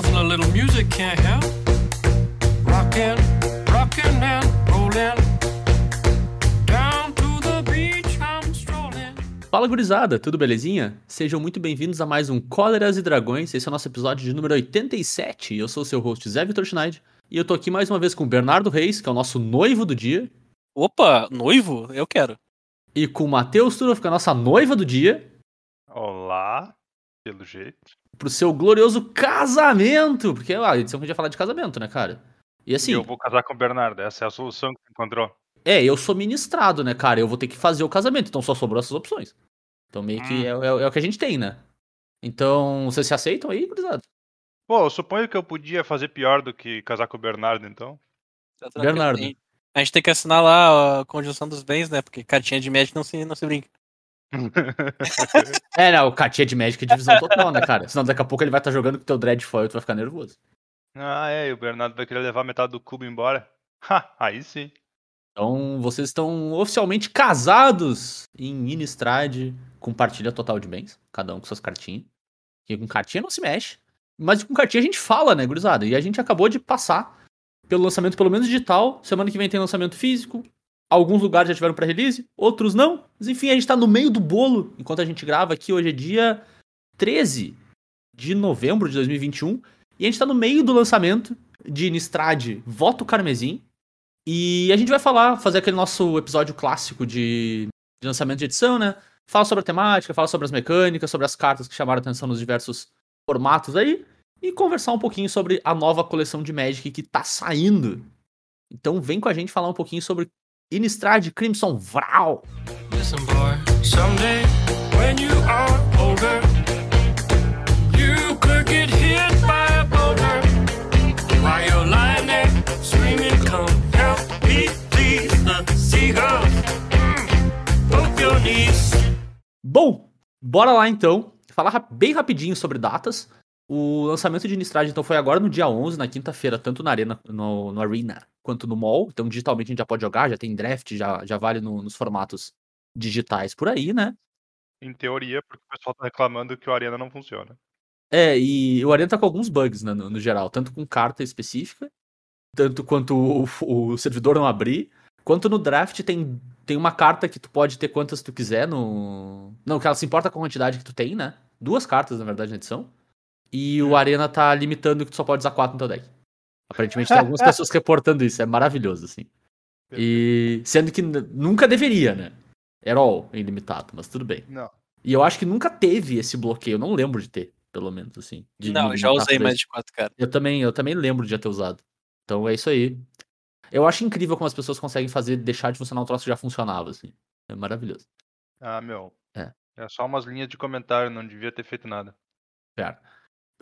nothing a little music can't help. Rockin', rockin' and rollin'. Fala gurizada, tudo belezinha? Sejam muito bem-vindos a mais um Cóleras e Dragões. Esse é o nosso episódio de número 87. Eu sou o seu host Zé Vitor Schneid e eu tô aqui mais uma vez com o Bernardo Reis, que é o nosso noivo do dia, Opa, noivo? Eu quero. e com o Matheus Turov, que é a nossa noiva do dia, Olá, pelo jeito. Pro seu glorioso casamento, porque ó, a edição que a gente vai falar de casamento, né, cara? E assim, Eu vou casar com o Bernardo, essa é a solução que você encontrou. é, eu sou ministrado, né, cara? Eu vou ter que fazer o casamento, então só sobrou essas opções. Então meio que é, Hum. é- é o que a gente tem, né? Então, vocês se aceitam aí, gurizada? Pô, eu suponho que eu podia fazer pior do que casar com o Bernardo, então. Bernardo. A gente- A gente tem que assinar lá a conjunção dos bens, né? Porque cartinha de médico não se, não se brinca. É, não, o Katia de Magic é divisão total, né, cara? Senão daqui a pouco ele vai estar jogando com o teu Dreadfoil e tu vai ficar nervoso. ah, é, e o Bernardo vai querer levar metade do cubo embora. Ha, aí sim. Então, vocês estão oficialmente casados em Innistrad, com partilha total de bens, cada um com suas cartinhas. Que com cartinha não se mexe, mas com cartinha a gente fala, né, gurizada? E a gente acabou de passar pelo lançamento, pelo menos digital. Semana que vem tem lançamento físico. Alguns lugares já tiveram pré-release, outros não. Mas enfim, a gente tá no meio do bolo enquanto a gente grava aqui. Hoje é dia 13 de novembro de 2021. E a gente tá no meio do lançamento de Innistrad Voto Carmesim. E a gente vai falar, fazer aquele nosso episódio clássico de, de lançamento de edição, né? Fala sobre a temática, fala sobre as mecânicas, sobre as cartas que chamaram atenção nos diversos formatos aí. E conversar um pouquinho sobre a nova coleção de Magic que tá saindo. Então vem com a gente falar um pouquinho sobre Innistrad Crimson Vral. Listen, boy, someday when you are older, you could get hit by a boulder while you're lying there screaming, Come help me, please. The seagulls mm, poke your knees. Bom, bora lá então. Falar bem rapidinho sobre datas. O lançamento de Innistrad então foi agora no dia 11, na quinta-feira, tanto na Arena, no, no Arena quanto no Mall. Então digitalmente a gente já pode jogar, já tem draft, já, já vale no- nos formatos digitais por aí, né? Em teoria, porque o pessoal tá reclamando que o Arena não funciona. É, e o Arena tá com alguns bugs né, no, no geral, tanto com carta específica, tanto quanto o, o servidor não abrir, quanto no draft tem, tem uma carta que tu pode ter quantas tu quiser no. Não, que ela se importa com a quantidade que tu tem, né? Duas cartas, na verdade, na edição. E o Arena tá limitando que tu só pode usar quatro no teu deck. Aparentemente tem algumas pessoas reportando isso, é maravilhoso, assim. E sendo que nunca deveria, né? At all, ilimitado, mas tudo bem. Não. E eu acho que nunca teve esse bloqueio, eu não lembro de ter, pelo menos, assim. de não, eu já usei mais de quatro caras. Eu também, eu também lembro de já ter usado. Então é isso aí. Eu acho incrível como as pessoas conseguem fazer, deixar de funcionar um troço que já funcionava, assim. É maravilhoso. Ah, meu. É. É só umas linhas de comentário, não devia ter feito nada. Certo.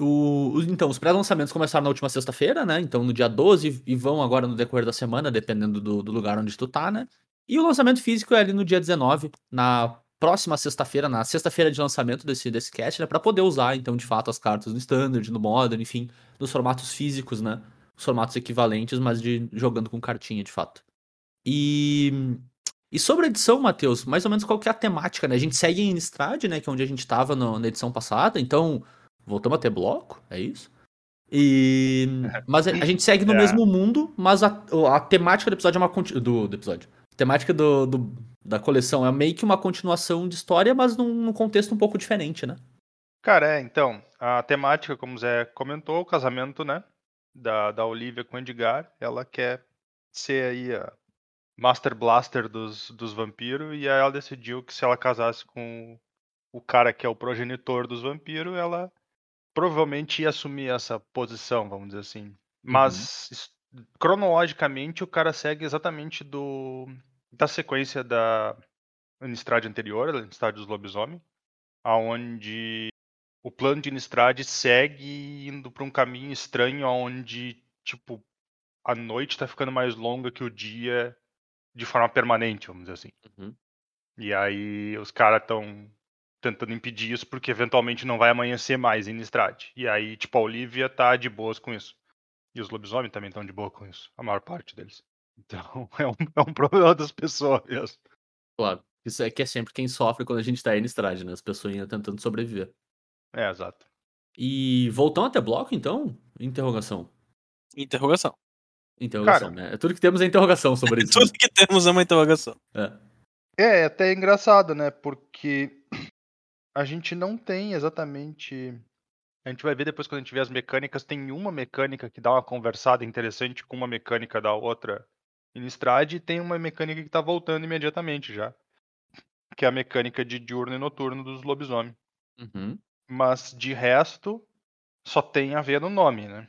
O, então, os pré-lançamentos começaram na última sexta-feira, né? Então, no dia 12 e vão agora no decorrer da semana, dependendo do, do lugar onde tu tá, né? E o lançamento físico é ali no dia 19, na próxima sexta-feira, na sexta-feira de lançamento desse, desse né? Pra poder usar, então, de fato, as cartas no Standard, no Modern, enfim, nos formatos físicos, né? Os formatos equivalentes, mas de jogando com cartinha, de fato. E. E sobre a edição, Matheus, mais ou menos qual que é a temática, né? A gente segue em Innistrad, né? Que é onde a gente tava no- na edição passada, então voltamos a ter bloco, é isso? E. Mas a, gente segue no É. mesmo mundo, mas a, a temática do episódio é uma. Do, do episódio. A temática do, do- da coleção é meio que uma continuação de história, mas num, num contexto um pouco diferente, né? Cara, é, então, a temática, como o Zé comentou, o casamento, né, da, da Olivia com o Edgar, ela quer ser aí a Master Blaster dos, dos vampiros, e aí ela decidiu que se ela casasse com o cara que é o progenitor dos vampiros, ela provavelmente ia assumir essa posição, vamos dizer assim. Mas, es- cronologicamente, o cara segue exatamente do da sequência da Innistrad anterior, a Innistrad dos Lobisomem, aonde o plano de Innistrad segue indo para um caminho estranho onde, tipo, a noite tá ficando mais longa que o dia de forma permanente, vamos dizer assim. Uhum. E aí os caras estão tentando impedir isso porque eventualmente não vai amanhecer mais em Innistrad. E aí, tipo, a Olivia tá de boas com isso. E os lobisomens também estão de boa com isso, a maior parte deles. Então, é um, é um problema das pessoas mesmo. Claro. Isso é que é sempre quem sofre quando a gente tá aí no estrade, né? As pessoas ainda tentando sobreviver. É, exato. E voltando até bloco, então, Interrogação. Interrogação. Interrogação, Cara. né? É tudo que temos é interrogação sobre isso. Tudo que temos é uma interrogação. É. É, é até engraçado, né? Porque a gente não tem exatamente. A gente vai ver depois quando a gente vê as mecânicas, tem uma mecânica que dá uma conversada interessante com uma mecânica da outra Innistrad e tem uma mecânica que tá voltando imediatamente já. Que é a mecânica de diurno e noturno dos lobisomem. Uhum. Mas de resto, só tem a ver no nome, né?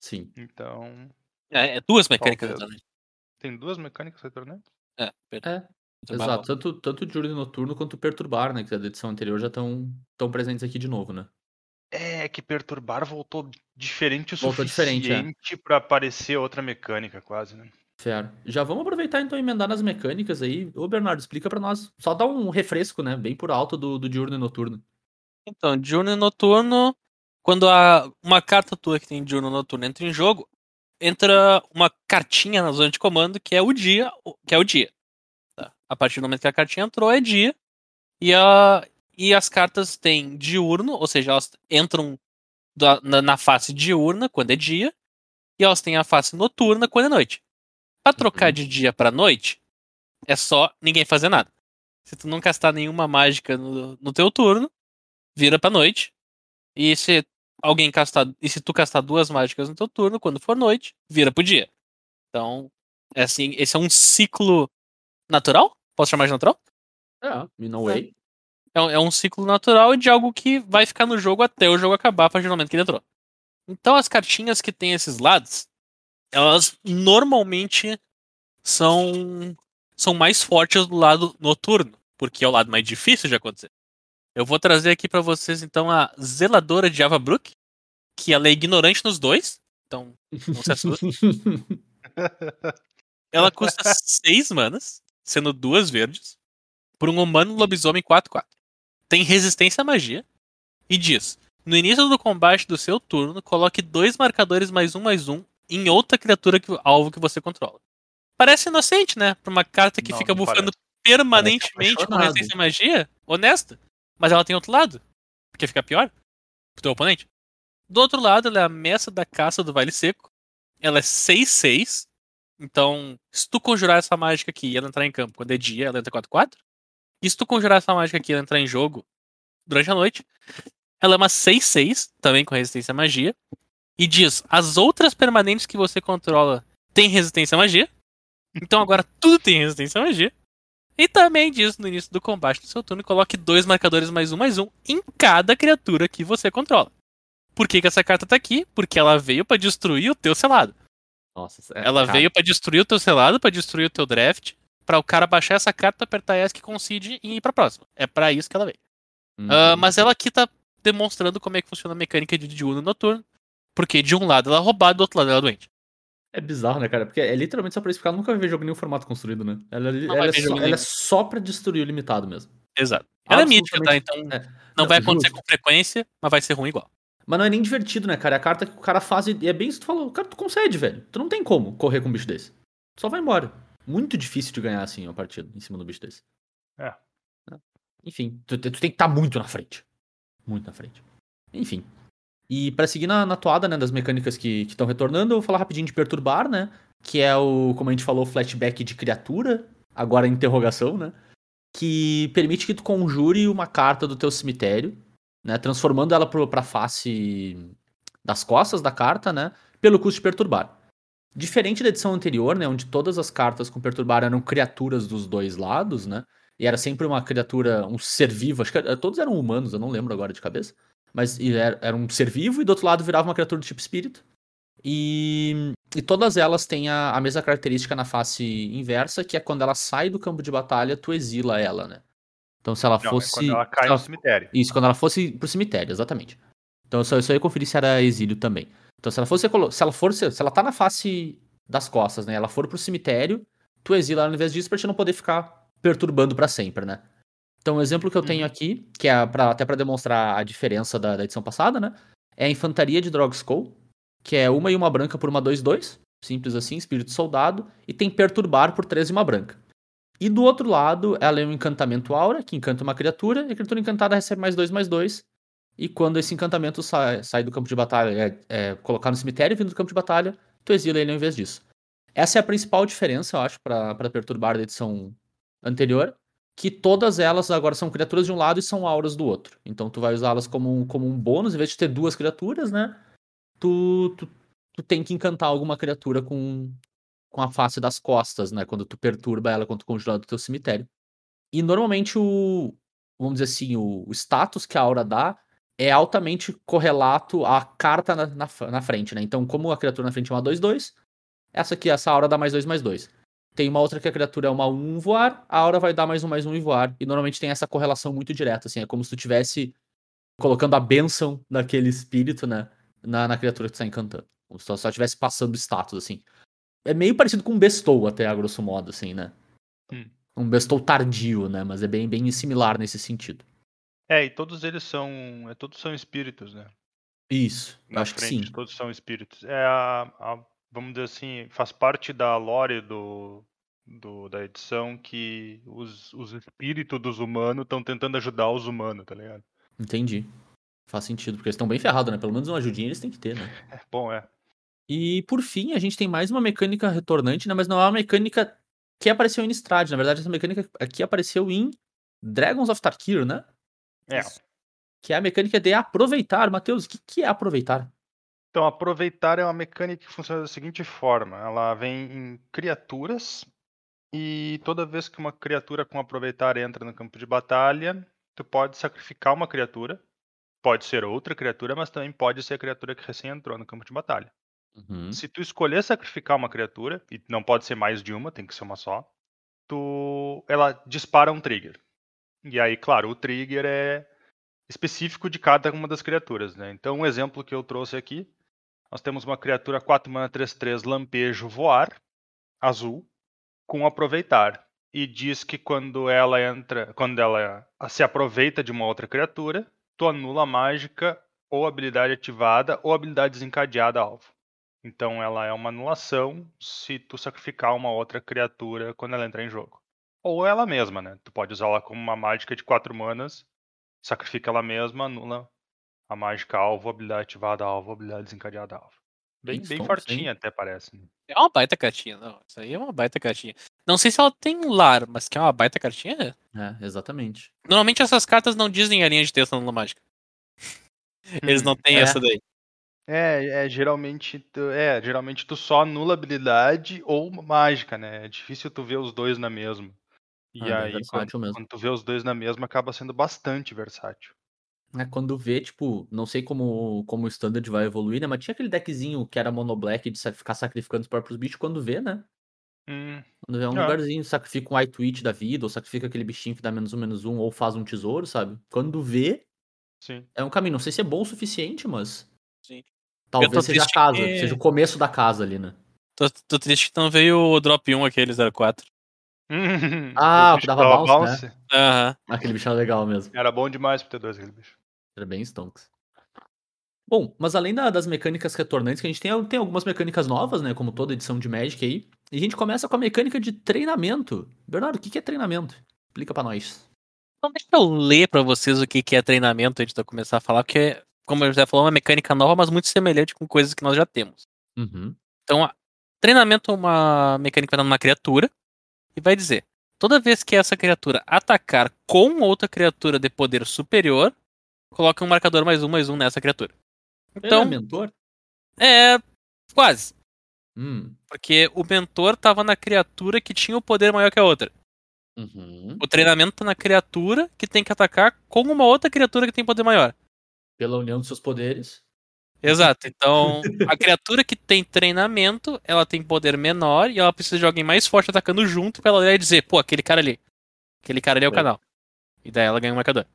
Sim. Então. É, é duas mecânicas. Tem duas mecânicas retornando? É, É, Muito Exato. Tanto, tanto o Diurno Noturno quanto o Perturbar, né? Que da edição anterior já estão tão presentes aqui de novo, né? É, que perturbar voltou diferente o Voltou diferente, é. suficiente pra aparecer outra mecânica, quase, né? Fair. Já vamos aproveitar então e emendar nas mecânicas aí. Ô, Bernardo, explica pra nós. Só dá um refresco, né? Bem por alto do, do Diurno e Noturno. Então, diurno e noturno, quando há uma carta tua que tem diurno e noturno entra em jogo, entra uma cartinha na zona de comando que é o dia, que é o dia. A partir do momento que a cartinha entrou é dia e a e as cartas têm diurno, ou seja, elas entram da- na, na face diurna quando é dia e elas têm a face noturna quando é noite. Pra trocar Uhum. de dia pra noite é só ninguém fazer nada. Se tu não castar nenhuma mágica no, no teu turno, vira pra noite. E se alguém castar. E se tu castar duas mágicas no teu turno, quando for noite, vira pro dia. Então, é assim, esse é um ciclo natural? Posso chamar de natural? É, no way. É um, é um ciclo natural de algo que vai ficar no jogo até o jogo acabar a partir do momento que ele entrou. Então as cartinhas que tem esses lados, elas normalmente são são mais fortes do lado noturno, porque é o lado mais difícil de acontecer. Eu vou trazer aqui pra vocês então a Zeladora de Avabrook, que ela é ignorante nos dois, então não se assusta. Ela custa 6 manas, sendo duas verdes, por um humano lobisomem 4-4. Tem resistência à magia e diz: No início do combate do seu turno, coloque dois marcadores mais um mais um em outra criatura que, alvo que você controla. Parece inocente, né? Pra uma carta que Não, fica bufando permanentemente com resistência à magia. Honesta. Mas ela tem outro lado. Porque fica pior pro teu oponente. Do outro lado, ela é a Messa da Caça do Vale Seco. Ela é 6-6. Então, se tu conjurar essa mágica aqui e ela entrar em campo quando é dia, ela entra 4-4. E se tu conjurar essa mágica aqui e ela entrar em jogo durante a noite, ela é uma 6-6, também com resistência à magia. E diz: as outras permanentes que você controla têm resistência à magia. Então agora tudo tem resistência à magia. E também diz no início do combate do seu turno: coloque dois marcadores mais um mais um em cada criatura que você controla. Por que, que essa carta tá aqui? Porque ela veio pra destruir o teu selado. Nossa, é, Ela cara, veio pra destruir o teu selado, pra destruir o teu draft, pra o cara baixar essa carta, apertar S que concede e ir pra próxima. É pra isso que ela veio. uhum. Ah, mas ela aqui tá demonstrando como é que funciona a mecânica de diurno e noturno. Porque de um lado ela é roubada, do outro lado ela é doente. É bizarro, né, cara? Porque é literalmente só pra isso, porque ela nunca vai ver jogo em nenhum formato construído, né? Ela, Não ela vai é, só, jogo ela é só pra destruir o limitado mesmo. Exato. Ela é mítica, tá? Então É. não, Não, vai acontecer justo. com frequência, mas vai ser ruim igual. Mas não é nem divertido, né, cara? É a carta que o cara faz e é bem isso que tu falou. Cara, tu concede, velho. Tu não tem como correr com um bicho desse. Só vai embora. Muito difícil de ganhar, assim, a partida em cima do bicho desse. É. Enfim, tu, tu tem que estar muito na frente. Muito na frente. Enfim. E pra seguir na, na toada, né, das mecânicas que estão retornando, eu vou falar rapidinho de perturbar, né? Que é o, como a gente falou, flashback de criatura. Agora interrogação, né? Que permite que tu conjure uma carta do teu cemitério, né? Transformando ela pro, pra face das costas da carta, né? Pelo custo de perturbar. Diferente da edição anterior, né? Onde todas as cartas com perturbar eram criaturas dos dois lados, né? E era sempre uma criatura, um ser vivo. Acho que era- todos eram humanos, eu não lembro agora de cabeça. Mas era, era um ser vivo e do outro lado virava uma criatura do tipo espírito. E, e todas elas têm a, a mesma característica na face inversa, que é quando ela sai do campo de batalha, tu exila ela, né? Então se ela Não, fosse. é quando ela cai no cemitério. isso, quando ela fosse pro cemitério, exatamente. Então eu só, eu só ia conferir se era exílio também. Então se ela fosse se ela for se ela tá na face das costas, né? Ela for pro cemitério, tu exila ela ao invés disso pra te não poder ficar perturbando pra sempre, né? Então o exemplo que eu tenho aqui, que é pra, até pra demonstrar a diferença da, da edição passada, né? É a infantaria de Drogskull, que é uma e uma branca por uma 2-2, simples assim, espírito soldado, e tem perturbar por 3 e uma branca. E do outro lado, ela é um encantamento aura, que encanta uma criatura, e a criatura encantada recebe mais 2 mais 2, E quando esse encantamento sai, sai do campo de batalha, é, é colocar no cemitério vindo do campo de batalha, tu exila ele ao invés disso. Essa é a principal diferença, eu acho, para perturbar da edição anterior. Que todas elas agora são criaturas de um lado e são auras do outro. Então tu vai usá-las como um, como um bônus, em vez de ter duas criaturas, né? Tu, tu, tu tem que encantar alguma criatura com, com a face das costas, né? Quando tu perturba ela, quando tu congela do teu cemitério. E normalmente o, vamos dizer assim, o, o status que a aura dá é altamente correlato à carta na, na, na, frente, né? Então, como a criatura na frente é uma 2-2, essa aqui, essa aura dá mais 2 mais 2. Tem uma outra que a criatura é uma 1 voar, a aura vai dar mais um mais um e voar. E normalmente tem essa correlação muito direta, assim, é como se tu tivesse colocando a benção daquele espírito, né? Na, na criatura que tu tá encantando. Como se tu só estivesse passando status, assim. É meio parecido com um bestow, até a grosso modo, assim, né? Hum. Um bestow tardio, né? Mas é bem, bem similar nesse sentido. É, e todos eles são. É, todos são espíritos, né? Isso, Na acho frente, que sim. todos são espíritos. É a, a- vamos dizer assim, faz parte da lore do, do- da edição que os, os espíritos dos humanos estão tentando ajudar os humanos, tá ligado? Entendi. Faz sentido, porque eles estão bem ferrados, né? Pelo menos uma ajudinha eles têm que ter, né? É, bom, é. E por fim, a gente tem mais uma mecânica retornante, né? Mas não é uma mecânica que apareceu em Strad. Na verdade, essa mecânica aqui apareceu em Dragons of Tarkir, né? É. Que é a mecânica de aproveitar. Matheus, o que, que é aproveitar? Então, aproveitar é uma mecânica que funciona da seguinte forma: ela vem em criaturas, e toda vez que uma criatura com aproveitar entra no campo de batalha, tu pode sacrificar uma criatura. Pode ser outra criatura, mas também pode ser a criatura que recém entrou no campo de batalha. Uhum. Se tu escolher sacrificar uma criatura, e não pode ser mais de uma, tem que ser uma só, tu ela dispara um trigger. E aí, claro, o trigger é específico de cada uma das criaturas, né? Então, um exemplo que eu trouxe aqui, nós temos uma criatura 4 mana 3/3 lampejo voar, azul, com aproveitar. E diz que quando ela entra, quando ela se aproveita de uma outra criatura, tu anula a mágica ou habilidade ativada ou habilidade desencadeada alvo. Então ela é uma anulação se tu sacrificar uma outra criatura quando ela entrar em jogo. Ou ela mesma, né? Tu pode usar ela como uma mágica de 4 manas, sacrifica ela mesma, anula a mágica alvo, habilidade ativada alvo, habilidade desencadeada alvo. Bem, Bem fortinha até parece. né? É uma baita cartinha, não. Isso aí é uma baita cartinha. Não sei se ela tem lar, mas que é uma baita cartinha. é. É, exatamente. Normalmente essas cartas não dizem a linha de texto na mágica. Eles não têm É. essa daí. É, é geralmente, tu, é, geralmente tu só anula habilidade ou mágica, né? É difícil tu ver os dois na mesma. E Ah, bem aí, versátil quando, mesmo. quando tu vê os dois na mesma, acaba sendo bastante versátil. É, quando vê, tipo, não sei como, como o standard vai evoluir, né? Mas tinha aquele deckzinho que era mono black de ficar sacrificando os próprios bichos quando vê, né? Hum, Quando vê um É. lugarzinho, sacrifica um eye twitch da vida, ou sacrifica aquele bichinho que dá menos um, menos um, ou faz um tesouro, sabe? Quando vê, sim. é um caminho. Não sei se é bom o suficiente, mas. Sim. Talvez seja a casa, que- seja o começo da casa ali, né? Tô, tô triste que não veio o drop 1 aquele 04. Ah, o que dava dava bounce, Aham. Aquele bicho era legal mesmo. Era bom demais pro T2 aquele bicho. Era bem stonks. Bom, mas além da- das mecânicas retornantes, que a gente tem, tem algumas mecânicas novas, né? Como toda edição de Magic aí. E a gente começa com a mecânica de treinamento. Bernardo, o que que é treinamento? Explica pra nós. Então deixa eu ler pra vocês o que que é treinamento antes de eu começar a falar, porque, como eu já falou, é uma mecânica nova, mas muito semelhante com coisas que nós já temos. Uhum. Então, a- treinamento é uma mecânica vai dar numa criatura e vai dizer: toda vez que essa criatura atacar com outra criatura de poder superior, coloque um marcador mais um, mais um nessa criatura. Então, é mentor? é. Quase. Hum. Porque o mentor tava na criatura que tinha o poder maior que a outra. Uhum. O treinamento tá na criatura que tem que atacar com uma outra criatura que tem poder maior. Pela união dos seus poderes. Exato. Então, a criatura que tem treinamento, ela tem poder menor e ela precisa de alguém mais forte atacando junto pra ela olhar e dizer, pô, aquele cara ali. Aquele cara ali é o Bem. canal. E daí ela ganha um marcador.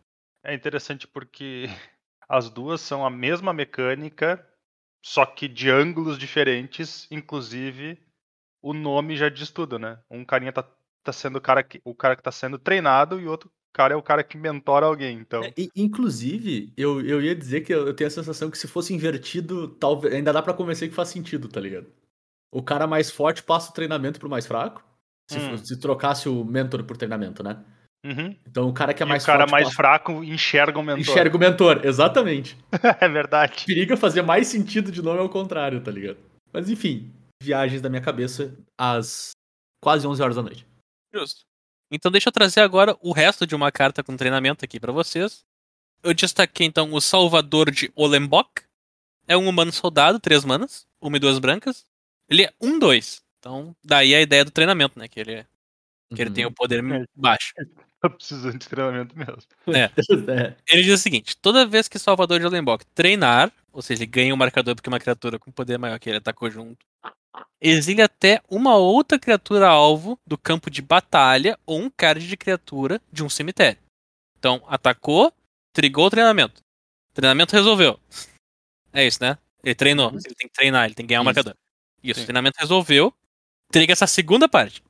É interessante porque as duas são a mesma mecânica, só que de ângulos diferentes, inclusive o nome já diz tudo, né? Um carinha tá, tá sendo o cara, que, o cara que tá sendo treinado e o outro cara é o cara que mentora alguém. Então, É, inclusive, eu, eu ia dizer que eu, eu tenho a sensação que se fosse invertido, talvez ainda dá pra convencer que faz sentido, tá ligado? O cara mais forte passa o treinamento pro mais fraco. Se, Hum. fosse- se trocasse o mentor por treinamento, né? Uhum. Então o cara que é e mais o cara forte mais passa- fraco enxerga o mentor. enxerga o mentor, exatamente. é verdade. Periga fazer mais sentido de nome ao contrário, tá ligado? Mas enfim, viagens da minha cabeça às quase 11 horas da noite. Justo. Então deixa eu trazer agora o resto de uma carta com treinamento aqui pra vocês. Eu destaquei então o Salvador de Olembok. É um humano soldado, três manas, uma e duas brancas. Ele é um dois. Então, daí a ideia do treinamento, né? Que ele, é- que ele Uhum. tem o poder baixo. Tá precisando de treinamento mesmo. É. Ele diz o seguinte: toda vez que Salvador de Olembok treinar, ou seja, ele ganha um marcador porque uma criatura com poder maior que ele atacou junto, exile até uma outra criatura alvo do campo de batalha ou um card de criatura de um cemitério. Então, atacou, trigou o treinamento. Treinamento resolveu. É isso, né? Ele treinou. Uhum. Ele tem que treinar, ele tem que ganhar um Isso. marcador. Isso, Sim. treinamento resolveu. Triga essa segunda parte.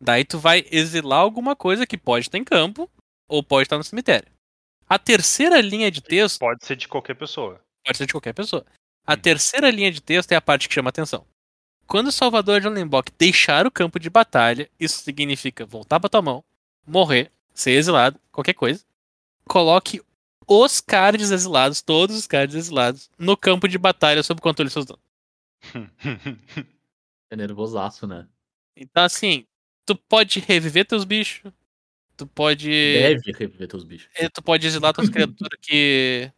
Daí tu vai exilar alguma coisa que pode estar em campo ou pode estar no cemitério. A terceira linha de texto Pode ser de qualquer pessoa. pode ser de qualquer pessoa. A Hum. terceira linha de texto é a parte que chama atenção. Quando o Salvador de Olembok deixar o campo de batalha, isso significa voltar pra tua mão, morrer, ser exilado, qualquer coisa. Coloque os cards exilados, todos os cards exilados, no campo de batalha sob controle dos seus donos. É nervosaço, né? Então, assim, tu pode reviver teus bichos, tu pode. Deve reviver teus bichos. Eh, Tu pode exilar tuas criaturas que,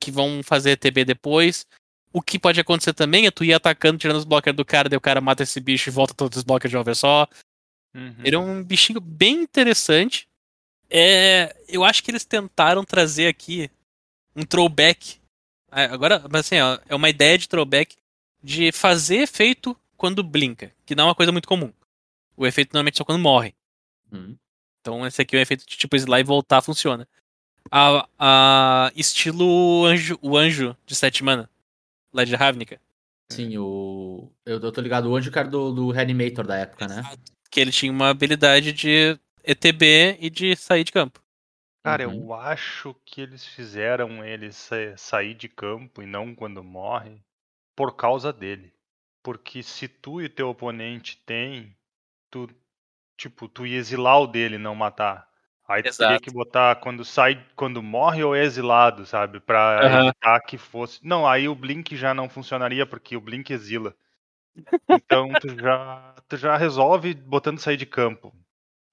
que vão fazer TB depois. O que pode acontecer também é tu ir atacando, tirando os blockers do cara, daí o cara mata esse bicho e volta todos os blockers de uma vez só. Uhum. Ele é um bichinho bem interessante. É, eu acho que eles tentaram trazer aqui um throwback. É, Agora, mas assim, ó, é uma ideia de throwback de fazer efeito quando blinka, que não é uma coisa muito comum. O efeito normalmente é só quando morre. Hum. Então esse aqui é o efeito de tipo exilar e voltar funciona. A, a estilo anjo, o anjo de sete mana, lá de Ravnica. Sim, o. Eu, eu tô ligado, o anjo cara do, do Reanimator da época, né? Que ele tinha uma habilidade de ETB e de sair de campo. Cara, Uhum. eu acho que eles fizeram ele sa- sair de campo e não quando morre por causa dele. Porque se tu e teu oponente tem, tu, tipo, tu ia exilar o dele, não matar. Aí tu teria Exato. que botar quando sai, quando morre ou é exilado, sabe? Pra Aham. evitar que fosse. Não, aí o Blink já não funcionaria, porque o Blink exila. Então tu já, tu já resolve botando sair de campo.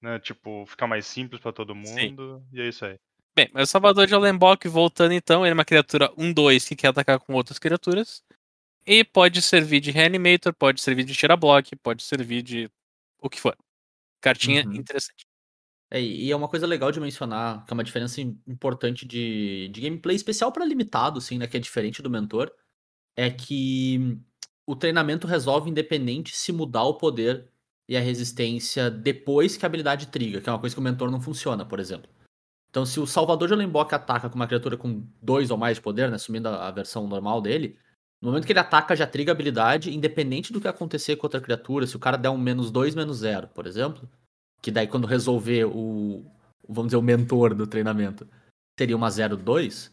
Né? Tipo, fica mais simples pra todo Sim. mundo. E é isso aí. Bem, mas o Salvador de Olembok, voltando então, ele é uma criatura 1-2 que quer atacar com outras criaturas. E pode servir de Reanimator, pode servir de tira-block, pode servir de o que for. Cartinha Uhum. interessante. É, e é uma coisa legal de mencionar, que é uma diferença im- importante de, de gameplay, especial pra limitado, assim, né? Que é diferente do mentor. É que o treinamento resolve independente se mudar o poder e a resistência depois que a habilidade triga, que é uma coisa que o mentor não funciona, por exemplo. Então, se o Salvador de Olembok ataca com uma criatura com dois ou mais de poder, né? Assumindo a, a versão normal dele, no momento que ele ataca, já triga a habilidade, independente do que acontecer com outra criatura. Se o cara der um menos dois, menos zero, por exemplo, que daí quando resolver o, vamos dizer, o mentor do treinamento, seria uma 0-2,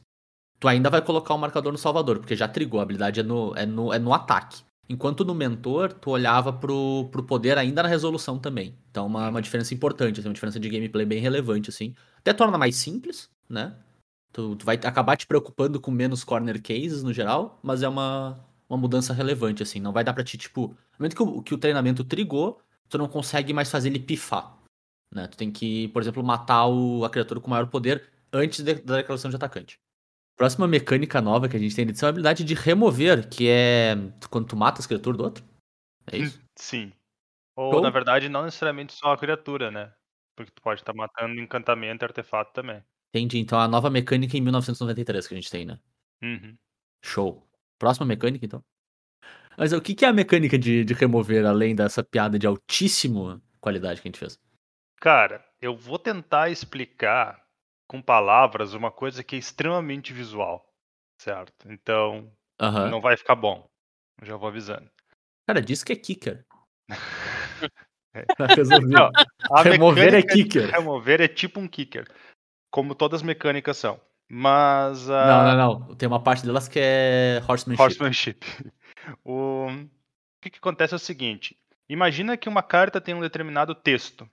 tu ainda vai colocar o marcador no Salvador, porque já trigou, a habilidade é no, é no, é no ataque. Enquanto no mentor, tu olhava pro, pro poder ainda na resolução também. Então, uma, uma diferença importante, assim, uma diferença de gameplay bem relevante, assim. Até torna mais simples, né? Tu, tu vai acabar te preocupando com menos corner cases no geral, mas é uma, uma mudança relevante, assim. Não vai dar pra ti, tipo, no momento que o, que o treinamento trigou, tu não consegue mais fazer ele pifar. Né? Tu tem que, por exemplo, matar o, a criatura com maior poder antes de- da declaração de atacante. Próxima mecânica nova que a gente tem na edição é a habilidade de remover, que é quando tu mata as criaturas do outro. É isso? Sim. Ou, na verdade, não necessariamente só a criatura, né? Porque tu pode estar matando encantamento e artefato também. Entendi. Então a nova mecânica em 1993 que a gente tem, né? Uhum. Show. Próxima mecânica, então. Mas o que que é a mecânica de, de remover, além dessa piada de altíssima qualidade que a gente fez? Cara, eu vou tentar explicar com palavras uma coisa que é extremamente visual, certo? Então, não vai ficar bom. Já vou avisando. Cara, diz que é kicker. É. Não, A Remover é kicker. Remover é tipo um kicker. Como todas as mecânicas são. Mas. Não, a não, não. Tem uma parte delas que é horsemanship. Horsemanship. O... o que, que acontece é o seguinte: imagina que uma carta tem um determinado texto,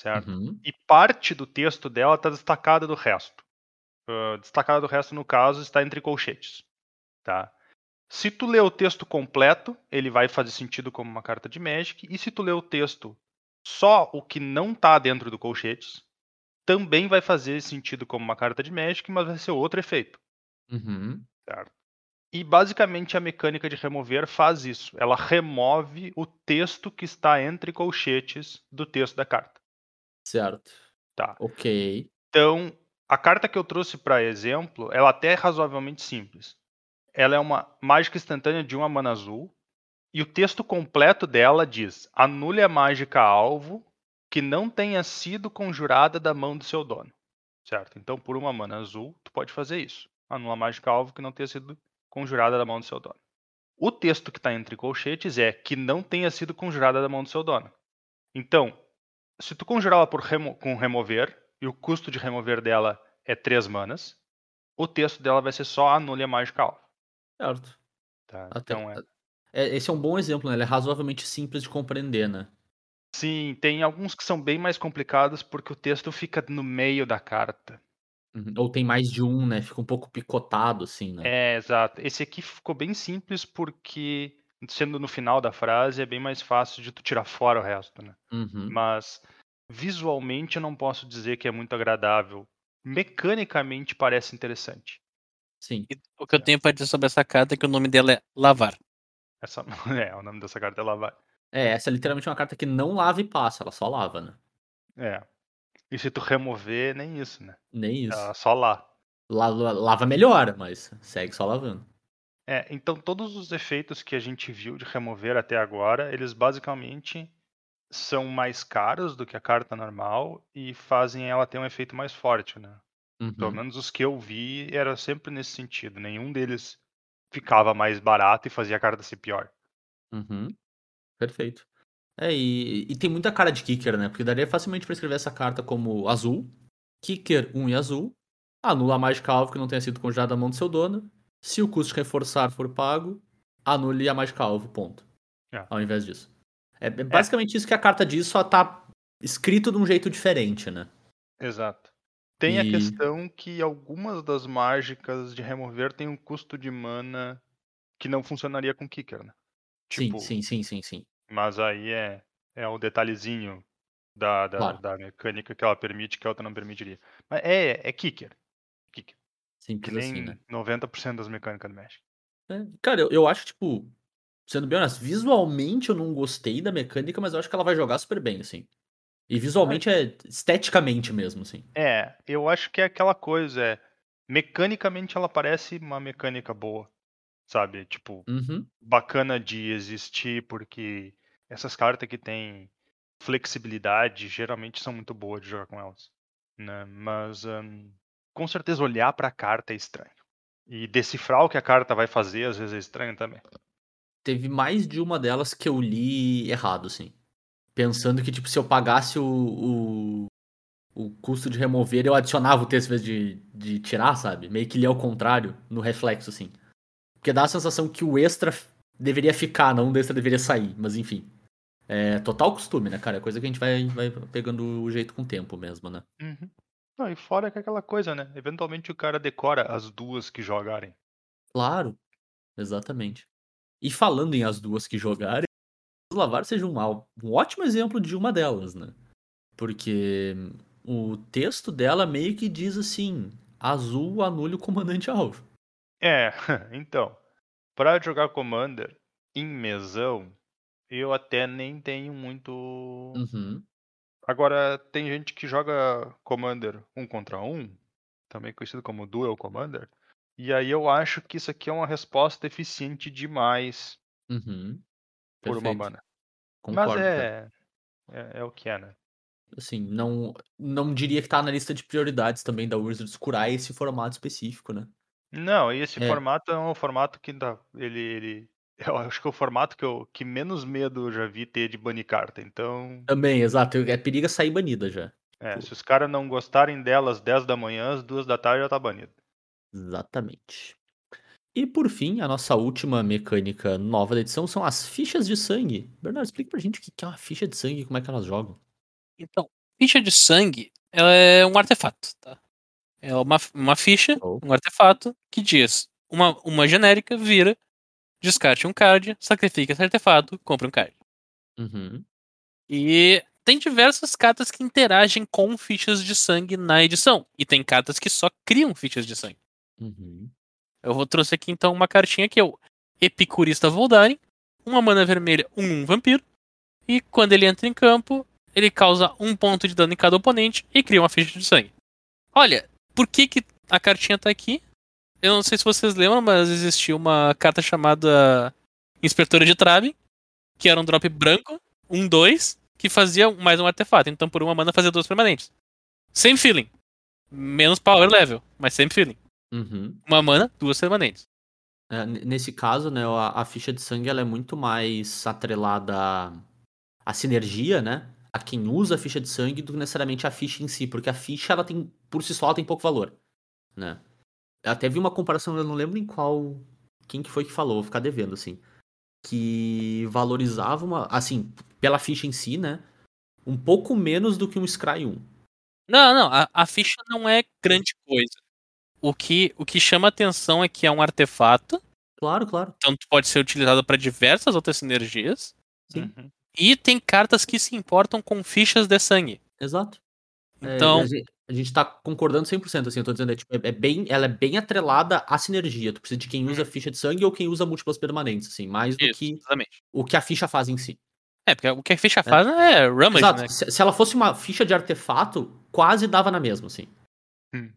certo? Uhum. E parte do texto dela está destacada do resto. Ah, destacada do resto, no caso, está entre colchetes, tá? Se tu ler o texto completo, ele vai fazer sentido como uma carta de Magic, e se tu ler o texto só o que não tá dentro do colchetes, também vai fazer sentido como uma carta de Magic, mas vai ser outro efeito. Uhum. E basicamente a mecânica de remover faz isso. Ela remove o texto que está entre colchetes do texto da carta. Certo. Tá. Ok. Então, a carta que eu trouxe para exemplo, ela até é razoavelmente simples. Ela é uma mágica instantânea de uma mana azul. E o texto completo dela diz: anule a mágica alvo que não tenha sido conjurada da mão do seu dono. Certo? Então, por uma mana azul, tu pode fazer isso. Anula a mágica alvo que não tenha sido conjurada da mão do seu dono. O texto que está entre colchetes é que não tenha sido conjurada da mão do seu dono. Então, se tu conjurar ela por remo com remover, e o custo de remover dela é 3 manas, o texto dela vai ser só anule a mágica alvo. Certo. Tá? Até- Então, é... é- esse é um bom exemplo, né? Ele é razoavelmente simples de compreender, né? Sim, tem alguns que são bem mais complicados porque o texto fica no meio da carta. Uhum. Ou tem mais de um, né? Fica um pouco picotado, assim, né? É, exato. Esse aqui ficou bem simples porque, sendo no final da frase, é bem mais fácil de tu tirar fora o resto, né? Uhum. Mas visualmente eu não posso dizer que é muito agradável. Mecanicamente parece interessante. Sim. E o que eu tenho pra dizer sobre essa carta é que o nome dela é Lavar. Essa... É, o nome dessa carta é lavar. É, essa é literalmente uma carta que não lava e passa, ela só lava, né? É. E se tu remover, nem isso, né? Nem isso. Ela só lá. La- la- lava melhor, mas segue só lavando. É, então todos os efeitos que a gente viu de remover até agora, eles basicamente são mais caros do que a carta normal e fazem ela ter um efeito mais forte, né? Pelo Uhum. menos os que eu vi era sempre nesse sentido. Nenhum deles ficava mais barato e fazia a carta ser pior. Uhum. Perfeito. É, e, e tem muita cara de kicker, né? Porque daria facilmente pra escrever essa carta como azul, kicker 1 e azul, anula a mágica alvo que não tenha sido conjurada da mão do seu dono, se o custo de reforçar for pago, anule a mágica alvo, ponto. É. Ao invés disso. É, é basicamente isso que a carta diz, só tá escrito de um jeito diferente, né? Exato. Tem a E- questão que algumas das mágicas de remover têm um custo de mana que não funcionaria com Kicker, né? Tipo, Sim, sim, sim, sim, sim. Mas aí é, é o detalhezinho da, da, Claro. da mecânica que ela permite que a outra não permitiria. Mas é, é Kicker. Kicker. Que Simples nem assim, né? 90% das mecânicas do Magic. É, Cara, eu, eu acho, tipo, sendo bem honesto, visualmente eu não gostei da mecânica, mas eu acho que ela vai jogar super bem, assim. E visualmente é esteticamente mesmo, assim. É, eu acho que é aquela coisa, é. Mecanicamente ela parece uma mecânica boa. Sabe? Tipo, Uhum. bacana de existir, porque essas cartas que têm flexibilidade geralmente são muito boas de jogar com elas. Né? Mas hum, com certeza olhar pra carta é estranho. E decifrar o que a carta vai fazer às vezes é estranho também. Teve mais de uma delas que eu li errado, assim. Pensando que, tipo, se eu pagasse o, o, o custo de remover, eu adicionava o texto em vez de, de tirar, sabe? Meio que li ao contrário, no reflexo, assim. Porque dá a sensação que o extra deveria ficar, não o extra deveria sair. Mas enfim. É total costume, né, cara? É coisa que a gente vai, vai pegando o jeito com o tempo mesmo, né? Uhum. Não, e fora que é aquela coisa, né? Eventualmente o cara decora as duas que jogarem. Claro, exatamente. E falando em as duas que jogarem, o Lavar seja um, um ótimo exemplo de uma delas, né? Porque o texto dela meio que diz assim: azul anule o comandante alvo. É, então, pra jogar Commander em mesão, eu até nem tenho muito. Uhum. Agora, tem gente que joga Commander um contra um, também conhecido como Duel Commander, e aí eu acho que isso aqui é uma resposta eficiente demais Uhum. por uma mana. Concordo, Mas é, é. É o que é, né? Assim, não, não diria que tá na lista de prioridades também da Wizards curar esse formato específico, né? Não, e esse É. formato é um formato que dá, ele, ele. Eu acho que é o formato que, eu, que menos medo eu já vi ter de banir carta. Então, Também, exato. É periga sair banida já. é, Pô. se os caras não gostarem dela às 10 da manhã, às 2 da tarde já tá banido. Exatamente. E por fim, a nossa última mecânica nova da edição são as fichas de sangue. Bernardo, explica pra gente o que que é uma ficha de sangue e como é que elas jogam. Então, ficha de sangue ela é um artefato, tá? É uma, uma ficha, Oh. um artefato, que diz uma, uma genérica, vira, descarte um card, sacrifica esse artefato, compra um card. Uhum. E tem diversas cartas que interagem com fichas de sangue na edição. E tem cartas que só criam fichas de sangue. Uhum. Eu vou trouxe aqui então uma cartinha que é o Epicurista Voldaren, uma mana vermelha, um, um vampiro. E quando ele entra em campo, ele causa um ponto de dano em cada oponente e cria uma ficha de sangue. Olha, por que, que a cartinha tá aqui? Eu não sei se vocês lembram, mas existia uma carta chamada Inspetora de Trave, que era um drop branco, um 2, que fazia mais um artefato. Então por uma mana fazia duas permanentes. Same feeling. Menos power level, mas same feeling. Uhum. Uma mana, duas permanentes. É, nesse caso, né, a, a ficha de sangue ela é muito mais atrelada à, à sinergia, né? A quem usa a ficha de sangue do que necessariamente a ficha em si, porque a ficha ela tem por si só ela tem pouco valor, né? Até vi uma comparação, eu não lembro em qual quem que foi que falou, vou ficar devendo assim, que valorizava uma, assim, pela ficha em si, né? Um pouco menos do que um Scry 1. Não, não, a, a ficha não é grande coisa. O que, o que chama atenção é que é um artefato, Claro, claro. tanto pode ser utilizado para diversas outras sinergias, Sim. Uhum. e tem cartas que se importam com fichas de sangue. Exato. É, Então, gente, a gente tá concordando 100%, assim, eu tô dizendo, é, tipo, é, é bem, ela é bem atrelada à sinergia. Tu precisa de quem usa ficha de sangue ou quem usa múltiplas permanentes, assim, mais do isso, que exatamente. o que a ficha faz em si. É, porque o que a ficha faz é rummage, Exato. né? Se, se ela fosse uma ficha de artefato, quase dava na mesma, assim. Hum.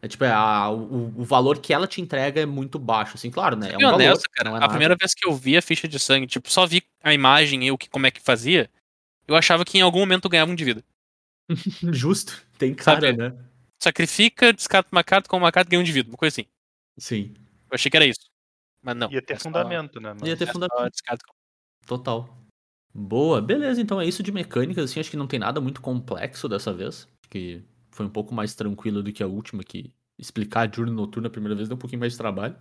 É tipo, é, a- o, o valor que ela te entrega é muito baixo, assim, claro, né? É um valor, honesto, cara, é a primeira vez que eu vi a ficha de sangue, tipo, só vi a imagem e o que, como é que fazia, eu achava que em algum momento ganhava um de vida. Justo. Tem cara, Sabe? né? Sacrifica, descarta uma carta, com uma carta ganha um de vida, uma coisa assim. Sim. Eu achei que era isso. Mas não. Ia ter é só- fundamento, né? Ia ter é fundamento. descarta. Total. Boa, beleza, então é isso de mecânicas, assim, acho que não tem nada muito complexo dessa vez, que foi um pouco mais tranquilo do que a última, que explicar a Journey Noturna a primeira vez deu um pouquinho mais de trabalho.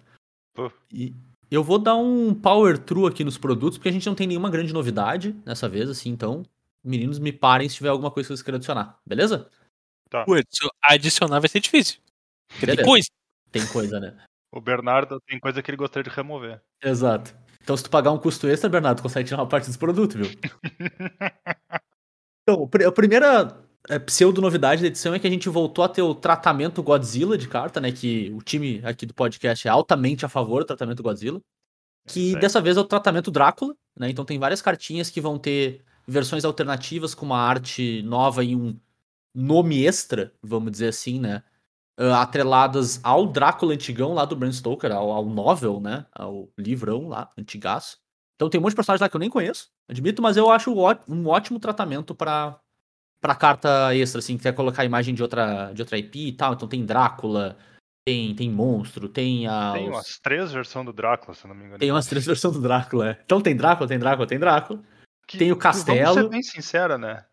Pô. E eu vou dar um power through aqui nos produtos, porque a gente não tem nenhuma grande novidade nessa vez, assim, então, meninos, me parem se tiver alguma coisa que vocês queiram adicionar, beleza? Putz, adicionar vai ser difícil. Porque tem coisa. Tem coisa, né? O Bernardo tem coisa que ele gostaria de remover. Exato. Então, se tu pagar um custo extra, Bernardo, tu consegue tirar uma parte desse produto, viu? Então, a primeira é, pseudo-novidade da edição é que a gente voltou a ter o tratamento Godzilla de carta, né? Que o time aqui do podcast é altamente a favor do tratamento Godzilla. Que aí. dessa vez é o tratamento Drácula, né? Então tem várias cartinhas que vão ter versões alternativas com uma arte nova e um nome extra, vamos dizer assim, né? ah, atreladas ao Drácula antigão lá do Bram Stoker, ao, ao novel, né? Ao livrão lá, antigaço. Então tem um monte de personagens lá que eu nem conheço, admito, mas eu acho um ótimo tratamento pra, pra carta extra, assim, que quer colocar a imagem de outra, de outra IP e tal. Então tem Drácula, tem, tem monstro, tem a. Tem umas três versões do Drácula, se eu não me engano. tem umas três versões do Drácula, é. Então tem Drácula, tem Drácula, tem Drácula. Que- tem o que, Vamos castelo. ser bem sincera, né?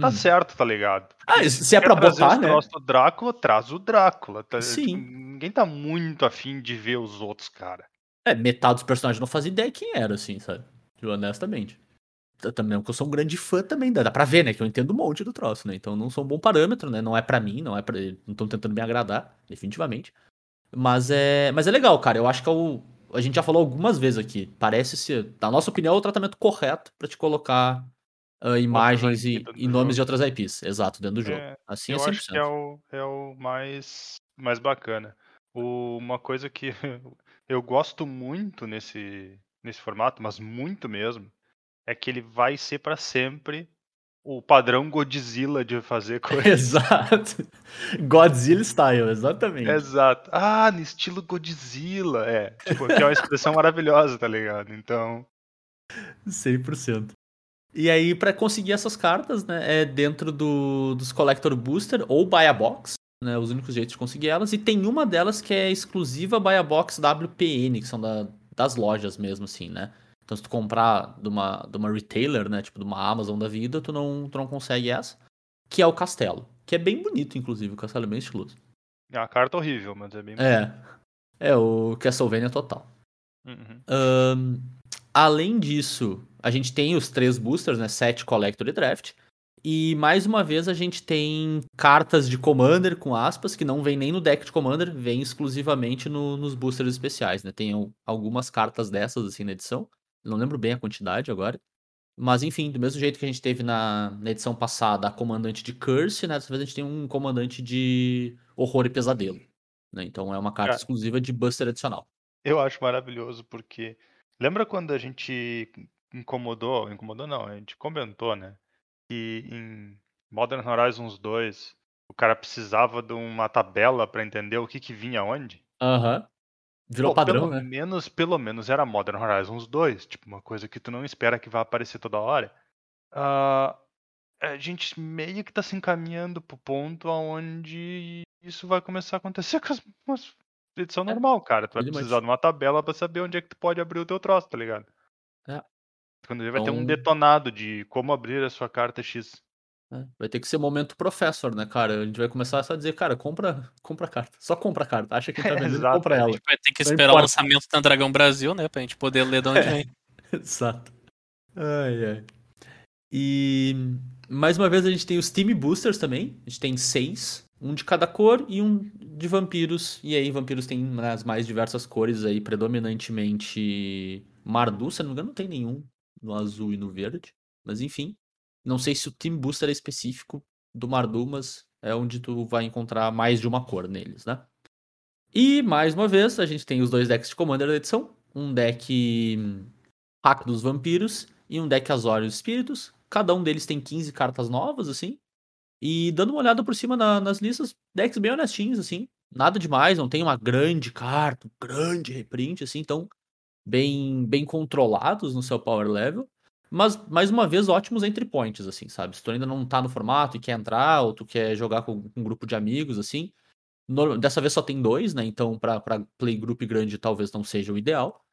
Tá Hum. certo, tá ligado? Ah, Porque se é pra botar, né? do Drácula, traz o Drácula. Tá, Sim. tipo, ninguém tá muito afim de ver os outros, cara. É, metade dos personagens não fazia ideia quem era, assim, sabe? Tipo, Honestamente. Eu também, porque eu sou um grande fã também, dá dá pra ver, né? Que eu entendo um monte do troço, né? Então não sou um bom parâmetro, né? Não é pra mim, não é para Não estão tentando me agradar, definitivamente. Mas é, mas é legal, cara. Eu acho que é o. A gente já falou algumas vezes aqui. Parece ser, na nossa opinião, é o tratamento correto pra te colocar ah, imagens e, e do nomes jogo. de outras IPs. Exato, dentro do jogo. É, assim eu é 100%. acho que é o, é o mais, mais bacana. O- uma coisa que eu gosto muito nesse, nesse formato, mas muito mesmo, é que ele vai ser pra sempre o padrão Godzilla de fazer coisas. Exato. Godzilla style, exatamente. Exato. Ah, no estilo Godzilla. É, tipo, que é uma expressão maravilhosa, tá ligado? Então, 100%. E aí, pra conseguir essas cartas, né, é dentro do, dos Collector Booster ou Buy a Box, né, os únicos jeitos de conseguir elas. E tem uma delas que é exclusiva Buy a Box WPN, que são da- das lojas mesmo, assim, né. Então, se tu comprar de uma, de uma retailer, né, tipo de uma Amazon da vida, tu não, tu não consegue essa. Que é o castelo. Que é bem bonito, inclusive, o castelo é bem estiloso. é uma carta horrível, mas é bem. É. É o Castlevania total. Uhum. Ahn, além disso, a gente tem os três boosters, né? Set, Collector e Draft. E mais uma vez a gente tem cartas de Commander com aspas, que não vem nem no deck de Commander, vem exclusivamente no- nos boosters especiais, né? Tem al- algumas cartas dessas assim na edição. Não lembro bem a quantidade agora. Mas enfim, do mesmo jeito que a gente teve na, na edição passada a comandante de Curse, né? Dessa vez a gente tem um comandante de horror e pesadelo. Né? Então é uma carta Cara. exclusiva de buster adicional. Eu acho maravilhoso porque lembra quando a gente incomodou, incomodou não, a gente comentou, né, que em Modern Horizons 2 o cara precisava de uma tabela pra entender o que que vinha onde? Aham. Virou Pô, padrão, pelo né? menos, pelo menos era Modern Horizons 2, tipo uma coisa que tu não espera que vá aparecer toda hora. Ah, a gente meio que tá se encaminhando pro ponto aonde isso vai começar a acontecer com as, as edição É, normal, cara. Tu vai much. precisar de uma tabela pra saber onde é que tu pode abrir o teu troço, tá ligado? É. Quando ele vai ter um Então- detonado de como abrir a sua carta X. É, Vai ter que ser momento professor, né, cara? A gente vai começar só a dizer, cara, compra, compra a carta. Só compra a carta. Acha que tá vendendo, Exato, compra A ela. gente vai ter que Não esperar o importa. lançamento da Dragão Brasil, né? Pra gente poder ler de onde vem. Exato. Ai, ai. E mais uma vez a gente tem os Team Boosters também. A gente tem seis. Um de cada cor e um de vampiros. E aí, vampiros tem nas mais diversas cores aí, predominantemente Mardu, se não me engano, não tem nenhum no azul e no verde. Mas enfim. Não sei se o Team Booster é específico do Mardu, mas é onde tu vai encontrar mais de uma cor neles, né? E mais uma vez, a gente tem os dois decks de Commander da edição. Um deck hum, Hack dos Vampiros e um deck Azorius Espíritos. Cada um deles tem 15 cartas novas, assim. E dando uma olhada por cima na- nas listas, decks bem honestinhos, assim. Nada demais, não tem uma grande carta, um grande reprint, assim. Então, bem, bem controlados no seu power level. Mas, mais uma vez, ótimos entry points, assim, sabe? Se tu ainda não tá no formato e quer entrar, ou tu quer jogar com um grupo de amigos, assim. no- dessa vez só tem dois, né? Então, pra, pra play group grande, talvez não seja o ideal.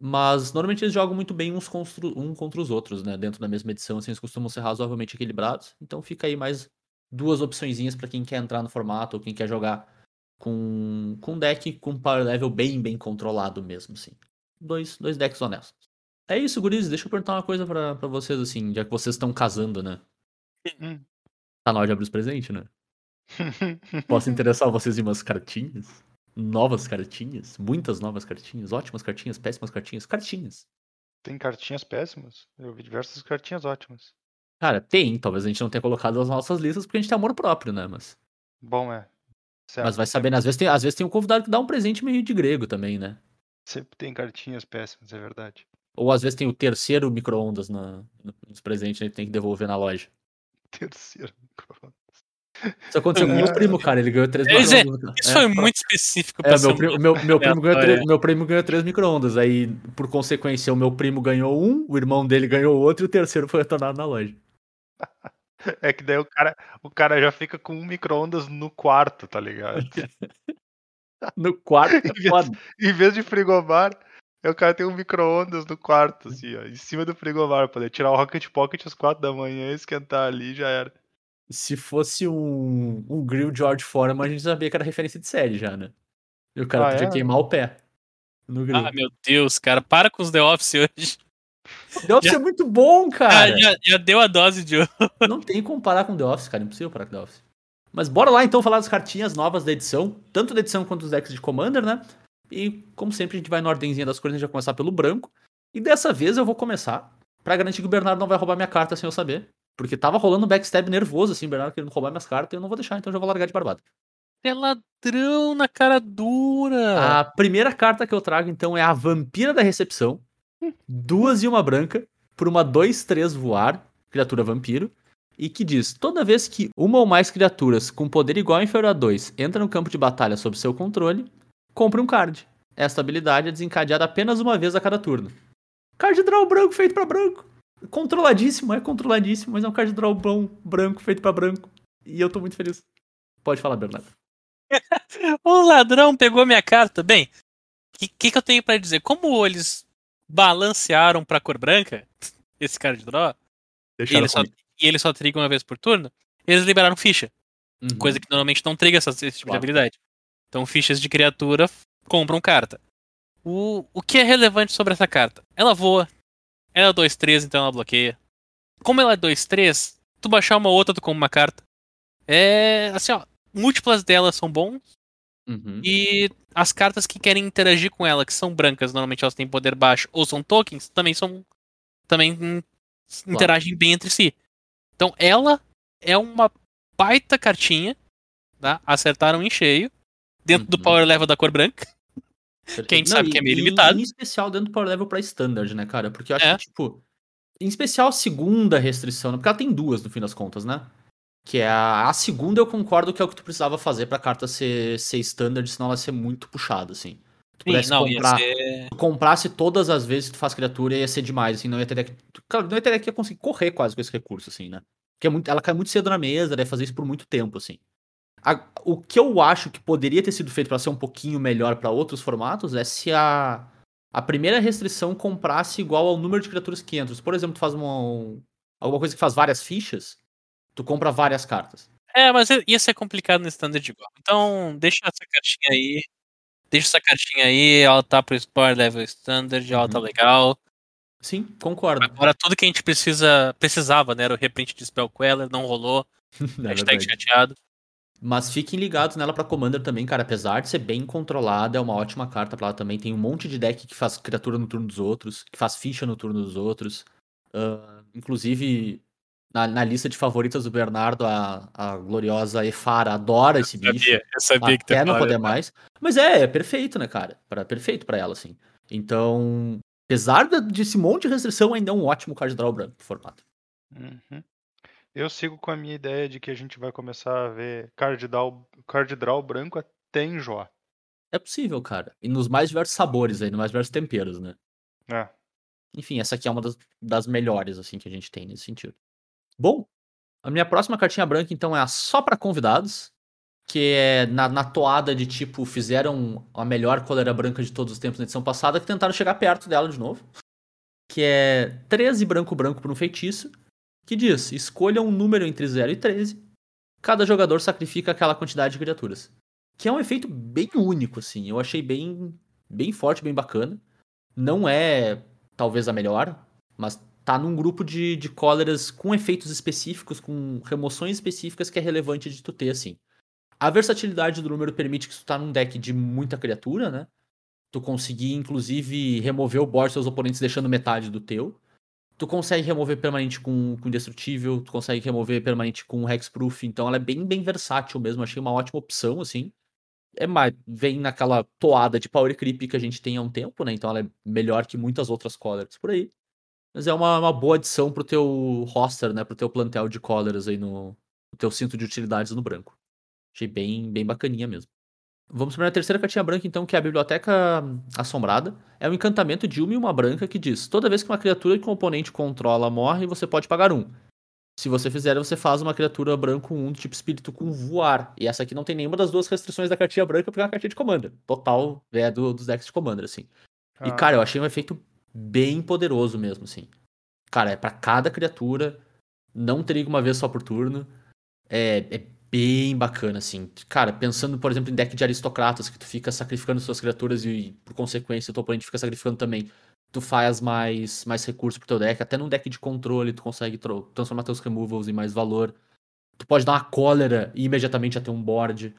Mas normalmente eles jogam muito bem uns contra, um contra os outros, né? Dentro da mesma edição, assim, eles costumam ser razoavelmente equilibrados. Então fica aí mais duas opçõezinhas pra quem quer entrar no formato ou quem quer jogar com, com um deck com power level bem, bem controlado mesmo, assim. Dois, dois decks honestos. É isso, guris. Deixa eu perguntar uma coisa pra, pra vocês, assim, já que vocês estão casando, né? Hum. Tá na hora de abrir os presentes, né? Posso interessar vocês em umas cartinhas? Novas cartinhas? Muitas novas cartinhas? Ótimas cartinhas? Péssimas cartinhas? Cartinhas. Tem cartinhas péssimas? Eu vi diversas cartinhas ótimas. Cara, tem. Talvez a gente não tenha colocado nas nossas listas porque a gente tem amor próprio, né? Mas, Bom, é. Certo, mas vai saber, né? Às vezes, tem, às vezes tem um convidado que dá um presente meio de grego também, né? Sempre tem cartinhas péssimas, é verdade. Ou às vezes tem o terceiro micro-ondas na- nos presentes, a gente tem que devolver na loja. Terceiro microfone. Isso aconteceu com o meu primo, cara. Ele ganhou três micro-ondas. Isso É, foi muito específico É, pra meu primo, meu, meu, primo ganhou três, meu primo ganhou três micro-ondas. Aí, por consequência, o meu primo ganhou um, o irmão dele ganhou outro e o terceiro foi retornado na loja. É que daí o cara, o cara já fica com um micro-ondas no quarto, tá ligado? No quarto, é foda. em vez de frigobar, é o cara tem um micro-ondas no quarto, assim, ó, em cima do frigobar, poder tirar o Rocket Pocket às quatro da manhã, esquentar ali já era. Se fosse um, um grill George Foreman, a gente sabia que era referência de série já, né? E o cara Ah, podia é? queimar o pé no grill. Ah, meu Deus, cara, para com os The Office hoje. The Office já- é muito bom, cara. Ah, já, já deu a dose de hoje. Não tem como parar com The Office, cara. Impossível parar com The Office. Mas bora lá então falar das cartinhas novas da edição. Tanto da edição quanto dos decks de Commander, né? E como sempre a gente vai na ordenzinha das cores, a gente vai começar pelo branco. E dessa vez eu vou começar pra garantir que o Bernardo não vai roubar minha carta sem eu saber. Porque tava rolando um backstab nervoso, assim, o Bernardo querendo roubar minhas cartas, e eu não vou deixar, então eu já vou largar de barbada. É ladrão na cara dura. A primeira carta que eu trago, então, é a Vampira da Recepção. Duas e uma branca, por uma 2-3 voar, criatura vampiro. E que diz: toda vez que uma ou mais criaturas com poder igual ou inferior a 2 entra no campo de batalha sob seu controle, compre um card. Esta habilidade é desencadeada apenas uma vez a cada turno. Card draw branco feito pra branco. Controladíssimo, é controladíssimo, mas é um card draw bom, branco feito pra branco. E eu tô muito feliz. Pode falar, Bernardo. O ladrão pegou minha carta. Bem, o que, que, que eu tenho pra dizer? Como eles balancearam pra cor branca, esse cara de draw, e ele, só, e ele só triga uma vez por turno, eles liberaram ficha. Uhum. Coisa que normalmente não triga essa- esse tipo Claro. de habilidade. Então, fichas de criatura compram carta. O, o que é relevante sobre essa carta? Ela voa. Ela é 2-3, então ela bloqueia. Como ela é 2-3, tu baixar uma outra, tu compra uma carta. É. Assim, ó. Múltiplas delas são bons. Uhum. E as cartas que querem interagir com ela, que são brancas, normalmente elas têm poder baixo, ou são tokens, também são. Também interagem bem entre si. Então ela é uma baita cartinha. Tá? Acertaram em cheio. Dentro do Uhum. power level da cor branca. Perfeito. que gente sabe que é meio e limitado. Em especial dentro do Power Level pra Standard, né, cara? Porque eu acho É. que, tipo. Em especial a segunda restrição, né? porque ela tem duas no fim das contas, né? Que é a, a segunda eu concordo que é o que tu precisava fazer pra carta ser, ser standard, senão ela ia ser muito puxada, assim. Tu Sim, pudesse não, comprar, ser. tu comprasse todas as vezes que tu faz criatura ia ser demais, assim, não ia ter deck. Cara, não ia ter que conseguir correr quase com esse recurso, assim, né? Porque é muito, ela cai muito cedo na mesa, deve fazer isso por muito tempo, assim. A- o que eu acho que poderia ter sido feito pra ser um pouquinho melhor pra outros formatos é se a, a primeira restrição comprasse igual ao número de criaturas que entram. Por exemplo, tu faz uma, um- alguma coisa que faz várias fichas, tu compra várias cartas. É, mas ia ser complicado no standard igual. Então, deixa essa cartinha aí. Deixa essa cartinha aí, ela tá pro Power Level Standard, ela tá Uhum. legal. Sim, concordo. Agora tudo que a gente precisa, precisava, né? Era o reprint de Spell Queller, não rolou. É hashtag verdade. chateado. Mas fiquem ligados nela pra Commander também, cara. Apesar de ser bem controlada, é uma ótima carta pra ela também. Tem um monte de deck que faz criatura no turno dos outros, que faz ficha no turno dos outros. Ah, inclusive, na, na lista de favoritas do Bernardo, a, a gloriosa Efara adora esse bicho. Sabia, eu sabia que tu ia Até não poder mais. Mas é, é perfeito, né, cara? Pra, perfeito pra ela, assim. Então, apesar de- desse monte de restrição, ainda é um ótimo card draw branco pro formato. Uhum. Eu sigo com a minha ideia de que a gente vai começar a ver card draw, card draw branco até enjoar. É possível, cara. E nos mais diversos sabores aí, nos mais diversos temperos, né? É. Enfim, essa aqui é uma das, das melhores, assim, que a gente tem nesse sentido. Bom, a minha próxima cartinha branca, então, é a só pra convidados, que é na, na toada de tipo, fizeram a melhor coleira branca de todos os tempos na edição passada, que tentaram chegar perto dela de novo. Que é 13 branco-branco por um feitiço, que diz: escolha um número entre 0 e 13. Cada jogador sacrifica aquela quantidade de criaturas. Que é um efeito bem único, assim. Eu achei bem, bem forte, bem bacana. Não é talvez a melhor, mas tá num grupo de, de cóleras com efeitos específicos, com remoções específicas que é relevante de tu ter, assim. A versatilidade do número permite que tu tá num deck de muita criatura, né? Tu conseguir, inclusive, remover o board dos seus oponentes deixando metade do teu. Tu consegue remover permanente com, com indestrutível, tu consegue remover permanente com hexproof, então ela é bem, bem versátil mesmo, achei uma ótima opção, assim. É mais, vem naquela toada de power creep que a gente tem há um tempo, né? Então ela é melhor que muitas outras cóleras por aí. Mas é uma, uma boa adição pro teu roster, né? Pro teu plantel de cóleras aí no, no teu cinto de utilidades no branco. Achei bem, bem bacaninha mesmo. Vamos para a terceira cartinha branca, então, que é a Biblioteca Assombrada. É um encantamento de uma e uma branca que diz: toda vez que uma criatura que o oponente controla morre, você pode pagar um. Se você fizer, você faz uma criatura branco 1 do tipo espírito com voar. E essa aqui não tem nenhuma das duas restrições da cartinha branca, porque é uma cartinha de commander. Total, é do, dos decks de commander, assim. E, Ah, cara, eu achei um efeito bem poderoso mesmo, assim. Cara, é pra cada criatura, não triga uma vez só por turno. É, é bem bacana, assim. Cara, pensando, por exemplo, em deck de aristocratas, que tu fica sacrificando suas criaturas e, por consequência, o teu oponente fica sacrificando também. Tu faz mais, mais recurso pro teu deck. Até num deck de controle, tu consegue transformar teus removals em mais valor. Tu pode dar uma cólera e imediatamente ter um board.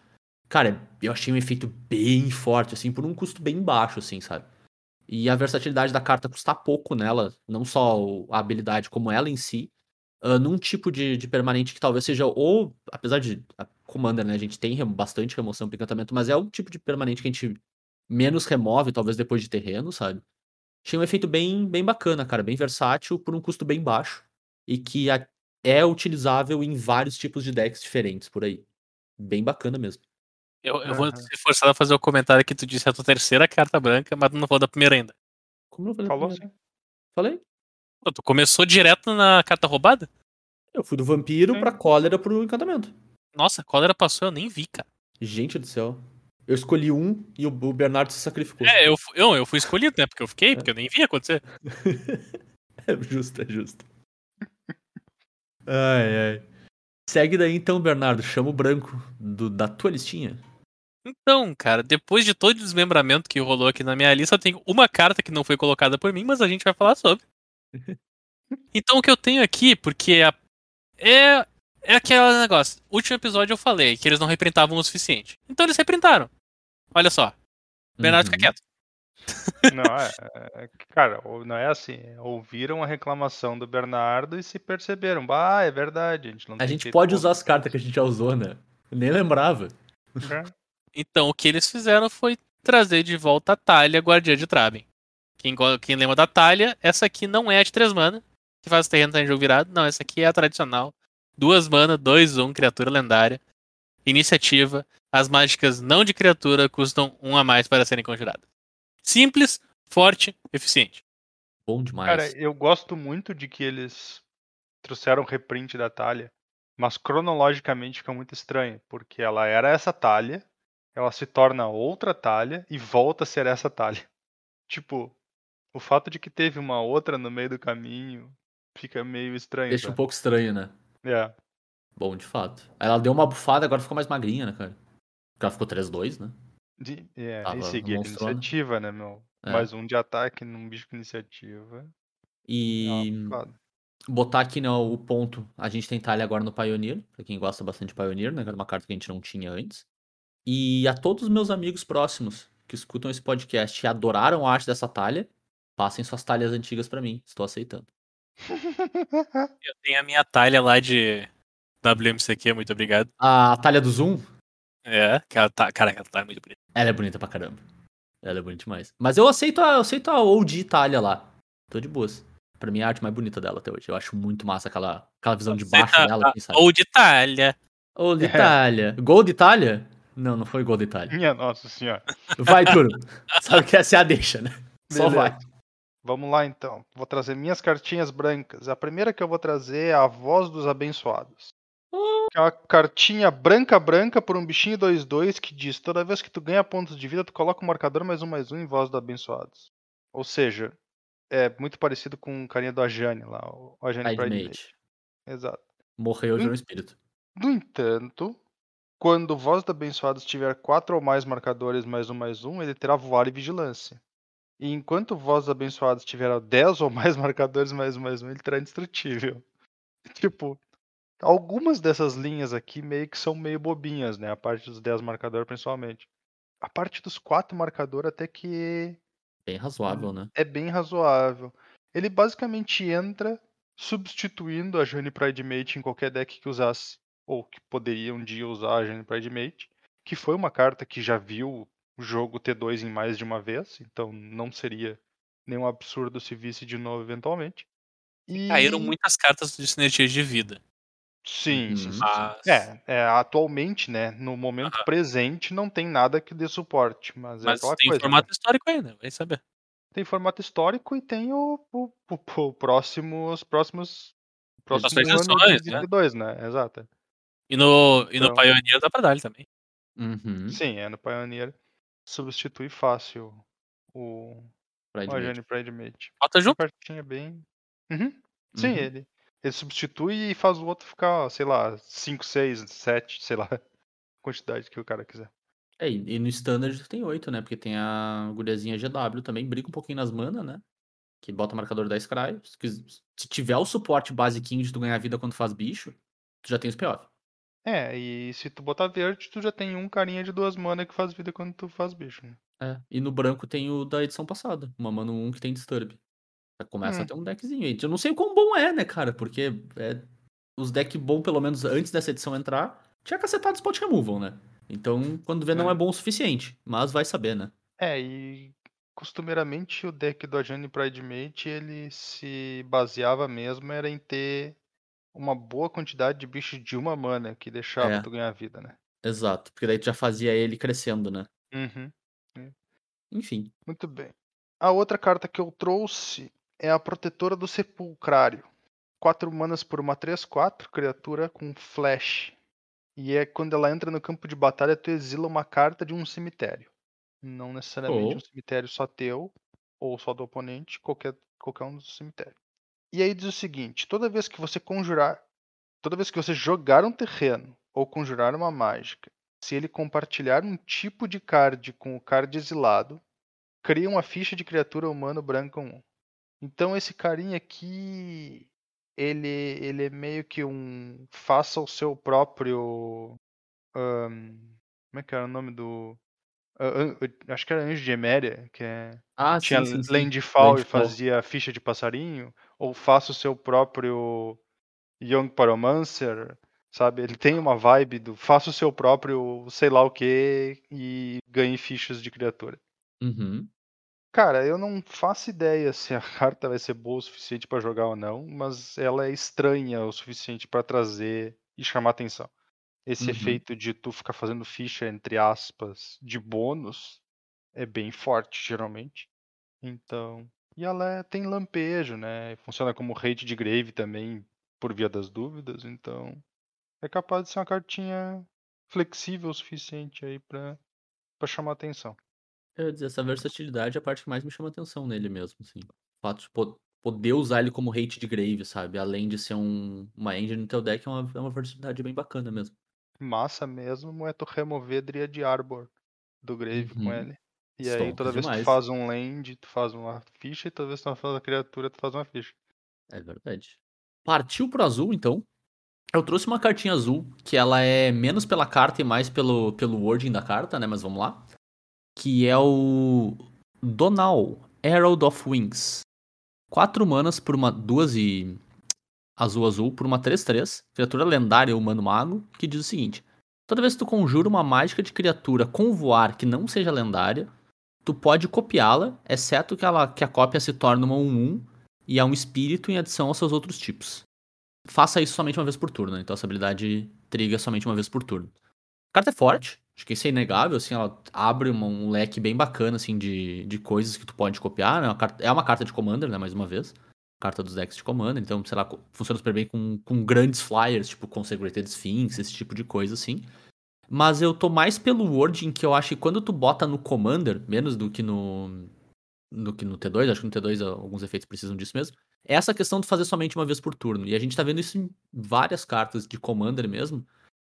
Cara, eu achei um efeito bem forte, assim, por um custo bem baixo, assim, sabe? E a versatilidade da carta custar pouco nela, não só a habilidade, como ela em si, ah, num tipo de, de permanente que talvez seja, ou, apesar de a Commander, né, a gente tem remo- bastante remoção pro encantamento, mas é um tipo de permanente que a gente menos remove, talvez depois de terreno, sabe? Achei um efeito bem, bem bacana, cara, bem versátil, por um custo bem baixo, e que a- é utilizável em vários tipos de decks diferentes por aí. Bem bacana mesmo. Eu, eu vou ser forçado a fazer o comentário que tu disse a tua terceira carta branca, mas tu não falou da primeira ainda. Como eu falei? Falou sim. Falei? Pô, tu começou direto na carta roubada? Eu fui do vampiro Sim. pra cólera pro encantamento. Nossa, qual era passou? Eu nem vi, cara. Gente do céu. Eu escolhi um e o Bernardo se sacrificou. É, eu, eu, eu fui escolhido, né? Porque eu fiquei, porque eu nem vi acontecer. É justo, é justo. Ai, ai. Segue daí então, Bernardo. Chama o branco do- da tua listinha. Então, cara, depois de todo o desmembramento que rolou aqui na minha lista, eu tenho uma carta que não foi colocada por mim, mas a gente vai falar sobre. Então, o que eu tenho aqui, porque a- É, é aquele negócio. Último episódio eu falei que eles não reprintavam o suficiente. Então eles reprintaram. Olha só. Bernardo Uhum. fica quieto. Não, é, é- cara, ou- não é assim. é, Ouviram a reclamação do Bernardo e se perceberam. Bah, é verdade. A gente, não A gente pode usar as cartas que a gente já usou, né? Eu nem lembrava. né? Então o que eles fizeram foi trazer de volta a Talia Guardiã de Traben. Quem, quem lembra da Talia, essa aqui não é a de 3 mana, que faz o terreno estar em jogo virado. Não, essa aqui é a tradicional. 2 mana, 2, 1, criatura lendária. Iniciativa. As mágicas não de criatura custam 1 a mais para serem conjuradas. Simples, forte, eficiente. Bom demais. Cara, eu gosto muito de que eles trouxeram o reprint da Talia, mas cronologicamente fica muito estranho, porque ela era essa Talia, ela se torna outra Talia e volta a ser essa Talia. Tipo, o fato de que teve uma outra no meio do caminho fica meio estranho. Deixa um sabe? pouco estranho, né? É. Bom, de fato. Ela deu uma bufada, agora ficou mais magrinha, né, cara? Porque ela ficou 3-2, né? De, é, Tava e seguir a monstrona. iniciativa, né, meu? É. Mais um de ataque num bicho com iniciativa. E botar aqui né, o ponto. A gente tem Talia agora no Pioneer, pra quem gosta bastante de Pioneer, né? Que era uma carta que a gente não tinha antes. E a todos os meus amigos próximos que escutam esse podcast e adoraram a arte dessa Talia, passem suas talhas antigas pra mim. Estou aceitando. Eu tenho a minha talha lá de WMCQ, muito obrigado. A Talia do Zoom, É, que ela tá, cara, ela tá muito bonita. ela é bonita pra caramba. Ela é bonita demais. Mas eu aceito a, eu aceito a OG Talia lá. Tô de boas. Pra mim é a arte mais bonita dela até hoje. Eu acho muito massa aquela, aquela visão de baixo dela, quem sabe. Ou de talha. Old É. Itália. Gol de Itália? Não, não foi gol de Itália. Minha nossa senhora. Vai, Turo. Sabe que essa é a deixa, né? Só Beleza. vai. Vamos lá então. Vou trazer minhas cartinhas brancas. A primeira que eu vou trazer é a Voz dos Abençoados. Que é uma cartinha branca branca por um bichinho 2-2 que diz: toda vez que tu ganha pontos de vida, tu coloca um marcador mais um mais um em Voz dos Abençoados. Ou seja, é muito parecido com o carinha do Ajane lá, o Ajane. Pridemate. Exato. Morreu e virou um espírito. No entanto, quando Voz dos Abençoados tiver quatro ou mais marcadores mais um mais um, ele terá voar e vigilância. E enquanto Voz dos Abençoados tiver 10 ou mais marcadores mais um mais um, ele terá indestrutível. Tipo, algumas dessas linhas aqui meio que são meio bobinhas, né? A parte dos 10 marcadores principalmente. A parte dos 4 marcadores até que Bem razoável, né? é bem razoável. Ele basicamente entra substituindo a Jane Pride Mate em qualquer deck que usasse, ou que poderia um dia usar a Jane Pride Mate, que foi uma carta que já viu o jogo T2 em mais de uma vez, então não seria nenhum absurdo se visse de novo eventualmente. E... Caíram muitas cartas de sinergia de vida. Sim, sim, Uhum. sim. Mas, É, é, atualmente, né, no momento presente, não tem nada que dê suporte, mas, é mas aquela tem coisa. né? formato histórico aí, né? Vai saber. Tem formato histórico e tem o, o, o, o próximo, os próximos. Próximo Próximas ano de edições, né? 22, né? Exato. E no, e no Então- Pioneer dá pra dar ele também. Uhum. Sim, é no Pioneer. Substitui fácil o, o Pridemate. Ajane Pride Mate. Bota junto. cartinha bem. Uhum. Sim, Uhum. ele. Ele substitui e faz o outro ficar, sei lá, 5, 6, 7, sei lá. Quantidade que o cara quiser. É, e no Standard tem 8, né? Porque tem a guriazinha GW também, briga um pouquinho nas mana, né? Que bota marcador da Scry. Se tiver o suporte basiquinho de tu ganhar vida quando faz bicho, tu já tem os payoff. É, e se tu botar verde, tu já tem um carinha de duas mana que faz vida quando tu faz bicho. Né? É. E no branco tem o da edição passada, uma mana 1 que tem Disturb. Já começa Hum. a ter um deckzinho aí. Eu não sei o quão bom é, né, cara? Porque é, os decks bons, pelo menos antes dessa edição entrar, tinha cacetado spot removal, né? Então, quando vê, não É. é bom o suficiente. Mas vai saber, né? É, e costumeiramente o deck do Ajani Pride Mate, ele se baseava mesmo era em ter uma boa quantidade de bichos de uma mana que deixava É. tu ganhar vida, né? Exato. Porque daí tu já fazia ele crescendo, né? Uhum. Enfim. Muito bem. A outra carta que eu trouxe é a Protetora do Sepulcrário. 4 manas por uma 3-4, criatura com flash. E é quando ela entra no campo de batalha, tu exila uma carta de um cemitério. Não necessariamente Oh. um cemitério só teu, ou só do oponente, qualquer, qualquer um dos cemitérios. E aí diz o seguinte: toda vez que você conjurar, toda vez que você jogar um terreno ou conjurar uma mágica, se ele compartilhar um tipo de card com o card exilado, cria uma ficha de criatura humano branca 1. Então esse carinha aqui ele, ele é meio que um. Faça o seu próprio. ahn, como é que era o nome do. ah, an- acho que era Anjo de Eméria, que é. Ah, Tinha sim, sim, sim. Landfall e Landfall. fazia ficha de passarinho. Ou faça o seu próprio Young Pyromancer. Sabe? Ele tem uma vibe do faça o seu próprio sei lá o que e ganhe fichas de criatura. Uhum. Cara, eu não faço ideia se a carta vai ser boa o suficiente pra jogar ou não, mas ela é estranha o suficiente pra trazer e chamar atenção. Esse Uhum. efeito de tu ficar fazendo ficha, entre aspas, de bônus é bem forte, geralmente. Então. E ela é- tem lampejo, né? Funciona como rate de grave também, por via das dúvidas, então. É capaz de ser uma cartinha flexível o suficiente aí pra chamar atenção. Eu ia dizer, essa versatilidade é a parte que mais me chama atenção nele mesmo, assim. O fato de po- poder usar ele como hate de grave, sabe? Além de ser um, uma engine no teu deck, é uma, é uma versatilidade bem bacana mesmo. massa mesmo é tu remover Dryad Arbor do Grave com Uhum. ele. E aí toda vez que demais. tu faz um land, tu faz uma ficha, e toda vez que tu faz a criatura, tu faz uma ficha. É verdade. Partiu pro azul, então. Eu trouxe uma cartinha azul, que ela é menos pela carta e mais pelo, pelo wording da carta, né? Mas vamos lá. Que é o Donal, Herald of Wings. Quatro manas por uma. Duas e. Azul azul por uma 3-3. Criatura lendária humano mago. Que diz o seguinte: Toda vez que tu conjura uma mágica de criatura com voar que não seja lendária, tu pode copiá-la, exceto que, ela, que a cópia se torne uma 1-1 e é um espírito em adição aos seus outros tipos. Faça isso somente uma vez por turno, né? então essa habilidade triga somente uma vez por turno. A carta é forte, acho que isso é inegável, assim, ela abre um leque bem bacana, assim, de, de coisas que tu pode copiar, né? Carta- é uma carta de Commander, né, mais uma vez. Carta dos decks de Commander, então, sei lá, funciona super bem com, com grandes flyers, tipo Consecrated Sphinx, esse tipo de coisa, assim. Mas eu tô mais pelo wording que eu acho que quando tu bota no Commander, menos do que no, do que no T2, acho que no T2 alguns efeitos precisam disso mesmo, é essa questão de fazer somente uma vez por turno. E a gente tá vendo isso em várias cartas de Commander mesmo,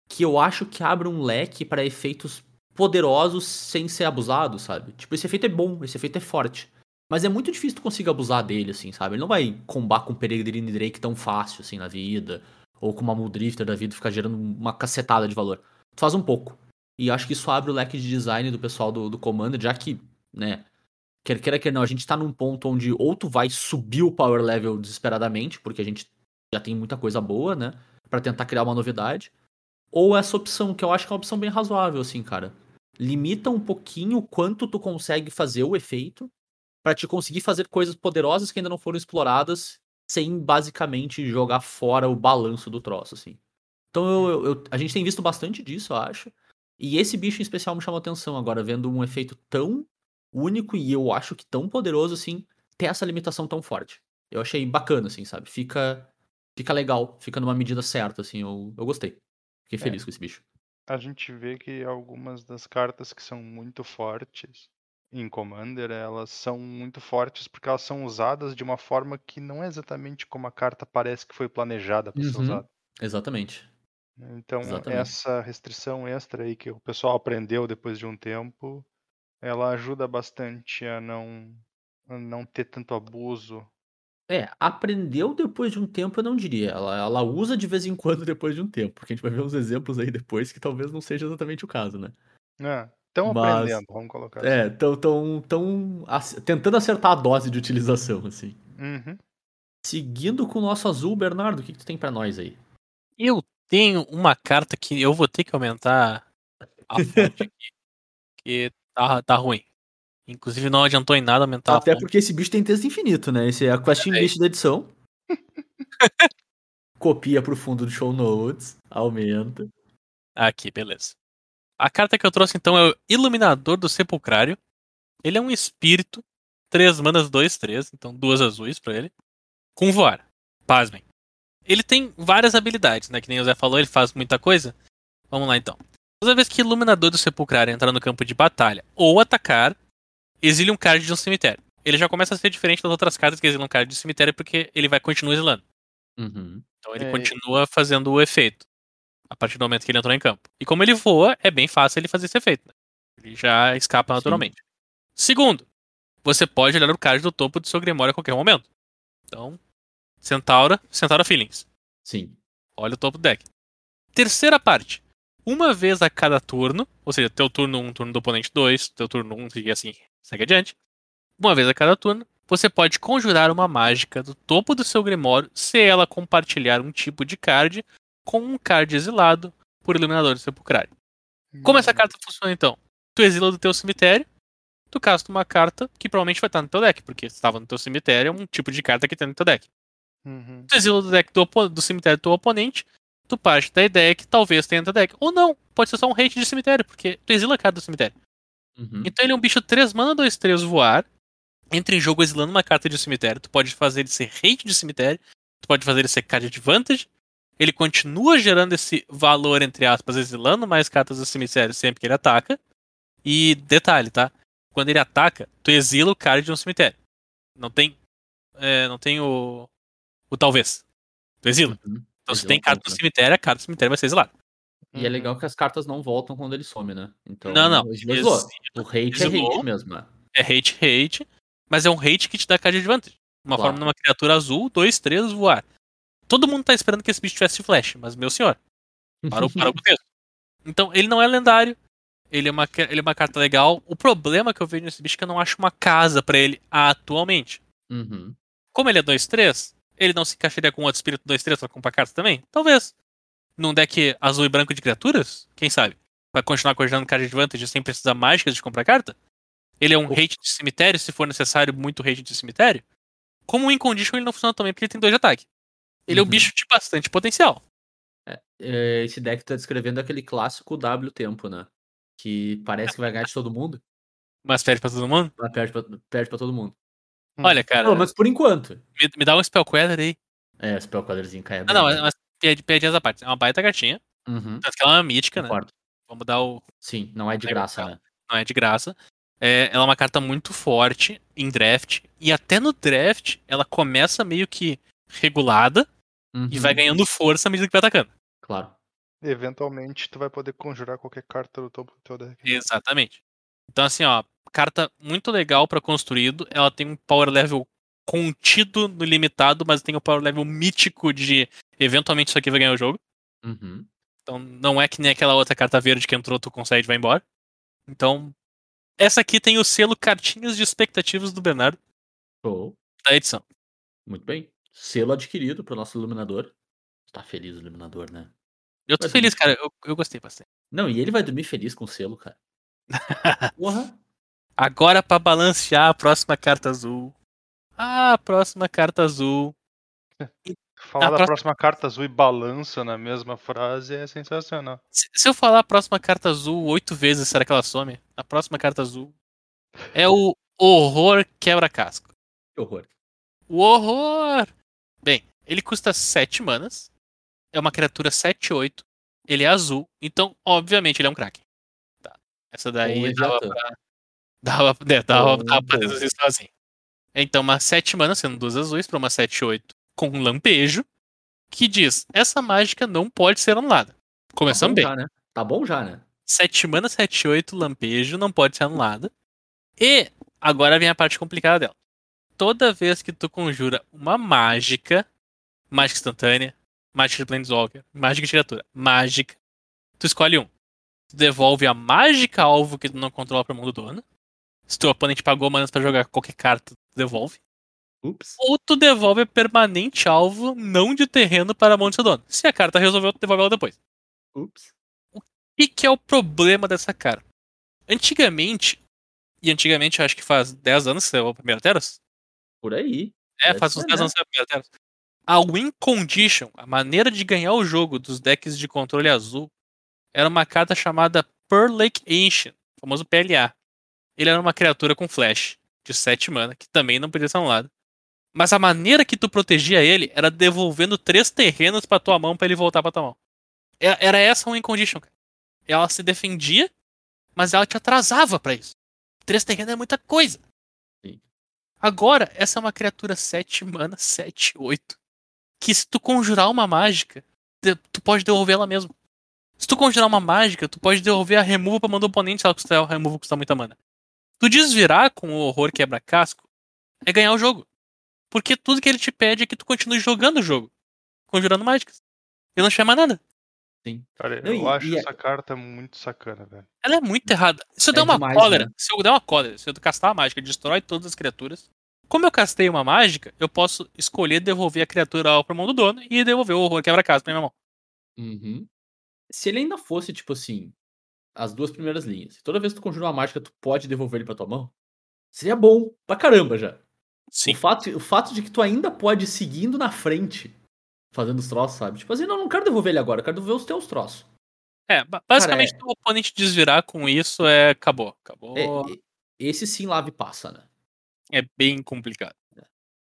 que eu acho que abre um leque para efeitos poderosos sem ser abusado, sabe? Tipo, esse efeito é bom, esse efeito é forte. Mas é muito difícil tu conseguir abusar dele, assim, sabe? Ele não vai combar com Peregrine Drake tão fácil, assim, na vida. Ou com uma Muldrifter da vida ficar gerando uma cacetada de valor. Tu faz um pouco. E acho que isso abre o leque de design do pessoal do, do Commander, já que, né, quer queira quer não, a gente tá num ponto onde ou tu vai subir o power level desesperadamente, porque a gente já tem muita coisa boa, né, Pra tentar criar uma novidade, ou essa opção, que eu acho que é uma opção bem razoável, assim, cara. Limita um pouquinho quanto tu consegue fazer o efeito pra te conseguir fazer coisas poderosas que ainda não foram exploradas, sem basicamente jogar fora o balanço do troço, assim. Então eu, eu- a gente tem visto bastante disso, eu acho. E esse bicho em especial me chamou atenção agora, vendo um efeito tão único e eu acho que tão poderoso, assim, ter essa limitação tão forte. Eu achei bacana, assim, sabe? Fica, fica legal, fica numa medida certa, assim, eu, eu gostei. Fiquei É. feliz com esse bicho. A gente vê que algumas das cartas que são muito fortes em Commander, elas são muito fortes porque elas são usadas de uma forma que não é exatamente como a carta parece que foi planejada para ser Uhum. usada. Exatamente. Então, Exatamente. essa restrição extra aí que o pessoal aprendeu depois de um tempo, ela ajuda bastante a não, a não ter tanto abuso. É, aprendeu depois de um tempo, eu não diria. Ela, ela usa de vez em quando depois de um tempo, porque a gente vai ver uns exemplos aí depois que talvez não seja exatamente o caso, né? Estão Mas- aprendendo, vamos colocar É, assim. tão, tão, tão ac- tentando acertar a dose de utilização, assim. Uhum. Seguindo com o nosso azul, Bernardo, o que, que tu tem pra nós aí? Eu tenho uma carta que eu vou ter que aumentar a fonte aqui. Que tá, tá ruim. Inclusive não adiantou em nada aumentar a Até porque esse bicho tem texto infinito, né? Esse é a question É. list da edição. Copia pro fundo do show notes, aumenta. Aqui, beleza. A carta que eu trouxe então é o Iluminador do Sepulcrário. Ele é um espírito, 3 manas, 2, 3, então duas azuis pra ele. Com voar. Pasmem. Ele tem várias habilidades, né? Que nem o Zé falou, ele faz muita coisa. Vamos lá então. Toda vez que Iluminador do Sepulcrário entrar no campo de batalha ou atacar, exile um card de um cemitério. Ele já começa a ser diferente das outras cartas que exilam um card de cemitério porque ele vai continuar exilando. Uhum. Então ele É, continua fazendo o efeito. A partir do momento que ele entrou em campo. E como ele voa, é bem fácil ele fazer esse efeito. né? Ele já escapa Sim. naturalmente. Segundo, você pode olhar o card do topo do seu Grimório a qualquer momento. Então, Centaura, Centaura Feelings. Sim. Olha o topo do deck. Terceira parte. Uma vez a cada turno, ou seja, teu turno 1, um, turno do oponente 2, teu turno 1 um, e assim, segue adiante. Uma vez a cada turno, você pode conjurar uma mágica do topo do seu Grimório se ela compartilhar um tipo de card com um card exilado por Iluminador Sepulcrário. Como essa carta funciona então? Tu exila do teu cemitério, tu casta uma carta que provavelmente vai estar no teu deck, porque estava no teu cemitério, é um tipo de carta que tem no teu deck. Uhum. Tu exila do deck do, do cemitério do teu oponente, tu parte da ideia que talvez tenha teu deck. Ou não, pode ser só um hate de cemitério, porque tu exila a carta do cemitério. Uhum. Então ele é um bicho 3 mana, 2, 3 voar. Entra em jogo exilando uma carta de cemitério. Tu pode fazer ele ser hate de cemitério. Tu pode fazer ele ser card advantage. Ele continua gerando esse valor, entre aspas, exilando mais cartas do cemitério sempre que ele ataca. E detalhe, tá? Quando ele ataca, tu exila o card de um cemitério. Não tem. É, não tem o. O talvez. Tu exila. Uhum. Então se tem carta do cemitério, a carta do cemitério vai ser exilada. E é legal que as cartas não voltam quando ele some, né? Então, Não, não. exilou. O hate exilou. é hate mesmo, né? É hate, hate. Mas é um hate que te dá card advantage. Uma Claro. forma numa criatura azul, 2, 3, voar. Todo mundo tá esperando que esse bicho tivesse flash, mas meu senhor, parou, parou com o. Então, ele não é lendário. Ele é, uma, ele é uma carta legal. O problema que eu vejo nesse bicho é que eu não acho uma casa pra ele atualmente. Uhum. Como ele é 2-3, ele não se encaixaria com outro espírito 2-3 pra comprar carta também? Talvez. Num deck azul e branco de criaturas? Quem sabe? Vai continuar coordenando card advantage sem precisar mágicas de comprar carta? Ele é um O- hate de cemitério, se for necessário, muito hate de cemitério? Como o Incondition ele não funciona também porque ele tem dois de ataque. Ele é um Uhum. bicho de bastante potencial. É, esse deck tá descrevendo aquele clássico W tempo, né? Que parece que vai ganhar de todo mundo, Mas perde pra todo mundo? mas perde pra, perde pra todo mundo. Hum. Olha, cara, Pelo menos por enquanto. me, me dá um Spell Queller aí. É, Spell Quadrezinho cai Ah, não, mas, mas piad- piadinhas à parte. É uma baita cartinha. Uhum, Tanto que ela é uma mítica, né? concordo. Vamos dar o. Sim, não é de graça, né? Não é de graça. É, ela é uma carta muito forte em draft. E até no draft, ela começa meio que regulada e Uhum, vai ganhando força à medida que vai atacando. Claro. Eventualmente tu vai poder conjurar qualquer carta do topo do teu deck. Exatamente. Então, assim, ó, carta muito legal pra construído. Ela tem um power level contido no limitado, mas tem um power level mítico de eventualmente isso aqui vai ganhar o jogo. Uhum. Então não é que nem aquela outra carta verde que entrou, tu consegue e vai embora. Então, essa aqui tem o selo cartinhas de expectativas do Bernardo Show. da edição. Muito bem. Selo adquirido pro nosso iluminador. Tá feliz o iluminador, né? Eu tô feliz, cara. Eu, eu gostei bastante. Não, e ele vai dormir feliz com o selo, cara. Porra. Agora pra balancear a próxima carta azul. Ah, a próxima carta azul. Falar A da próxima- próxima carta azul e balança na mesma frase é sensacional. Se, se eu falar a próxima carta azul oito vezes, será que ela some? A próxima carta azul é o horror quebra-casco. Que horror. O horror! Bem, ele custa 7 manas. É uma criatura 7-8. Ele é azul. Então, obviamente, ele é um Kraken. Tá. Essa daí Ou dava pra. Dava, é, dava, dava pra reduzir sozinho. Então, uma 7 manas, sendo duas azuis, pra uma 7-8 com um lampejo. Que diz: essa mágica não pode ser anulada. Tá Começando bom bem. já, né? Tá bom já, né? 7 mana, 7, 8, lampejo, não pode ser anulada. E agora vem a parte complicada dela. Toda vez que tu conjura uma mágica, mágica instantânea, mágica de Planeswalker, mágica de criatura, mágica, tu escolhe um. Tu devolve a mágica alvo que tu não controla pra mão do dono. Se teu oponente pagou manas pra jogar qualquer carta, tu devolve. Ups. Ou tu devolve a permanente alvo não de terreno para a mão do seu dono. Se a carta resolveu, tu devolve ela depois. Ups. O que, que é o problema dessa carta? Antigamente, e antigamente eu acho que faz 10 anos que saiu a primeira Teros? Por aí. É, Deve faz uns 10 né? anos que saiu a primeira Teros. A Win Condition, a maneira de ganhar o jogo dos decks de controle azul, era uma carta chamada Pearl Lake Ancient, famoso PLA. Ele era uma criatura com flash, de 7 mana, que também não podia ser anulado. Mas a maneira que tu protegia ele era devolvendo três terrenos pra tua mão pra ele voltar pra tua mão. É- Era essa Win Condition, cara. Ela se defendia, mas ela te atrasava pra isso. Três terrenos é muita coisa. Sim. Agora, essa é uma criatura 7 mana, 7, 8. Que se tu conjurar uma mágica, tu pode devolver ela mesmo. Se tu conjurar uma mágica, tu pode devolver a removal pra mão do oponente se ela custar, a removal custa muita mana. Tu desvirar com o horror quebra-casco é ganhar o jogo. Porque tudo que ele te pede é que tu continue jogando o jogo. Conjurando mágicas. Ele não chama nada. Cara, Não, eu e- acho e é- essa carta muito sacana, velho. Ela é muito errada. Se eu der É uma demais, cólera, né? se eu der uma cólera, se eu castar a mágica, destrói todas as criaturas. Como eu castei uma mágica, eu posso escolher devolver a criatura ao mão do dono e devolver o horror quebra-casa pra minha mão. Uhum. Se ele ainda fosse, tipo assim, as duas primeiras linhas, e toda vez que tu conjura uma mágica, tu pode devolver ele pra tua mão, seria bom pra caramba já. Sim. O fato, o fato de que tu ainda pode ir seguindo na frente, fazendo os troços, sabe? Tipo assim, não, não quero devolver ele agora, eu quero devolver os teus troços. É, ba- basicamente, é- se o oponente desvirar com isso, é. Acabou. Acabou. É, esse sim lave passa, né? é bem complicado.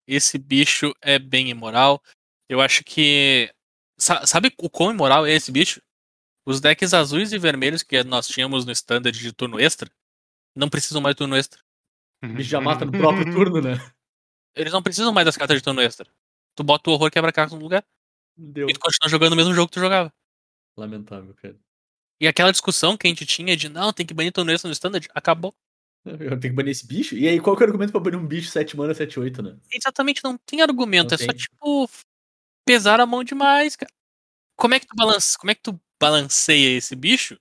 Esse bicho é bem imoral. Eu acho que. sa- Sabe o quão imoral é esse bicho? Os decks azuis e vermelhos que nós tínhamos no standard de turno extra não precisam mais de turno extra. O bicho já mata no próprio turno, né? Eles não precisam mais das cartas de turno extra. Tu bota o horror quebra-cartas no lugar Deu. e tu continua jogando o mesmo jogo que tu jogava. Lamentável, cara. E aquela discussão que a gente tinha de não, tem que banir turno extra no standard, acabou. Eu tenho que banir esse bicho? E aí, qual que é o argumento pra banir um bicho 7 mana, 7, 8, né? Exatamente, não tem argumento. Não é só tem. tipo pesar a mão demais, cara. Como é que tu balança, como é que tu balanceia esse bicho?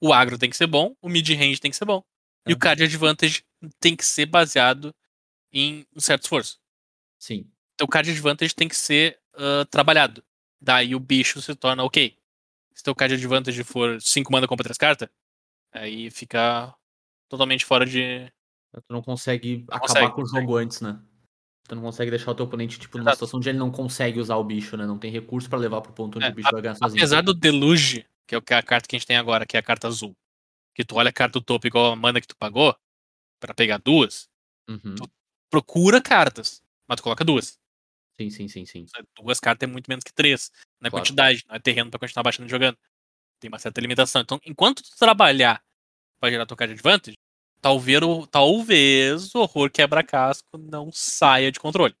O agro tem que ser bom, o mid range tem que ser bom. E o card advantage tem que ser baseado em um certo esforço. Sim. Então o card advantage tem que ser ah, trabalhado. Daí o bicho se torna ok. Se teu card advantage for 5 mana compra 3 cartas, aí fica totalmente fora de. Tu não consegue acabar consegue, com o jogo antes, né? Tu não consegue deixar o teu oponente, tipo, numa Exato. situação onde ele não consegue usar o bicho, né? Não tem recurso pra levar pro ponto onde É, o bicho vai ganhar sozinho. Apesar do Deluge, que é a carta que a gente tem agora, que é a carta azul, que tu olha a carta do topo igual a mana que tu pagou, pra pegar duas, Uhum. procura cartas, mas tu coloca duas. Sim, sim, sim, sim. Duas cartas é muito menos que três. Não é Claro. quantidade, não é terreno pra continuar baixando e jogando. Tem uma certa limitação. Então, enquanto tu trabalhar pra gerar tua card advantage, talvez o, talvez o horror quebra-casco não saia de controle.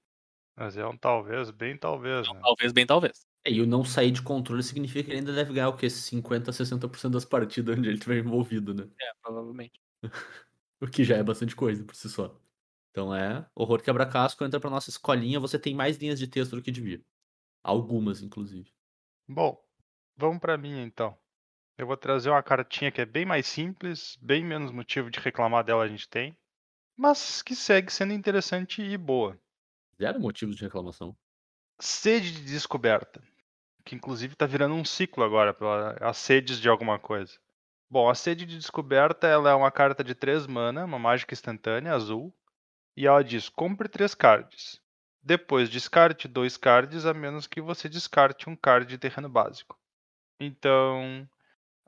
Mas é um talvez, bem talvez, né? Talvez, bem talvez. É, E o não sair de controle significa que ele ainda deve ganhar o quê? 50, 60% das partidas onde ele estiver envolvido, né? É, provavelmente. O que já é bastante coisa por si só. Então é, horror quebra-casco, entra pra nossa escolinha, você tem mais linhas de texto do que devia. Algumas, inclusive. Bom, vamos pra mim então. Eu vou trazer uma cartinha que é bem mais simples, bem menos motivo de reclamar dela a gente tem, mas que segue sendo interessante e boa. Zero motivos de reclamação. Sede de descoberta, que inclusive tá virando um ciclo agora, pela- as sedes de alguma coisa. Bom, a sede de descoberta ela é uma carta de 3 mana, uma mágica instantânea, azul, e ela diz: compre 3 cards. Depois descarte dois cards, a menos que você descarte um card de terreno básico. Então,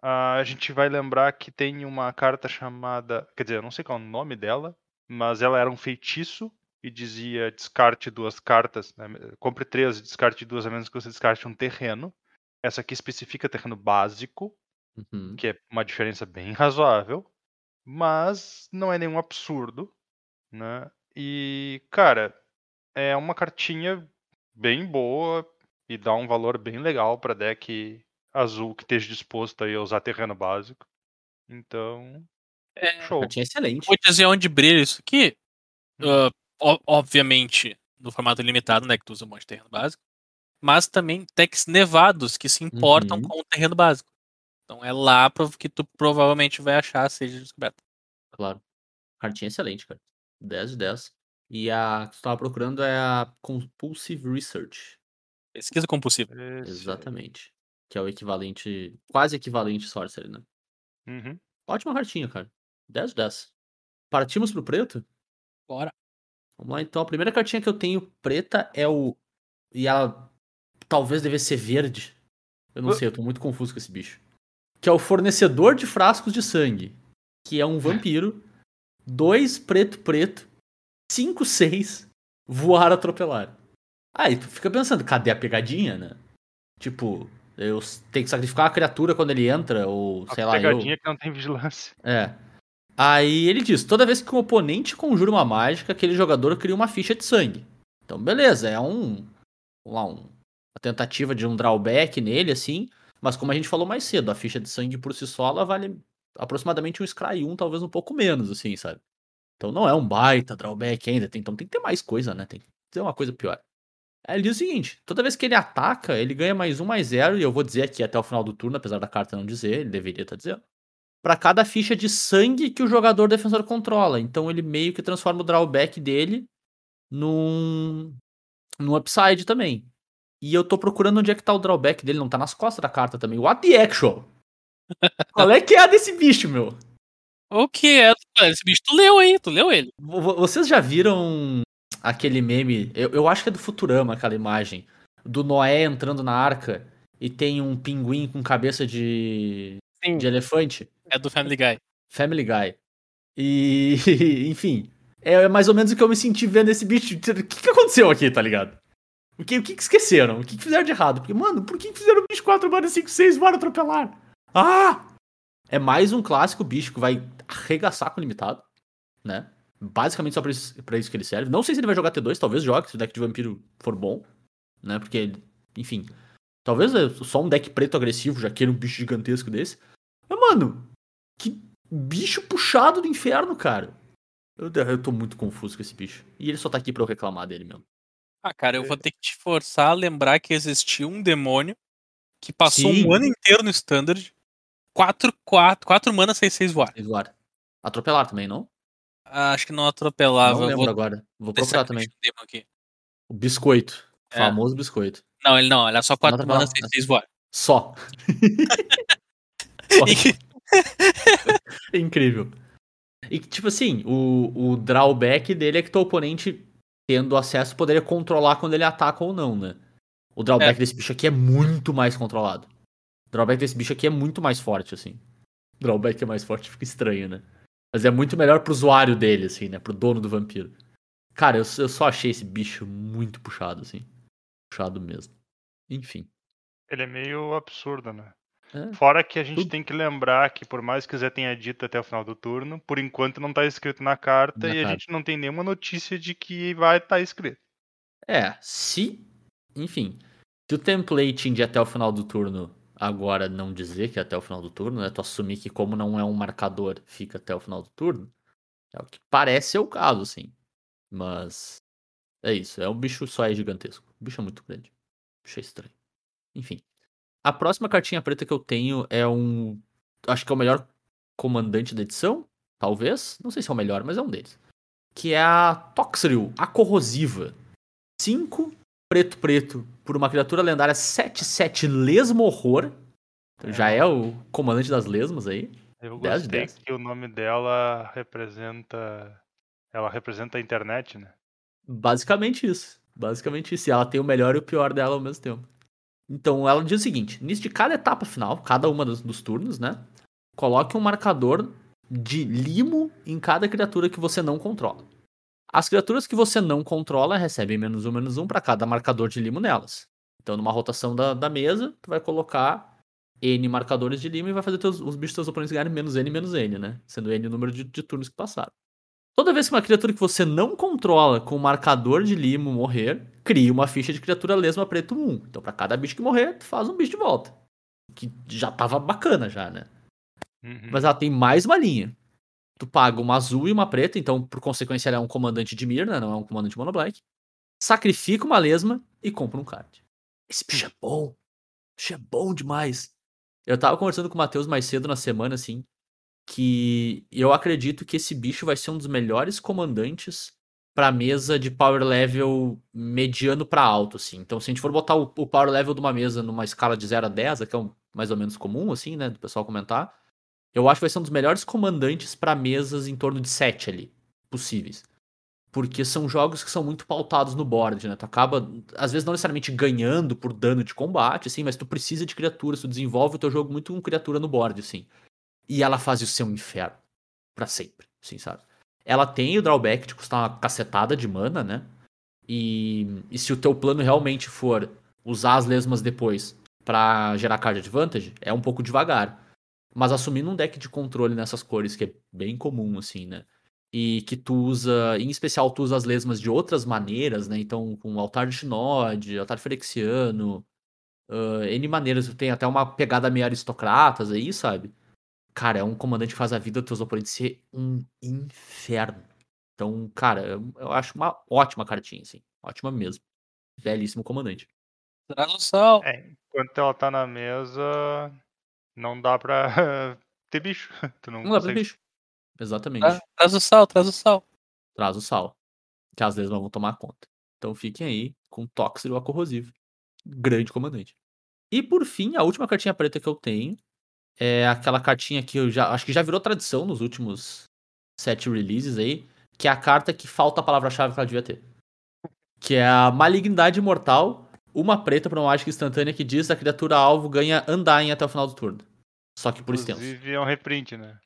a gente vai lembrar que tem uma carta chamada. Quer dizer, eu não sei qual é o nome dela, mas ela era um feitiço e dizia descarte duas cartas, né, compre três e descarte duas, a menos que você descarte um terreno. Essa aqui especifica terreno básico, Uhum. que é uma diferença bem razoável, mas não é nenhum absurdo, né? E, cara, é uma cartinha bem boa e dá um valor bem legal para deck azul que esteja disposto aí a usar terreno básico. Então, É, show. Cartinha excelente. vou dizer onde brilha isso aqui. Hum. O- obviamente, no formato limitado, né? Que tu usa um monte de terreno básico. Mas também decks nevados que se importam Uhum. com o terreno básico. Então é lá que tu provavelmente vai achar a sede de descoberta. Claro. Cartinha excelente, cara. 10 de 10. E a que tu tava procurando é a Compulsive Research. Pesquisa compulsiva. Esse- Exatamente. Que é o equivalente, quase equivalente Sorcery, né? Uhum. Ótima cartinha, cara. 10 de 10. Partimos pro preto? Bora. Vamos lá, então. A primeira cartinha que eu tenho preta é o. E ela talvez devesse ser verde. Eu não Uh. sei, eu tô muito confuso com esse bicho. Que é o fornecedor de frascos de sangue. Que é um vampiro. dois preto preto. 5, 6. Voar atropelar. Aí tu fica pensando, cadê a pegadinha, né? Tipo, eu tenho que sacrificar a criatura quando ele entra, ou A sei lá, eu. pegadinha que não tem vigilância. É. Aí ele diz: toda vez que um oponente conjura uma mágica, aquele jogador cria uma ficha de sangue. Então, beleza, é um. Lá, um, uma tentativa de um drawback nele, assim. Mas como a gente falou mais cedo, a ficha de sangue por si só, ela vale aproximadamente um Scry 1, talvez um pouco menos, assim, sabe? Então não é um baita drawback ainda. tem- então tem que ter mais coisa, né? Tem, dizer uma coisa pior. Ele diz o seguinte: toda vez que ele ataca, ele ganha mais um, mais zero, e eu vou dizer aqui até o final do turno, apesar da carta não dizer, ele deveria estar dizendo. Pra cada ficha de sangue que o jogador defensor controla. Então ele meio que transforma o drawback dele num, num upside também. E eu tô procurando onde é que tá o drawback dele, não tá nas costas da carta também. What the actual? Qual é que é a desse bicho, meu? O que é? Esse bicho tu leu aí, tu leu ele. Vo- vo- Vocês já viram aquele meme? Eu, eu acho que é do Futurama aquela imagem. Do Noé entrando na arca e tem um pinguim com cabeça de, Sim. de elefante. É do Family Guy. Family Guy. E, enfim, é mais ou menos o que eu me senti vendo esse bicho. O que, que aconteceu aqui, tá ligado? O que, o que, que esqueceram? O que, que fizeram de errado? Porque, mano, por que que fizeram o bicho 4 barra 5, 6 bora atropelar? Ah! É mais um clássico bicho que vai arregaçar com o limitado, né? Basicamente só pra isso, pra isso que ele serve. Não sei se ele vai jogar T2, talvez jogue, se o deck de vampiro for bom, né? Porque, enfim, talvez é só um deck preto agressivo já queira um bicho gigantesco desse. Mas, mano, que bicho puxado do inferno, cara. Eu, eu tô muito confuso com esse bicho. E ele só tá aqui pra eu reclamar dele mesmo. Ah, cara, eu vou ter que te forçar a lembrar que existia um demônio que passou Sim. um ano inteiro no Standard. 4, 4, 4 mana 6, 6 voar. Eduardo. Atropelar também, não? Ah, acho que não atropelava. não lembro vou agora. Vou procurar também. O biscoito. O É. famoso biscoito. Não, ele não, ele é só 4 atropelar. mana 6, 6 voar. Só. E É incrível. E tipo assim, o, o drawback dele é que teu oponente, tendo acesso, poderia controlar quando ele ataca ou não, né? O drawback É. desse bicho aqui é muito mais controlado. O drawback desse bicho aqui é muito mais forte, assim. O drawback é mais forte, fica estranho, né? Mas é muito melhor pro usuário dele, assim, né? Pro dono do vampiro. Cara, eu, eu só achei esse bicho muito puxado, assim. Puxado mesmo. Enfim. Ele é meio absurdo, né? É. Fora que a gente Tudo. tem que lembrar que, por mais que Zé tenha dito até o final do turno, por enquanto não tá escrito na carta Na e a carta. gente não tem nenhuma notícia de que vai estar escrito. É, se. Enfim. Se o template de até o final do turno agora não dizer que é até o final do turno, né? Tu assumir que, como não é um marcador, fica até o final do turno. É o que parece ser o caso, sim. Mas. É isso. É um bicho só é gigantesco. O bicho é muito grande. O bicho é estranho. Enfim. A próxima cartinha preta que eu tenho é um. Acho que é o melhor comandante da edição. Talvez. Não sei se é o melhor, mas é um deles. Que é a Toxril, a corrosiva. 5 preto preto por uma criatura lendária 7-7 lesmo horror. Então já é o comandante das lesmas aí. Eu 10 gostei 10. que o nome dela representa. Ela representa a internet, né? Basicamente isso. Basicamente isso. E ela tem o melhor e o pior dela ao mesmo tempo. Então ela diz o seguinte: início de cada etapa final, cada uma dos, dos turnos, né? Coloque um marcador de limo em cada criatura que você não controla. As criaturas que você não controla recebem menos um, menos um para cada marcador de limo nelas. Então, numa rotação da, da mesa, tu vai colocar N marcadores de limo e vai fazer teus, os bichos dos teus oponentes ganharem menos N, menos N, né? Sendo N o número de, de turnos que passaram. Toda vez que uma criatura que você não controla com marcador de limo morrer, cria uma ficha de criatura lesma preto 1. Então, pra cada bicho que morrer, tu faz um bicho de volta. Que já tava bacana já, né? Uhum. Mas ela tem mais uma linha. Tu paga uma azul e uma preta, então, por consequência, ela é um comandante de Mirna, não é um comandante mono black. Sacrifica uma lesma e compra um card. Esse bicho é bom. Bicho é bom demais. Eu tava conversando com o Matheus mais cedo na semana, assim, que eu acredito que esse bicho vai ser um dos melhores comandantes pra mesa de power level mediano pra alto, assim. Então, se a gente for botar o, o power level de uma mesa numa escala de 0 a 10, que é um, mais ou menos comum, assim, né, do pessoal comentar, eu acho que vai ser um dos melhores comandantes pra mesas em torno de 7 ali, possíveis. Porque são jogos que são muito pautados no board, né? Tu acaba, às vezes, não necessariamente ganhando por dano de combate, assim, mas tu precisa de criaturas, tu desenvolve o teu jogo muito com criatura no board, assim. E ela faz o seu inferno. Pra sempre, assim, sabe? Ela tem o drawback de custar uma cacetada de mana, né? E, e se o teu plano realmente for usar as lesmas depois pra gerar card advantage, é um pouco devagar. Mas assumindo um deck de controle nessas cores, que é bem comum, assim, né? E que tu usa, em especial, tu usa as lesmas de outras maneiras, né? Então, com altar de Shinod, altar ferexiano, uh, N maneiras. Tem até uma pegada meio aristocratas aí, sabe? Cara, é um comandante que faz a vida dos teus oponentes ser um inferno. Então, cara, eu, eu acho uma ótima cartinha, assim. Ótima mesmo. Belíssimo comandante. Traz o sal. É, enquanto ela tá na mesa, não dá pra ter bicho. Tu não, Não dá pra consegue- bicho. Exatamente. Tra- Traz o sal, traz o sal. Traz o sal. Que às vezes não vão tomar conta. Então fiquem aí com Tóxido corrosivo. Grande comandante. E por fim, a última cartinha preta que eu tenho é aquela cartinha que eu já acho que já virou tradição nos últimos sete releases aí, que é a carta que falta a palavra-chave que ela devia ter. Que é a Malignidade Mortal, uma preta pra uma mágica instantânea que diz a criatura alvo ganha Undying até o final do turno. Só que por extenso. Inclusive é um reprint, né?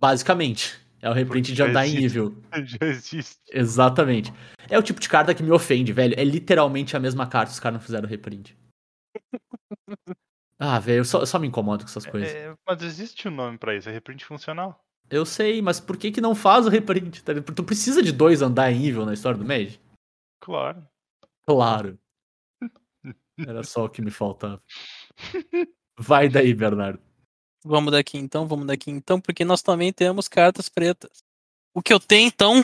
Basicamente. É o reprint de já Undying existe. Evil. Já existe. Exatamente. É o tipo de carta que me ofende, velho. É literalmente a mesma carta, os caras não fizeram reprint. Ah, velho, eu só, eu só me incomodo com essas coisas. É, mas existe um nome pra isso, é reprint funcional. Eu sei, mas por que que não faz o reprint? tá? Tu precisa de dois andar em evil na história do Mage? Claro. Claro. Era só o que me faltava. Vai daí, Bernardo. Vamos daqui então, vamos daqui então, porque nós também temos cartas pretas. O que eu tenho então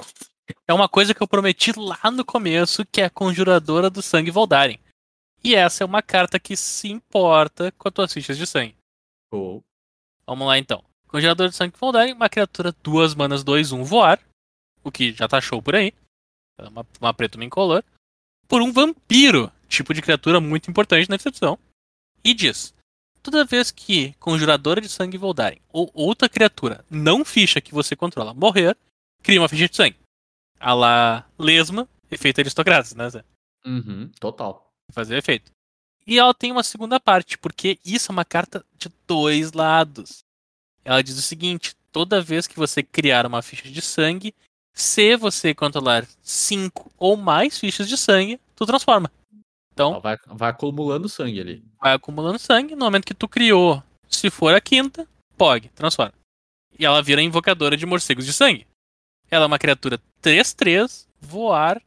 é uma coisa que eu prometi lá no começo, que é a Conjuradora do Sangue Voldaren. E essa é uma carta que se importa com as tuas fichas de sangue. Vamos lá então. Conjurador do Sangue Voldaren, uma criatura duas manas 2 1 voar, o que já tá show por aí. É uma, uma preta uma incolor. Por um vampiro, tipo de criatura muito importante na descrição. E diz: Toda vez que Conjuradora de Sangue Voldaren ou outra criatura não ficha que você controla morrer, cria uma ficha de sangue. A la Lesma, efeito aristocratas, né, Zé? Uhum, total. fazer efeito. E ela tem uma segunda parte, porque isso é uma carta de dois lados. Ela diz o seguinte: toda vez que você criar uma ficha de sangue, se você controlar cinco ou mais fichas de sangue, tu transforma. Então, Ela Vai, vai acumulando sangue ali. vai acumulando sangue. No momento que tu criou, se for a quinta, POG, transforma. E ela vira invocadora de morcegos de sangue. Ela é uma criatura 3-3, voar,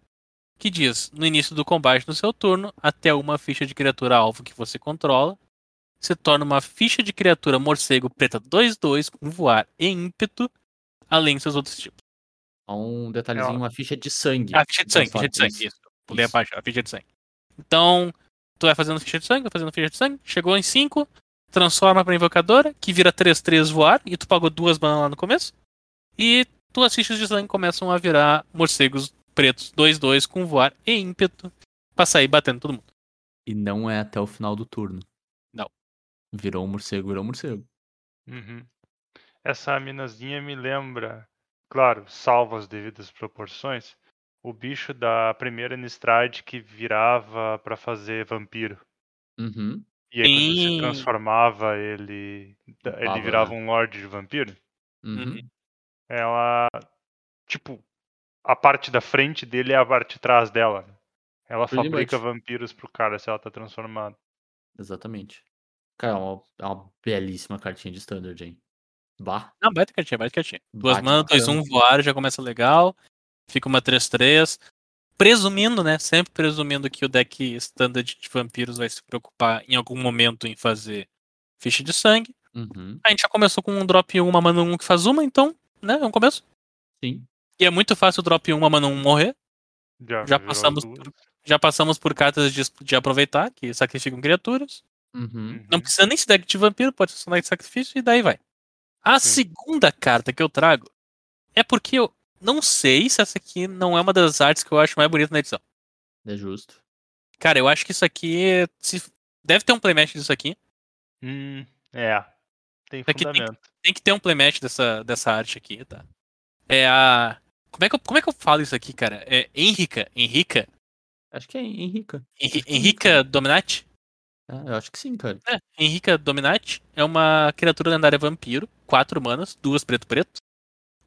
que diz: no início do combate no seu turno, até uma ficha de criatura alvo que você controla, se torna uma ficha de criatura morcego preta 2-2 com voar e ímpeto, além dos seus outros tipos. Um detalhezinho, uma ficha de sangue. A ficha de sangue, ficha de sangue, isso. Pulei a parte, a ficha de sangue. Então, tu vai fazendo ficha de sangue, vai fazendo ficha de sangue, chegou em 5, transforma pra invocadora, que vira 3-3 voar, e tu pagou duas manas lá no começo. E tuas fichas de sangue começam a virar morcegos pretos 2-2 com voar e ímpeto pra sair batendo todo mundo. E não é até o final do turno. Não. Virou um morcego, virou um morcego. Uhum. Essa minazinha me lembra, claro, salvo as devidas proporções, o bicho da primeira Nistrad que virava pra fazer vampiro. Uhum. E aí quando você transformava ele, ele virava né? um Lorde de vampiro. Uhum. Uhum. Ela, tipo, a parte da frente dele é a parte de trás dela. né? Ela Pretty fabrica much. vampiros pro cara se ela tá transformada. Exatamente. Cara, é uma, é uma belíssima cartinha de standard, hein? Bah. Não, baita cartinha, baita cartinha. Duas manas, 2-1 caramba. voar, já começa legal. Fica uma 3-3. Presumindo, né? Sempre presumindo que o deck standard de vampiros vai se preocupar em algum momento em fazer ficha de sangue. Uhum. A gente já começou com um drop 1, uma mana 1 que faz uma, então, né? É um começo. Sim. E é muito fácil o drop 1, uma mana 1 morrer. Já, Já passamos por- Já passamos por cartas de, de aproveitar, que sacrificam criaturas. Uhum. Uhum. Não precisa nem ser deck de vampiro, pode ser só deck de sacrifício e daí vai. A Sim. segunda carta que eu trago é porque eu não sei se essa aqui não é uma das artes que eu acho mais bonitas na edição. É justo. Cara, eu acho que isso aqui se- deve ter um playmatch disso aqui. Hum, é. Tem Aqui tem- fundamento. Tem que ter um playmatch dessa, dessa arte aqui, tá? É a. Como é, que eu, como é que eu falo isso aqui, cara? É Henrica. Henrica? Acho que é Henrica. Henri- Acho que é Henrica Dominati? É, eu acho que sim, cara. É, Henrica Dominati é uma criatura lendária vampiro, 4 manas, duas preto preto,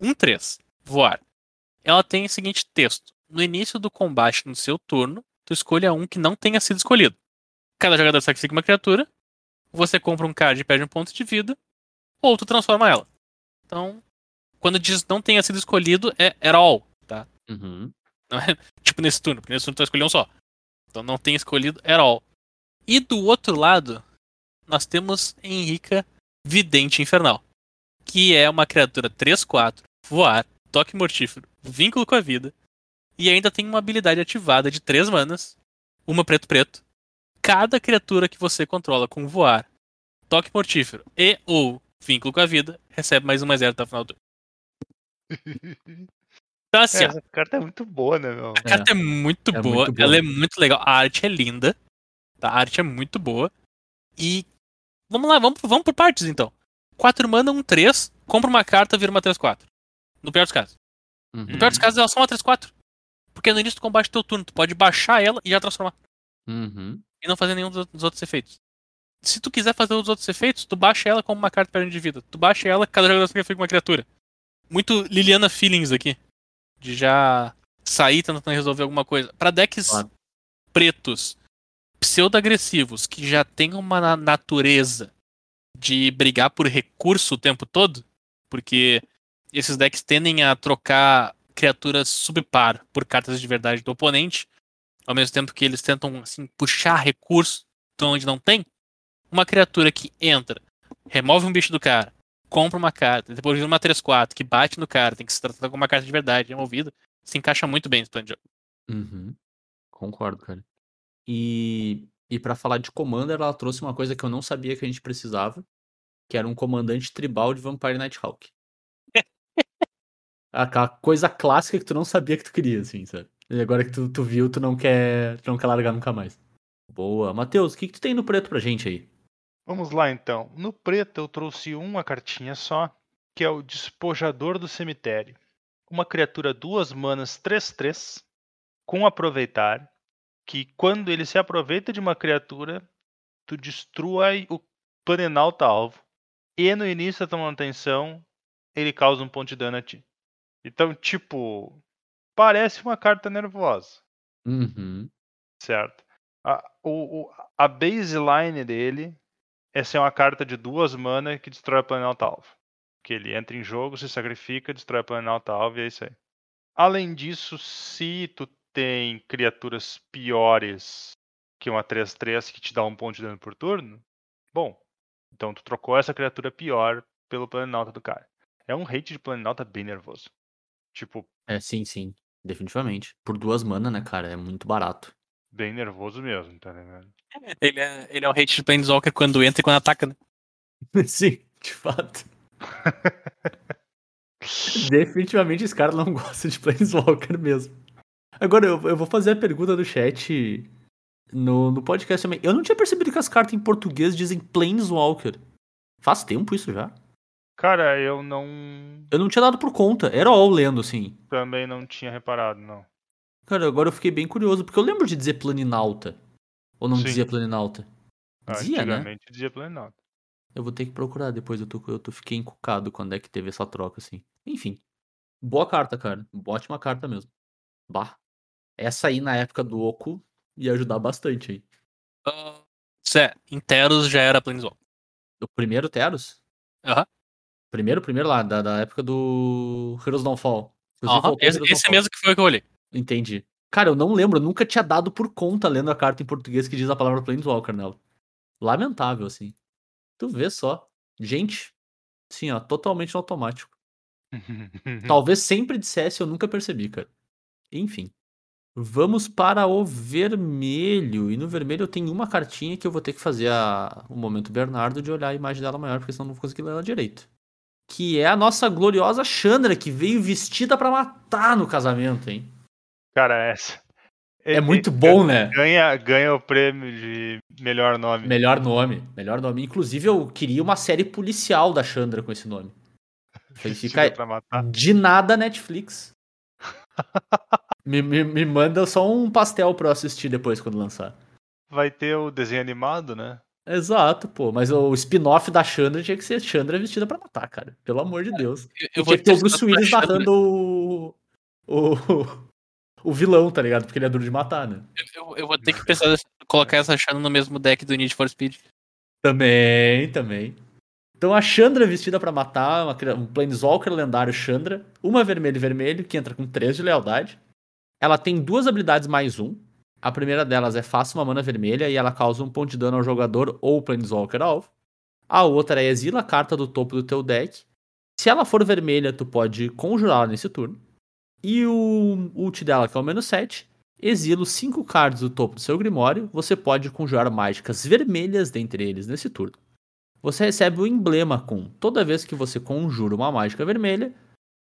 um 3, voar. Ela tem o seguinte texto: No início do combate no seu turno, tu escolha um que não tenha sido escolhido. Cada jogador sacrifica uma criatura, você compra um card e perde um ponto de vida, ou tu transforma ela. Então, quando diz não tenha sido escolhido, é at all, tá? Uhum. Não é tipo nesse turno, porque nesse turno tu vai escolher um só. Então não tem escolhido at all. E do outro lado, nós temos Henrica Vidente Infernal. Que é uma criatura 3-4, voar, toque mortífero, vínculo com a vida, e ainda tem uma habilidade ativada de 3 manas, uma preto-preto. Cada criatura que você controla com voar, toque mortífero e ou vínculo com a vida, recebe mais um mais zero até o final do turno. Então, assim, É, ó, essa carta é muito boa, né, meu? a carta é, muito, É boa, muito boa. ela é muito legal, a arte é linda, tá? a arte é muito boa. E vamos lá, vamos, vamos por partes então. 4 mana, um 3, compra uma carta, vira uma 3-4. No pior dos casos. Uhum. No pior dos casos, ela é só uma 3-4. Porque no início do combate do teu turno, tu pode baixar ela e já transformar. Uhum. E não fazer nenhum dos outros efeitos. Se tu quiser fazer os outros efeitos, tu baixa ela como uma carta perdendo de vida. Tu baixa ela, cada jogador fica com uma criatura. Muito Liliana Feelings aqui. De já sair tentando resolver alguma coisa. Pra decks Claro. pretos, pseudo-agressivos, que já tem uma na- natureza de brigar por recurso o tempo todo, porque esses decks tendem a trocar criaturas subpar por cartas de verdade do oponente, ao mesmo tempo que eles tentam assim, puxar recurso de onde não tem. Uma criatura que entra, remove um bicho do cara, compra uma carta, depois vira uma 3-4, que bate no cara, tem que se tratar como uma carta de verdade, removida, se encaixa muito bem no plano de jogo. Uhum. Concordo, cara. E, e para falar de Commander, ela trouxe uma coisa que eu não sabia que a gente precisava, que era um comandante tribal de Vampire Nighthawk. Aquela coisa clássica que tu não sabia que tu queria, assim, sabe? E agora que tu, tu viu, tu não quer, tu não quer largar nunca mais. Boa. Matheus, o que, que tu tem no preto pra gente aí? Vamos lá então. No preto eu trouxe uma cartinha só, que é o Despojador do Cemitério. Uma criatura duas manas 3-3 com aproveitar, que quando ele se aproveita de uma criatura, tu destrói o planalto alvo. E no início da tua manutenção, ele causa um ponto de dano a ti. Então, tipo, parece uma carta nervosa. Uhum. Certo. A, o, a baseline dele é ser uma carta de duas mana que destrói o planalto alvo. Que ele entra em jogo, se sacrifica, destrói o planalto alvo e é isso aí. Além disso, se tu tem criaturas piores que uma 3-3 que te dá um ponto de dano por turno, bom, então tu trocou essa criatura pior pelo planalto do cara. É um hate de planalto bem nervoso. Tipo, É, sim, sim. Definitivamente. Por duas mana, né, cara? É muito barato. bem nervoso mesmo, tá ligado? Ele é, ele é um hate de Planeswalker quando entra e quando ataca, né? sim, de fato. Definitivamente esse cara não gosta de Planeswalker mesmo. Agora, eu, eu vou fazer a pergunta do chat no, no podcast também. Eu não tinha percebido que as cartas em português dizem Planeswalker. Faz tempo isso já. Cara, eu não. Eu não tinha dado por conta. Era all lendo, assim. Também não tinha reparado, não. Cara, agora eu fiquei bem curioso, porque eu lembro de dizer Planinauta. Ou não Sim. dizia Planinauta? Dizia, né? Antigamente dizia Planalto. Eu vou ter que procurar depois, eu, tô, eu tô, fiquei encucado quando é que teve essa troca, assim. Enfim. Boa carta, cara. Ótima carta mesmo. Bah. Essa aí na época do Oco ia ajudar bastante aí. Uh, Zé, Interos já era Planeswalker. O primeiro Teros? Aham. Primeiro, primeiro lá, da, da época do Heroes Aham, voltou Esse, Heroes esse Downfall. mesmo que foi o que eu olhei. Entendi. Cara, eu não lembro, eu nunca tinha dado por conta lendo a carta em português que diz a palavra Planeswalker nela. Lamentável, assim. Tu vê só. Gente, sim, ó, totalmente automático. Talvez sempre dissesse, eu nunca percebi, cara. Enfim. Vamos para o vermelho. E no vermelho eu tenho uma cartinha que eu vou ter que fazer a... o momento Bernardo de olhar a imagem dela maior, porque senão eu não vou conseguir ler ela direito. Que é a nossa gloriosa Chandra, que veio vestida pra matar no casamento, hein? Cara, essa. É muito bom, né? Ganha, ganha o prêmio de melhor nome. Melhor nome, melhor nome. Inclusive, eu queria uma série policial da Chandra com esse nome. Fica pra matar. de nada Netflix. me, me, me manda só um pastel pra eu assistir depois quando lançar. Vai ter o desenho animado, né? Exato, pô. Mas o spin-off da Chandra tinha que ser Chandra vestida pra matar, cara. Pelo amor de Deus. Eu, Eu eu vou tinha que ter o Bruce Willis Chandra. o, o. O vilão, tá ligado? Porque ele é duro de matar, né? Eu, eu vou ter que pensar nessa- colocar essa Shannon no mesmo deck do Need for Speed. Também, também. Então a Chandra vestida pra matar, uma um Planeswalker lendário Chandra, uma vermelho e vermelho, que entra com 3 de lealdade. Ela tem duas habilidades mais um. A primeira delas é faça uma mana vermelha e ela causa um ponto de dano ao jogador ou Planeswalker alvo. A outra é exila a carta do topo do teu deck Se ela for vermelha, tu pode conjurar nesse turno. E o ult dela, que é o menos 7, exila os 5 cards do topo do seu Grimório. Você pode conjurar mágicas vermelhas dentre eles nesse turno. Você recebe o emblema com toda vez que você conjura uma mágica vermelha,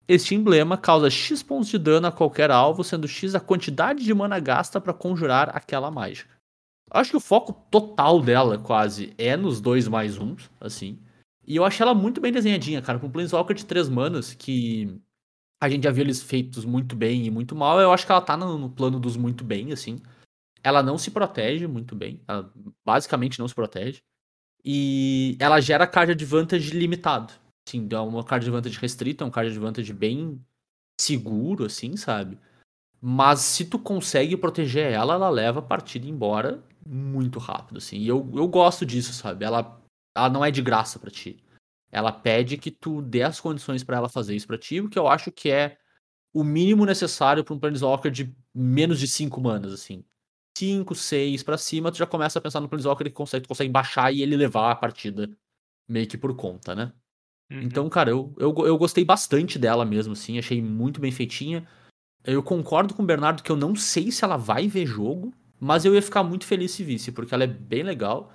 este emblema causa X pontos de dano a qualquer alvo, sendo X a quantidade de mana gasta para conjurar aquela mágica. Acho que o foco total dela, quase, é nos dois mais uns, assim. E eu achei ela muito bem desenhadinha, cara. Com um Planeswalker de três manas, que a gente já viu eles feitos muito bem e muito mal. Eu acho que ela tá no, no plano dos muito bem, assim. Ela não se protege muito bem. Ela basicamente não se protege. E ela gera card advantage limitado. Sim, é uma card advantage restrita, é um card advantage bem seguro, assim, sabe? Mas se tu consegue proteger ela, ela leva a partida embora muito rápido, assim. E eu, eu gosto disso, sabe? Ela, ela não é de graça para ti. Ela pede que tu dê as condições para ela fazer isso pra ti, o que eu acho que é o mínimo necessário para um Planeswalker de menos de 5 manas, assim. 5, 6 para cima, tu já começa a pensar no Planeswalker que consegue, tu consegue baixar e ele levar a partida meio que por conta, né? Uhum. Então, cara, eu, eu, eu gostei bastante dela mesmo, assim, achei muito bem feitinha. Eu concordo com o Bernardo que eu não sei se ela vai ver jogo, mas eu ia ficar muito feliz se visse, porque ela é bem legal.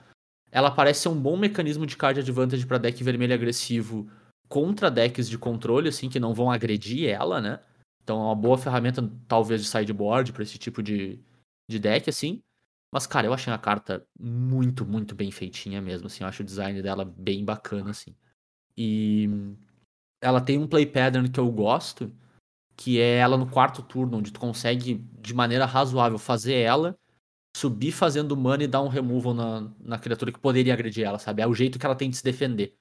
Ela parece ser um bom mecanismo de card advantage para deck vermelho agressivo contra decks de controle, assim, que não vão agredir ela, né? Então é uma boa ferramenta, talvez, de sideboard para esse tipo de, de deck, assim. Mas, cara, eu achei a carta muito, muito bem feitinha mesmo, assim. Eu acho o design dela bem bacana, assim. E ela tem um play pattern que eu gosto, que é ela no quarto turno, onde tu consegue, de maneira razoável, fazer ela, subir fazendo mana e dar um removal na, na criatura que poderia agredir ela, sabe? É o jeito que ela tem de se defender.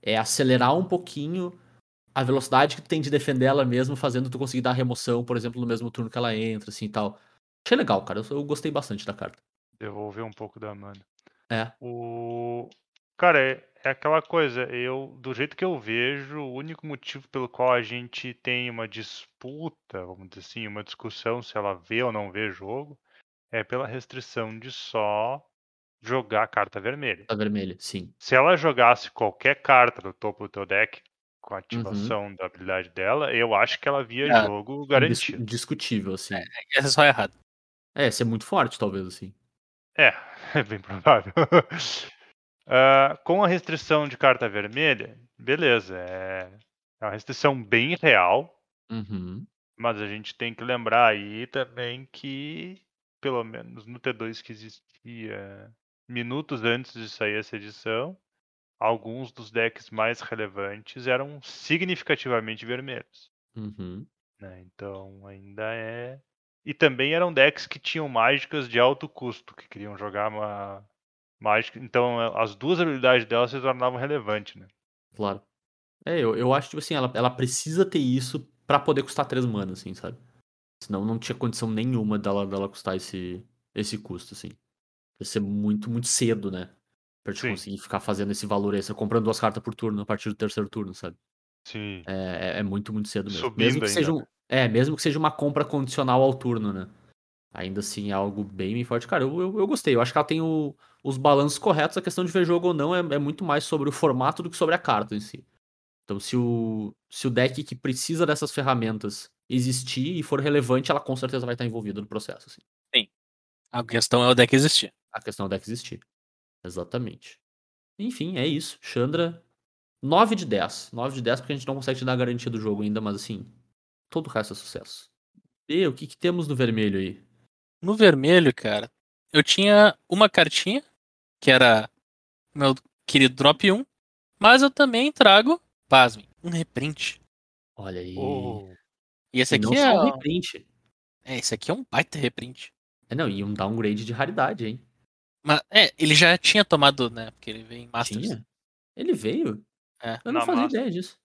É acelerar um pouquinho a velocidade que tu tem de defender ela mesmo, fazendo tu conseguir dar remoção, por exemplo, no mesmo turno que ela entra, assim e tal. Achei legal, cara. Eu, eu gostei bastante da carta. Devolver um pouco da mana. É. O. Cara, é, é aquela coisa, eu, do jeito que eu vejo, o único motivo pelo qual a gente tem uma disputa, vamos dizer assim, uma discussão se ela vê ou não vê jogo, é pela restrição de só jogar carta vermelha. Tá vermelha, sim. Se ela jogasse qualquer carta do topo do teu deck com a Uhum. ativação da habilidade dela, eu acho que ela via É, jogo Indis- garantido. Indiscutível, assim. Essa é só errado. É, ser muito forte, talvez, assim. É, é bem provável. Ah, com a restrição de carta vermelha, beleza, é é uma restrição bem real, Uhum. mas a gente tem que lembrar aí também que, pelo menos no T2 que existia minutos antes de sair essa edição, alguns dos decks mais relevantes eram significativamente vermelhos. Uhum. né? Então ainda é. E também eram decks que tinham mágicas de alto custo, que queriam jogar uma mágica. Então eh, as duas habilidades dela se tornavam relevantes, né? Claro. É, eu, eu acho, tipo assim, ela, ela precisa ter isso pra poder custar 3 mana, assim, sabe? Senão não tinha condição nenhuma dela, dela custar esse, esse custo, assim. Ia ser muito, muito cedo, né? Pra te Sim. conseguir ficar fazendo esse valor extra, comprando duas cartas por turno a partir do terceiro turno, sabe? Sim. É, é- é muito, muito cedo mesmo. Subindo mesmo que ainda, seja um? É, mesmo que seja uma compra condicional ao turno, né? Ainda assim é algo bem, forte. Cara, eu, eu, eu gostei. Eu acho que ela tem o- os balanços corretos. A questão de ver jogo ou não é, é muito mais sobre o formato do que sobre a carta em si. Então, se o, se o deck que precisa dessas ferramentas existir e for relevante, ela com certeza vai estar envolvida no processo. Assim. A questão é o deck existir. A questão é o deck existir. Exatamente. Enfim, é isso. Chandra, 9 de 10. 9 de 10 porque a gente não consegue te dar a garantia do jogo ainda, mas assim, todo o resto é sucesso. E o que, que temos no vermelho aí? No vermelho, cara, eu tinha uma cartinha, que era meu querido Drop 1, mas eu também trago, pasmem, um reprint. Olha aí. Oh, E esse E aqui não é, só um reprint. é. Esse aqui é um baita reprint. É, não, e um downgrade de raridade, hein? Mas, é, ele já tinha tomado, né? Porque ele veio em Masters. Tinha? Ele veio? É. Eu não Na fazia ideia disso.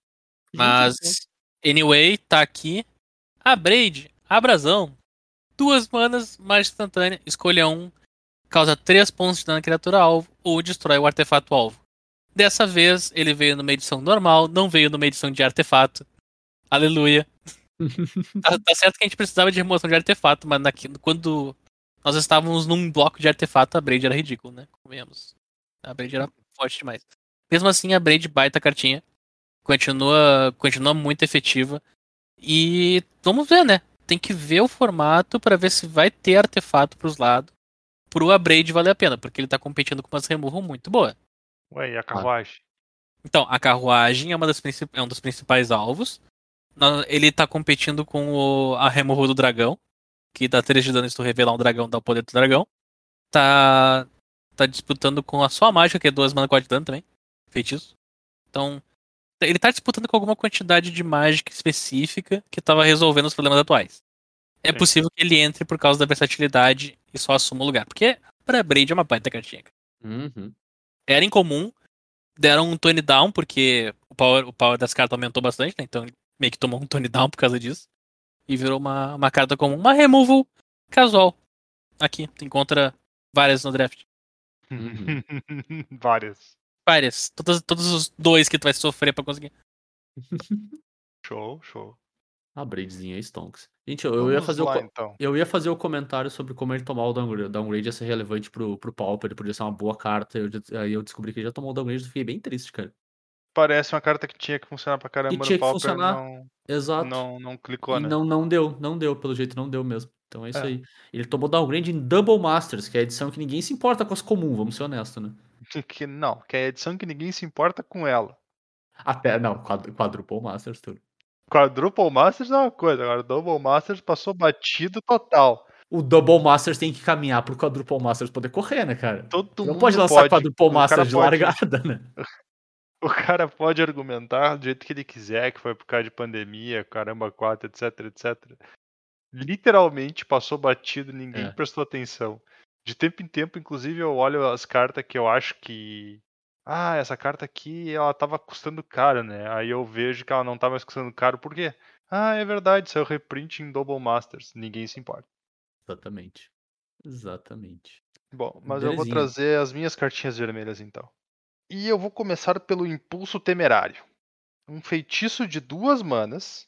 Mas, céu. anyway, tá aqui. A Braid, abrasão. Duas manas, mais instantânea. Escolha um. Causa 3 pontos de dano à criatura alvo ou destrói o artefato alvo. Dessa vez, ele veio numa edição normal, não veio numa edição de artefato. Aleluia. tá, tá certo que a gente precisava de remoção de artefato, mas naquilo, quando nós estávamos num bloco de artefato, a Braid era ridículo, né? Comemos. A Braid era forte demais. Mesmo assim, a Braid baita cartinha. Continua, continua muito efetiva. E vamos ver, né? Tem que ver o formato pra ver se vai ter artefato pros lados. Pro Abrade valer a pena, porque ele tá competindo com umas removal muito boa. Ué, e a carruagem? Então, a carruagem é, uma das é um dos principais alvos. Ele tá competindo com o- a removal do dragão, que dá 3 de dano se tu revelar um dragão, dá o poder do dragão. Tá, tá disputando com a sua mágica, que é 2 mana 4 de dano também. Feitiço. Então, ele tá disputando com alguma quantidade de mágica específica que tava resolvendo os problemas atuais. É Sim. possível que ele entre por causa da versatilidade e só assuma o lugar. Porque pra Braid é uma baita cartinha. Uhum. era incomum. Deram um tone down, porque o power, o power das cartas aumentou bastante, né? Então ele meio que tomou um tone down por causa disso. E virou uma, uma carta comum. Uma removal casual. Aqui, tu encontra várias no draft. Uhum. Várias. Várias. Todos, todos os dois que tu vai sofrer pra conseguir. Show, show. A Braidzinha Stonks. Gente, eu, eu ia fazer o, lá, co- então. eu ia fazer o comentário sobre como ele tomar o downgrade. O downgrade ia ser relevante pro, pro Pauper, ele podia ser uma boa carta. Eu, aí eu descobri que ele já tomou o downgrade e fiquei bem triste, cara. Parece uma carta que tinha que funcionar pra caramba tinha no que Pauper, funcionar. não, Exato. não, não clicou, e né? não, não deu, não deu, pelo jeito não deu mesmo. Então é isso É. aí. Ele tomou downgrade em Double Masters, que é a edição que ninguém se importa com as comuns, vamos ser honestos, né? Que não, que é a edição que ninguém se importa com ela. Até, não, quad- Quadruple Masters, tudo. Quadruple Masters é uma coisa, agora Double Masters passou batido total. O Double Masters tem que caminhar pro Quadruple Masters poder correr, né, cara? Todo não pode lançar pode. Quadruple Masters de pode- largada, né? O cara pode argumentar do jeito que ele quiser, que foi por causa de pandemia, caramba, 4, etc, etc. Literalmente passou batido, ninguém É. prestou atenção. De tempo em tempo, inclusive, eu olho as cartas que eu acho que. Ah, essa carta aqui, ela tava custando caro, né? Aí eu vejo que ela não tá mais custando caro, por quê? Ah, é verdade, saiu reprint em Double Masters. Ninguém se importa. Exatamente. Exatamente. Bom, mas eu vou Belezinha. trazer as minhas cartinhas vermelhas então. E eu vou começar pelo Impulso Temerário. Um feitiço de duas manas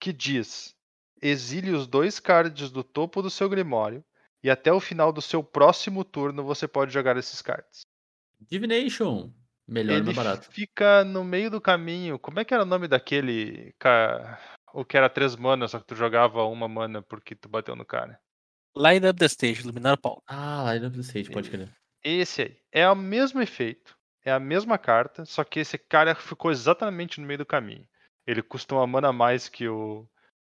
que diz: exile os dois cards do topo do seu Grimório e até o final do seu próximo turno você pode jogar esses cards. Divination. Melhor e Ele mais barato. fica no meio do caminho. Como é que era o nome daquele. O que era três manas, só que tu jogava uma mana porque tu bateu no cara? Light up the stage, iluminar o palco. Ah, Line of the Stage, pode crer. Esse aí. É o mesmo efeito. É a mesma carta, só que esse cara ficou exatamente no meio do caminho. Ele custa uma mana a mais que o,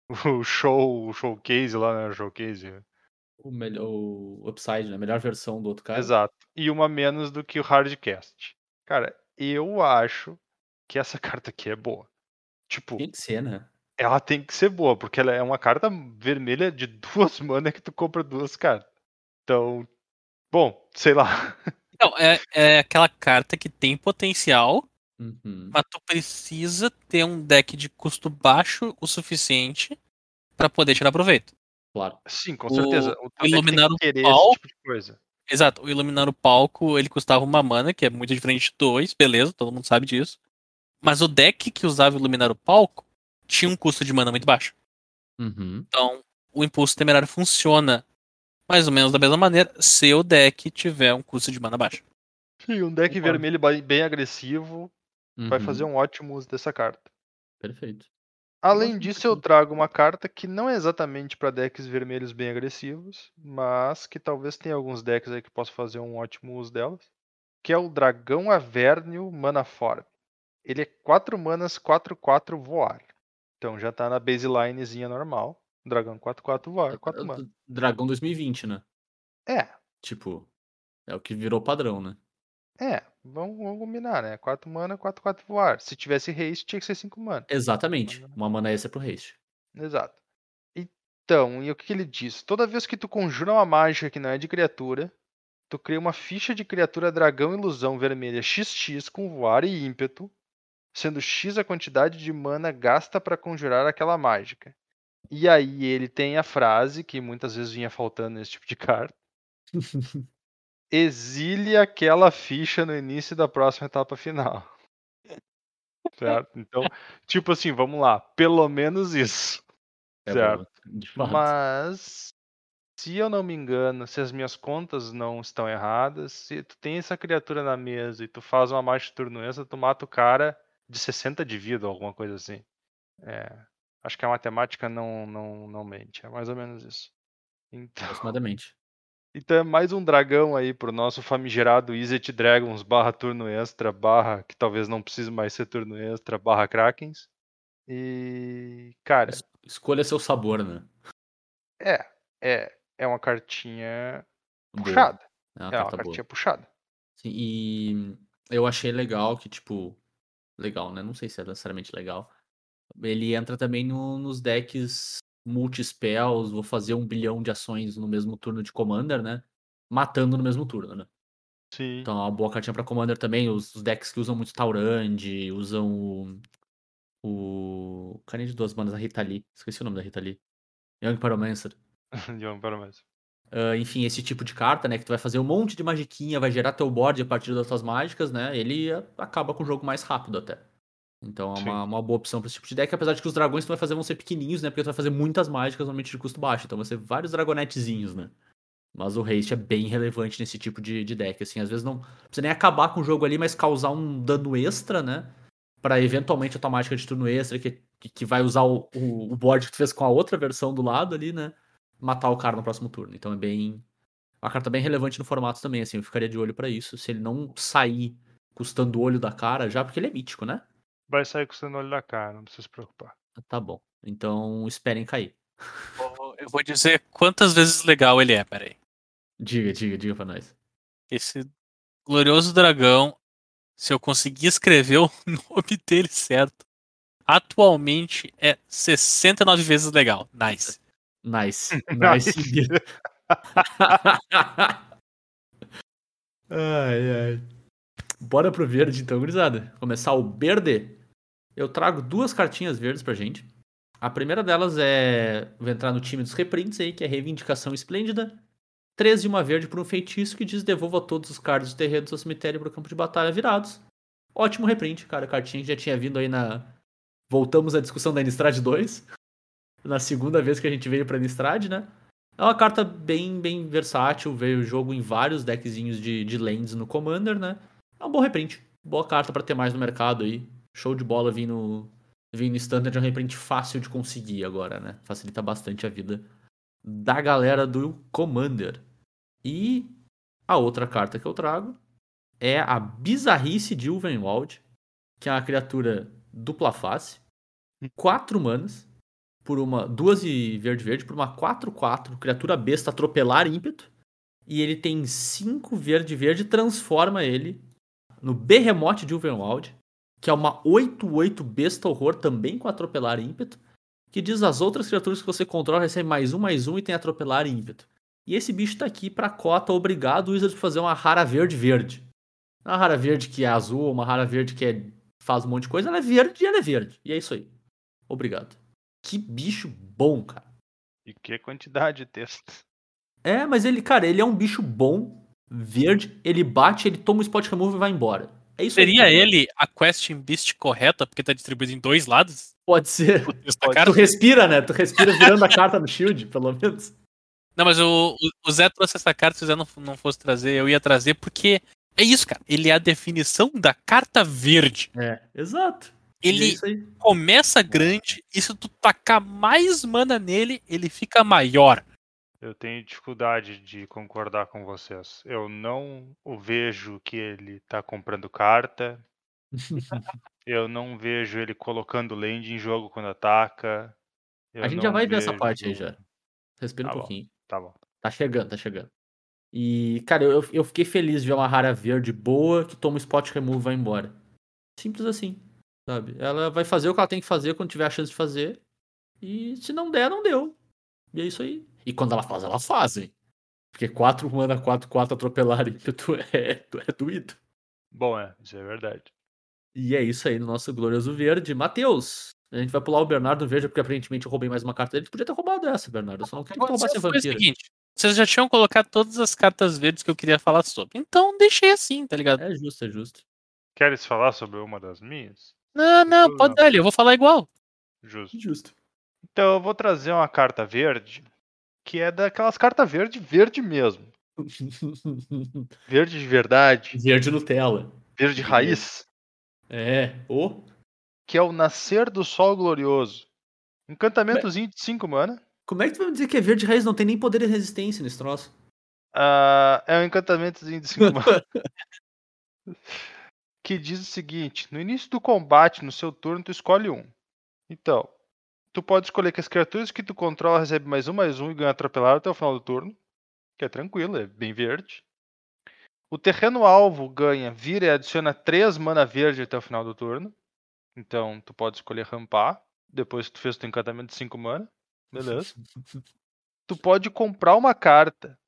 o show, o showcase lá, né? O showcase. O, melhor, o Upside, né? A melhor versão do outro cara. Exato. E uma menos do que o hardcast. Cara, eu acho que essa carta aqui é boa. Tipo, Tem que ser, né? ela tem que ser boa, porque ela é uma carta vermelha de duas manas que tu compra duas cartas. Então, bom, sei lá. Não, é, é aquela carta que tem potencial, Uhum. mas tu precisa ter um deck de custo baixo o suficiente pra poder tirar proveito. Claro. Sim, com O- certeza. O, teu deck iluminar o esse tipo de coisa. Exato, o iluminar o palco, ele custava uma mana, que é muito diferente de dois, beleza, todo mundo sabe disso. Mas o deck que usava iluminar o palco tinha um custo de mana muito baixo. Uhum. Então, o impulso temerário funciona mais ou menos da mesma maneira se o deck tiver um custo de mana baixo. Sim, um deck Concordo. vermelho bem agressivo vai Uhum. fazer um ótimo uso dessa carta. Perfeito. Além disso, eu trago uma carta que não é exatamente para decks vermelhos bem agressivos, mas que talvez tenha alguns decks aí que possam fazer um ótimo uso delas, que é o Dragão Avernio Manaform. Ele é 4 manas, 4-4 voar. Então já tá na baselinezinha normal. Dragão 4-4 voar, 4 manas. Dragão 2020, né? É, Tipo, é o que virou padrão, né? É, vamos, vamos combinar, né? 4 mana, 4-4 voar. Se tivesse haste, tinha que ser 5 mana. Exatamente. Uma mana extra pro haste. Exato. Então, e o que, que ele diz? Toda vez que tu conjura uma mágica que não é de criatura, tu cria uma ficha de criatura dragão ilusão vermelha XX com voar e ímpeto, sendo X a quantidade de mana gasta para conjurar aquela mágica. E aí ele tem a frase que muitas vezes vinha faltando nesse tipo de carta. Exile aquela ficha no início da próxima etapa final. Certo? Então, tipo assim, vamos lá, pelo menos isso. É Certo. Mas, se eu não me engano, se as minhas contas não estão erradas, se tu tem essa criatura na mesa e tu faz uma marcha de turno extra, tu mata o cara de 60 de vida, alguma coisa assim. É, acho que a matemática não, não, não mente, é mais ou menos isso. Então, Aproximadamente. Então é mais um dragão aí pro nosso famigerado Izzet Dragons barra turno extra, barra que talvez não precise mais ser turno extra, barra Krakens. E, cara, Es- Escolha seu sabor, né? é, é, é uma cartinha Boa. puxada. É uma É uma carta boa. cartinha puxada. Sim, e eu achei legal que, tipo. Legal, né? Não sei se é necessariamente legal. Ele entra também no- nos decks multispells, vou fazer um bilhão de ações no mesmo turno de Commander, né? Matando no mesmo turno, né? Sim. Então é uma boa cartinha pra Commander também. Os, os decks que usam muito Taurand, usam o. O. Carinha de duas bandas, a Rita Lee. Esqueci o nome da Rita Lee. Young Pyromancer. John, pelo menos. Ah, enfim, esse tipo de carta, né? Que tu vai fazer um monte de magiquinha, vai gerar teu board a partir das tuas mágicas, né? Ele ah, acaba com o jogo mais rápido até. Então é uma, uma boa opção pra esse tipo de deck, apesar de que os dragões que tu vai fazer vão ser pequenininhos, né? Porque tu vai fazer muitas mágicas normalmente de custo baixo. Então vai ser vários dragonetezinhos, né? Mas o haste é bem relevante nesse tipo de, de deck, assim. Às vezes não precisa nem acabar com o jogo ali, mas causar um dano extra, né? Pra eventualmente a tua mágica de turno extra, que, que, vai usar o, o, o board que tu fez com a outra versão do lado ali, né? Matar o cara no próximo turno. Então é bem. Uma carta bem relevante no formato também, assim. Eu ficaria de olho pra isso. Se ele não sair custando o olho da cara já, porque ele é mítico, né? Vai sair custando o olho da cara, não precisa se preocupar. Tá bom. Então esperem cair. Eu vou dizer quantas vezes legal ele é, peraí. Diga, diga, diga pra nós. Esse glorioso dragão, se eu conseguir escrever o nome dele certo, atualmente é 69 vezes legal. Nice. Nice. Nice. ai, ai. Bora pro verde então, gurizada. Começar o verde. Eu trago duas cartinhas verdes pra gente. A primeira delas é. Vou entrar no time dos reprints aí, que é Reivindicação Esplêndida. 13 e uma verde por um feitiço que diz devolva todos os cards do terreno do seu cemitério pro campo de batalha virados. Ótimo reprint, cara. Cartinha que já tinha vindo aí na. Voltamos à discussão da Innistrad 2. Na segunda vez que a gente veio pra Innistrad, né? É uma carta bem, bem versátil, veio jogo em vários deckzinhos de, de lands no Commander, né? É um bom reprint. Boa carta pra ter mais no mercado aí. Show de bola vir no, vir no Standard, é um reprint fácil de conseguir agora, né? Facilita bastante a vida da galera do Commander. E a outra carta que eu trago é a Bizarrice de Ulvenwald, que é uma criatura dupla face, 4 manas, por uma duas e verde verde por uma 4/4, criatura besta atropelar ímpeto, e ele tem 5 verde verde, transforma ele no Behemoth de Ulvenwald, que é uma 8/8 besta horror também com atropelar ímpeto, que diz as outras criaturas que você controla recebem mais um mais um e tem atropelar e ímpeto. E esse bicho tá aqui pra cota, obrigado o Wizard a fazer uma rara verde verde. Uma rara verde que é azul, uma rara verde que é, faz um monte de coisa, ela é verde e ela é verde. E é isso aí. Obrigado. Que bicho bom, cara. E que quantidade de texto. É, mas ele, cara, ele é um bicho bom, verde, ele bate, ele toma o spot remove e vai embora. É isso Seria aí. ele a Question Beast correta, porque tá distribuído em dois lados? Pode ser. Pode? Tu respira, né? Tu respira virando a carta no shield, pelo menos. Não, mas o, o- Zé trouxe essa carta, se o Zé não, não fosse trazer, eu ia trazer, porque é isso, cara. Ele é a definição da carta verde. É, exato. É Ele aí. começa grande, e se tu tacar mais mana nele, ele fica maior. Eu tenho dificuldade de concordar com vocês. Eu não o vejo que ele tá comprando carta. Eu não vejo ele colocando land em jogo quando ataca. Eu a gente já vai ver essa vejo- parte aí já. Respira Tá um bom. pouquinho. Tá bom. Tá chegando, tá chegando. E, cara, eu, eu fiquei feliz de ver uma rara verde boa que toma o spot remove e vai embora. Simples assim, sabe? Ela vai fazer o que ela tem que fazer quando tiver a chance de fazer. E se não der, não deu. E é isso aí. E quando ela faz, ela faz, hein? Porque 4 mana, 4, 4 atropelar ímpeto é, é doído. Bom, é, isso é verdade. E é isso aí no nosso glorioso verde. Matheus, a gente vai pular o Bernardo verde, porque aparentemente eu roubei mais uma carta dele. Tu podia ter roubado essa, Bernardo. Eu só não quero que tu roubasse a Foi o seguinte, vocês já tinham colocado todas as cartas verdes que eu queria falar sobre. Então deixei assim, tá ligado? É justo, é justo. Queres falar sobre uma das minhas? Não, não, Então, pode dar ali, eu vou falar igual. Justo. Justo. Então eu vou trazer uma carta verde, que é daquelas cartas verde, verde mesmo. Verde de verdade, Verde Nutella. verde raiz. É. Ô. que é o Nascer do Sol Glorioso. Encantamentozinho de 5 mana. Como é que tu vai me dizer que é verde raiz? Não tem nem poder de resistência nesse troço. Ah, é um encantamentozinho de 5 mana. que diz o seguinte: no início do combate, no seu turno, tu escolhe um. Então, tu pode escolher que as criaturas que tu controla recebem mais um, mais um e ganham atropelado até o final do turno. Que é tranquilo, é bem verde. O terreno alvo ganha, vira e adiciona 3 mana verde até o final do turno. Então, tu pode escolher rampar. Depois que tu fez teu encantamento de 5 mana. Beleza. tu pode comprar uma carta.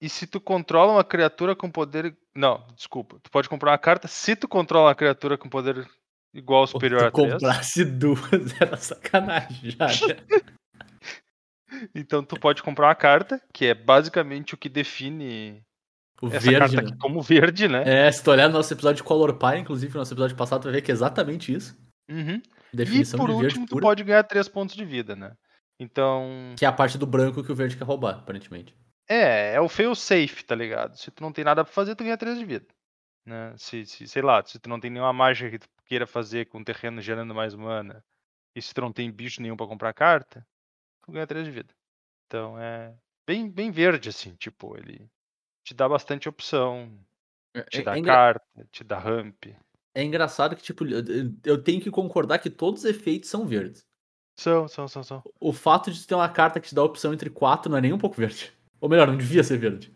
E se tu controla uma criatura com poder. Não, desculpa. Tu pode comprar uma carta se tu controla uma criatura com poder igual superior Se a tu 3. comprasse duas, era sacanagem já. já. Então tu pode comprar uma carta, que é basicamente o que define O essa verde, carta né? aqui como verde, né? É, se tu olhar no nosso episódio de Color Pie, inclusive, no nosso episódio passado, tu vai ver que é exatamente isso. Uhum. E Definição por de verde último, tu pura, pode ganhar 3 pontos de vida, né? Então. que é a parte do branco que o verde quer roubar, aparentemente. É, é o fail safe, tá ligado? Se tu não tem nada pra fazer, tu ganha 3 de vida. Né? Se, se, sei lá, se tu não tem nenhuma mágica que tu queira fazer com o terreno gerando mais mana, e se tu não tem bicho nenhum pra comprar carta, tu ganha 3 de vida. Então é bem, bem verde, assim, tipo, ele te dá bastante opção, te É, dá é engra- carta, te dá ramp. é engraçado que, tipo, eu- eu tenho que concordar que todos os efeitos são verdes. São, são, são, são. O fato de ter uma carta que te dá a opção entre quatro não é nem um pouco verde. Ou melhor, não devia ser verde.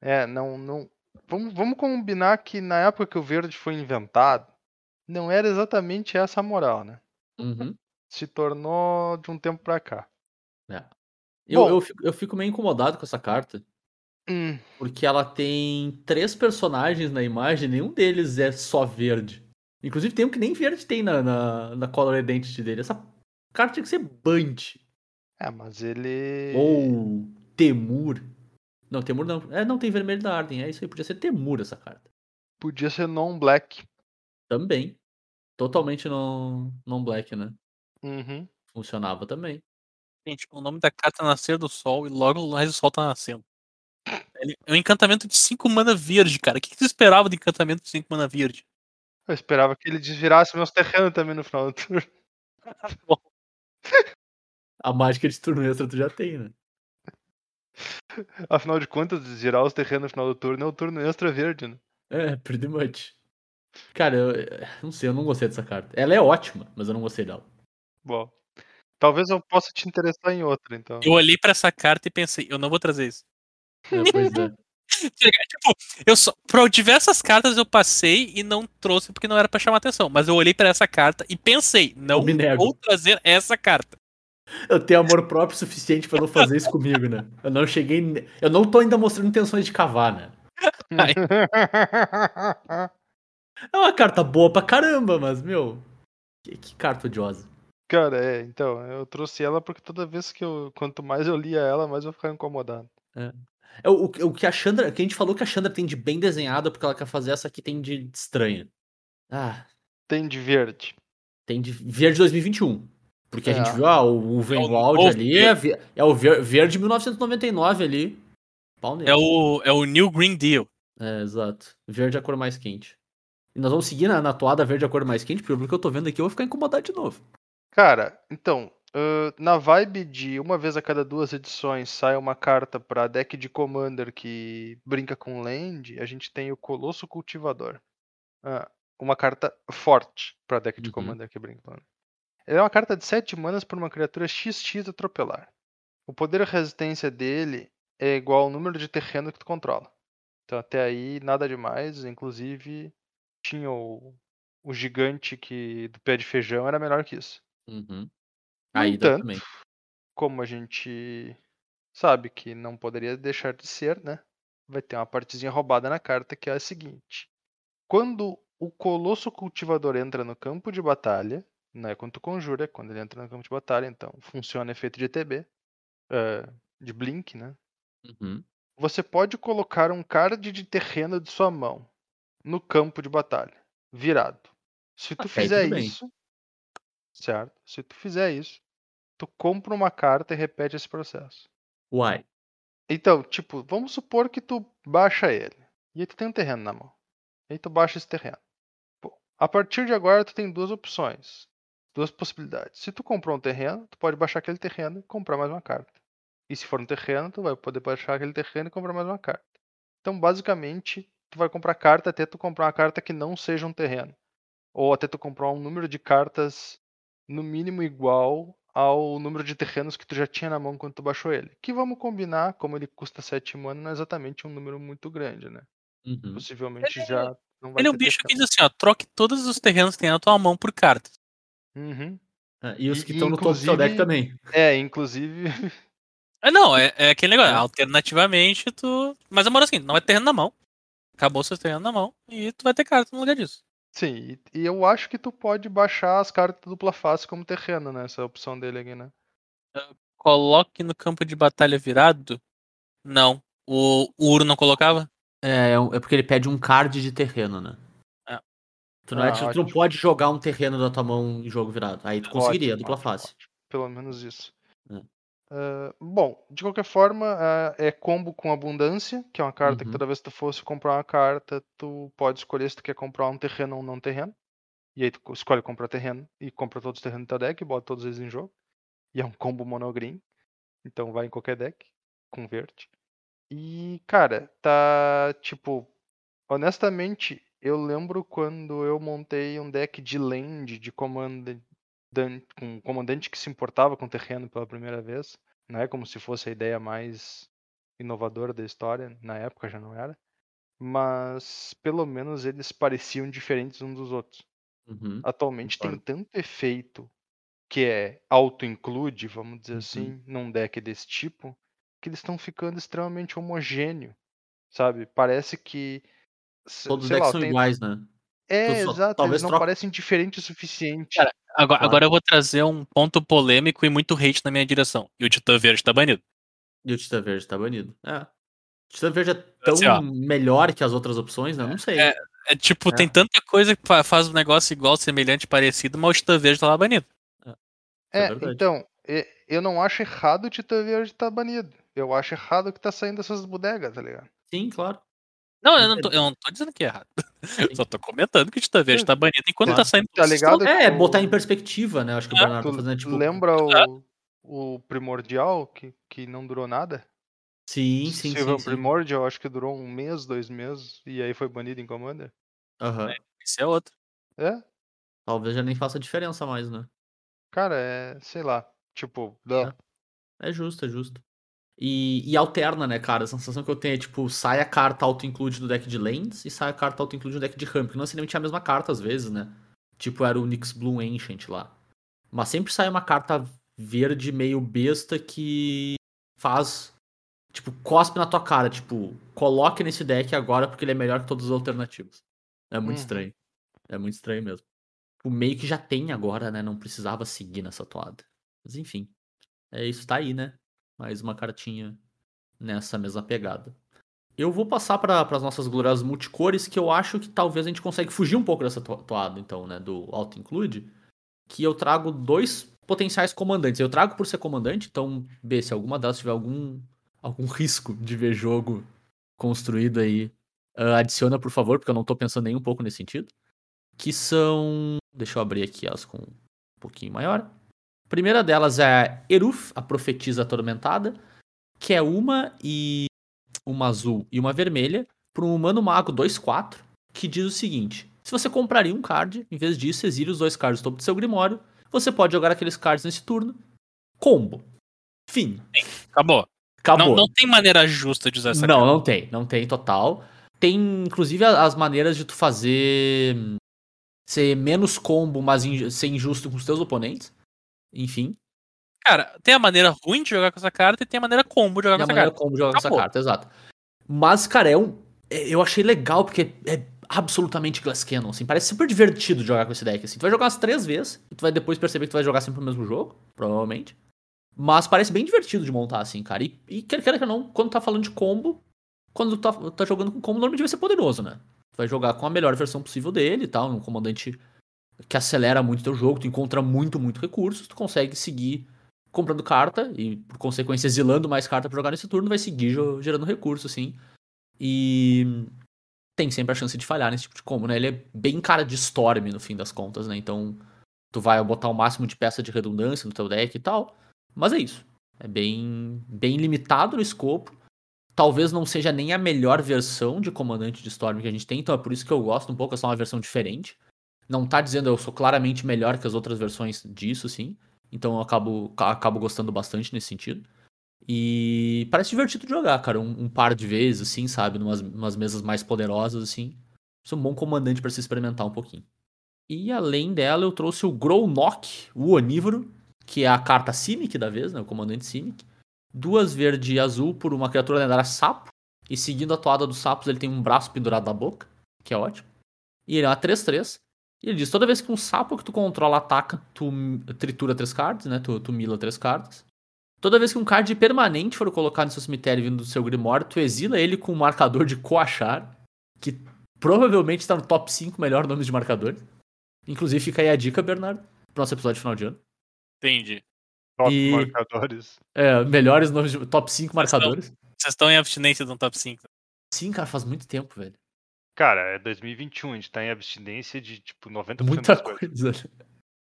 É, não, não. Vamos, vamos combinar que na época que o verde foi inventado, não era exatamente essa a moral, né? Uhum. Se tornou de um tempo pra cá. Eu, Bom. eu, fico, eu fico meio incomodado com essa carta. Hum, Porque ela tem três personagens na imagem, nenhum deles é só verde. Inclusive tem um que nem verde tem na, na, na Color Identity dele. Essa carta tinha que ser Band. é, mas ele. Ou Temur. Não, Temur não. É, não tem vermelho da Arden. É isso aí, podia ser Temur essa carta. Podia ser non-black. Também. Totalmente não, não black, né? Uhum. Funcionava também. Gente, o nome da carta é Nascer do Sol e logo mais o Sol tá nascendo. É um encantamento de 5 mana verde, cara. O que que tu esperava de encantamento de 5 mana verde? Eu esperava que ele desvirasse meus terrenos também no final do turno. A mágica de turno extra tu já tem, né? Afinal de contas, desvirar os terrenos no final do turno é o turno extra verde, né? É, pretty much. Cara, eu, eu não sei, eu não gostei dessa carta. Ela é ótima, mas eu não gostei dela. Bom. Talvez eu possa te interessar em outra, então. Eu olhei pra essa carta e pensei, eu não vou trazer isso. É, pois é. Tipo, eu só. Por diversas cartas eu passei e não trouxe porque não era pra chamar atenção. Mas eu olhei pra essa carta e pensei, não me nego. vou trazer essa carta. Eu tenho amor próprio suficiente pra não fazer isso comigo, né? Eu não cheguei. Eu não tô ainda mostrando intenções de cavar, né? É uma carta boa pra caramba, mas, meu. Que, que carta odiosa. Cara, é, então, eu trouxe ela porque toda vez que eu. Quanto mais eu lia ela, mais eu ficava incomodado. É o, o que a Chandra. Que a gente falou que a Chandra tem de bem desenhada porque ela quer fazer essa aqui tem de estranha. Ah, Tem de verde. tem de verde 2021. Porque a É. gente viu, ah, o, o Venwald novo ali é, é o ver- verde 1999 ali. Pau nele. É o, é o New Green Deal. É, exato. Verde é a cor mais quente. E nós vamos seguir na, na toada verde a cor mais quente, porque pelo que eu tô vendo aqui eu vou ficar incomodado de novo. Cara, então, ãh, na vibe de uma vez a cada duas edições sai uma carta pra deck de Commander que brinca com land, a gente tem o Colosso Cultivador. Ah, uma carta forte pra deck de Uhum. Commander que brinca com land. Ele é uma carta de 7 manas por uma criatura XX atropelar. O poder e resistência dele é igual ao número de terreno que tu controla. Então até aí nada demais, inclusive tinha o, o gigante que do pé de feijão era melhor que isso. Uhum. Entanto, também. como a gente sabe que não poderia deixar de ser, né? Vai ter uma partezinha roubada na carta que é a seguinte: quando o Colosso Cultivador entra no campo de batalha, não é quando tu conjura, é quando ele entra no campo de batalha, então funciona efeito de ETB, eh, de Blink, né? Uhum. Você pode colocar um card de terreno de sua mão no campo de batalha, virado. Se tu Até aí fizer isso, certo? Se tu fizer isso, tu compra uma carta e repete esse processo. Uai. Então, tipo, vamos supor que tu baixa ele. E aí tu tem um terreno na mão. E aí tu baixa esse terreno. Pô, a partir de agora tu tem duas opções. duas possibilidades. Se tu comprou um terreno, tu pode baixar aquele terreno e comprar mais uma carta. E se for um terreno, tu vai poder baixar aquele terreno e comprar mais uma carta. Então, basicamente, tu vai comprar carta até tu comprar uma carta que não seja um terreno. Ou até tu comprar um número de cartas no mínimo igual ao número de terrenos que tu já tinha na mão quando tu baixou ele. Que vamos combinar, como ele custa 7 mana, não é exatamente um número muito grande, né? Uhum. Possivelmente Ele- já não vai Ele é um bicho que terreno. diz assim, ó, troque todos os terrenos que tem na tua mão por cartas. Uhum. É, e os E- que estão no topo do seu deck também. É, inclusive. É, não, é, é aquele negócio. É. Alternativamente, tu. Mas amor, assim, não é terreno na mão. Acabou seu terreno na mão e tu vai ter carta no lugar disso. Sim, e, eu acho que tu pode baixar as cartas dupla face como terreno, né? Essa é a opção dele aqui, né? Coloque no campo de batalha virado? Não. O, o Uro não colocava? É, é é porque ele pede um card de terreno, né? É. Tu não, é, Ah, tipo, tu não pode jogar um terreno da tua mão em jogo virado. Aí tu conseguiria, Ótimo, dupla face. ótimo. Pelo menos isso. É. Bom, de qualquer forma, ah, é combo com abundância, que é uma carta que Uhum. toda vez que tu fosse comprar uma carta, tu pode escolher se tu quer comprar um terreno ou um não terreno. E aí tu co- escolhe comprar terreno e compra todos os terrenos do teu deck, bota todos eles em jogo. E é um combo monogreen. Então vai em qualquer deck, converte. E, cara, tá tipo. Honestamente, eu lembro quando eu montei um deck de land de comandante com um comandante que se importava com o terreno pela primeira vez. Não é como se fosse a ideia mais inovadora da história, na época já não era. Mas pelo menos eles pareciam diferentes uns dos outros. Uhum. Atualmente tem tanto efeito que é auto-include, vamos dizer Uhum. assim, num deck desse tipo, que eles estão ficando extremamente homogêneo, sabe? Parece que. Todos os sei lá, decks são tem- iguais, né? É, só- exato, talvez eles não troca- parecem diferentes o suficiente. Cara, Agora, Claro. agora eu vou trazer um ponto polêmico e muito hate na minha direção. E o Titã Verde tá banido. E o Titã Verde tá banido. É. O Titã Verde é tão Assim, melhor que as outras opções, né? Eu Não sei. É, É tipo, É. tem tanta coisa que fa- faz um negócio igual, semelhante, parecido, mas o Titã Verde tá lá banido. Isso É, verdade. então, eu não acho errado o Titã Verde estar banido. Eu acho errado que tá saindo dessas bodegas, tá ligado? Sim, claro. Não, eu não tô, eu não tô dizendo que é errado. Eu só tô comentando que o Titã Verde tá banido enquanto Claro. tá saindo Tá todos esses ligado? É, botar em perspectiva, né? Acho que o Ah, Bernardo tá fazendo, tipo... lembra o, o Primordial, que, que não durou nada? Sim, sim, Silver sim. sim. Primordial, acho que durou um mês, dois meses, e aí foi banido em Commander. Aham. Esse é outro. É, Talvez já nem faça diferença mais, né? cara, é, sei lá, tipo, dá. É justo, é justo. E, e alterna, né, cara? A sensação que eu tenho é, tipo, sai a carta auto-include do deck de lands e sai a carta auto-include do deck de ramp. Que não necessariamente é a mesma carta às vezes, né? Tipo, era o Nyx Blue Ancient lá. Mas sempre sai uma carta verde meio besta que faz. Tipo, cospe na tua cara. Tipo, coloque nesse deck agora porque ele é melhor que todos os alternativos. É muito Uhum. estranho. É muito estranho mesmo. O meio que já tem agora, né? Não precisava seguir nessa toada. Mas enfim. É isso, tá aí, né? Mais uma cartinha nessa mesma pegada. Eu vou passar para as nossas gloriosas multicores, que eu acho que talvez a gente consiga fugir um pouco dessa to- toada, então, né? Do auto-include. Que eu trago dois potenciais comandantes. Eu trago por ser comandante, então, B, se alguma delas tiver algum, algum risco de ver jogo construído aí, ah, adiciona, por favor, porque eu não tô pensando nem um pouco nesse sentido. Que são. Deixa eu abrir aqui elas com um pouquinho maior. A primeira delas é Eruf, a profetisa atormentada, que é uma e uma azul e uma vermelha para um humano mago 2/4, que diz o seguinte: se você compraria um card, em vez disso, exile os dois cards do topo do seu grimório, você pode jogar aqueles cards nesse turno. Combo. Fim. Acabou. Acabou. Não, não tem maneira justa de usar essa Não, não tem, não tem total. Tem, inclusive, as maneiras de tu fazer ser menos combo, mas inju- ser injusto com os teus oponentes. Enfim, Cara, tem a maneira ruim de jogar com essa carta e tem a maneira combo de jogar e com a essa maneira carta. como jogar com essa Acabou. carta, exato. Mas, cara, é um. é- Eu achei legal, porque é absolutamente Glass Cannon, assim. Parece super divertido jogar com esse deck, assim. Tu vai jogar umas três vezes, e tu vai depois perceber que tu vai jogar sempre o mesmo jogo, provavelmente. Mas parece bem divertido de montar, assim, cara. E, e quer queira que não, quando tá falando de combo, quando tu tá, tá jogando com combo, normalmente vai ser poderoso, né? Tu vai jogar com a melhor versão possível dele e tal, um comandante que acelera muito teu jogo, tu encontra muito, muito recursos, tu consegue seguir comprando carta e, por consequência, exilando mais carta pra jogar nesse turno, vai seguir gerando recurso, assim. E tem sempre a chance de falhar nesse tipo de combo, né? Ele é bem cara de Storm, no fim das contas, né? Então, tu vai botar o máximo de peça de redundância no teu deck e tal. Mas é isso. É bem, bem limitado no escopo. Talvez não seja nem a melhor versão de comandante de Storm que a gente tem, então é por isso que eu gosto um pouco, é só uma versão diferente. Não tá dizendo eu sou claramente melhor que as outras versões disso, sim. Então eu acabo, acabo gostando bastante nesse sentido. E parece divertido jogar, cara. Um, um par de vezes, assim, sabe? Numas, numas mesas mais poderosas, assim. É um bom comandante para se experimentar um pouquinho. E além dela, eu trouxe o Grownock, o Onívoro, que é a carta Simic da vez, né? O comandante Simic. Duas verde e azul por uma criatura lendária sapo. E seguindo a toada dos sapos, ele tem um braço pendurado na boca, que é ótimo. E ele é uma 3-3. E ele diz: toda vez que um sapo que tu controla ataca, tu tritura três cartas, né? Tu, tu mila três cartas. Toda vez que um card permanente for colocado no seu cemitério vindo do seu Grimório, tu exila ele com um marcador de coachar, que provavelmente está no top 5 melhor nomes de marcadores. Inclusive, fica aí a dica, Bernardo, pro nosso episódio de final de ano. Entendi. Top E- marcadores. É, melhores nomes de top 5 marcadores. Vocês estão em abstinência do top 5. Sim, cara, faz muito tempo, velho. Cara, é 2021, a gente tá em abstinência de tipo 90% Muita das coisa.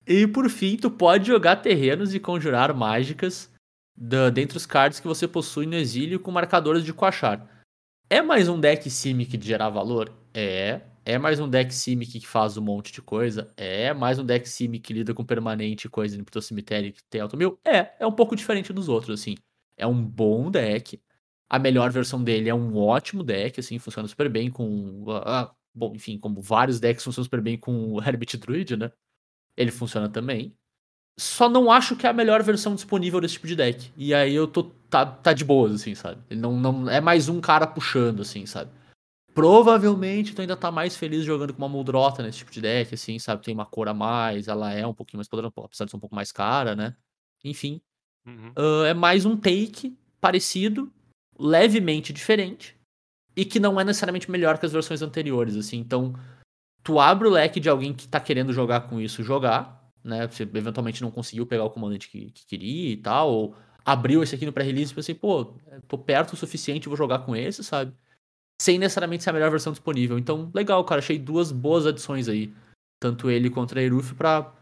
E por fim, tu pode jogar terrenos e conjurar mágicas da, dentre os cards que você possui no exílio com marcadores de coachar. É mais um deck Simic de gerar valor? É. É mais um deck Simic que faz um monte de coisa? É. Mais um deck Simic que lida com permanente coisa pro teu cemitério que tem auto mil? É. É um pouco diferente dos outros, assim. É um bom deck. A melhor versão dele é um ótimo deck, assim, funciona super bem com. ah, bom, enfim, como vários decks funcionam super bem com o Herbit Druid, né? Ele funciona também. Só não acho que é a melhor versão disponível desse tipo de deck. E aí eu tô. Tá, tá de boas, assim, sabe? Ele não, não é mais um cara puxando, assim, sabe? Provavelmente tu ainda tá mais feliz jogando com uma Muldrota nesse tipo de deck, assim, sabe? Tem uma cor a mais, ela é um pouquinho mais poderosa, apesar de ser um pouco mais cara, né? Enfim. Uhum. ah, é mais um take parecido, levemente diferente, e que não é necessariamente melhor que as versões anteriores, assim. Então, tu abre o leque de alguém que tá querendo jogar com isso, jogar, né? Você eventualmente não conseguiu pegar o comandante que, que queria e tal, ou abriu esse aqui no pré-release e pensei, pô, tô perto o suficiente, vou jogar com esse, sabe? Sem necessariamente ser a melhor versão disponível. Então, legal, cara, achei duas boas adições aí. Tanto ele quanto a Eruf pra.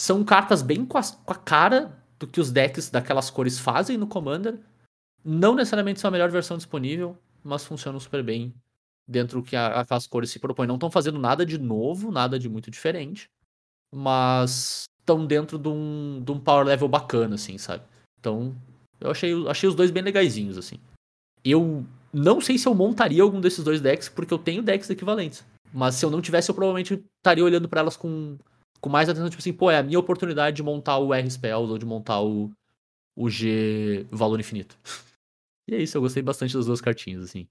São cartas bem com a, com a cara do que os decks daquelas cores fazem no Commander. Não necessariamente são a melhor versão disponível, mas funcionam super bem dentro do que a- aquelas cores se propõem. Não estão fazendo nada de novo, nada de muito diferente, mas estão dentro de um, de um power level bacana, assim, sabe? Então, eu achei, achei os dois bem legaisinhos, assim. Eu não sei se eu montaria algum desses dois decks, porque eu tenho decks equivalentes. Mas se eu não tivesse, eu provavelmente estaria olhando pra elas com, com mais atenção, tipo assim, pô, é a minha oportunidade de montar o R Spells ou de montar o, o G Valor Infinito. E é isso, eu gostei bastante das duas cartinhas, assim.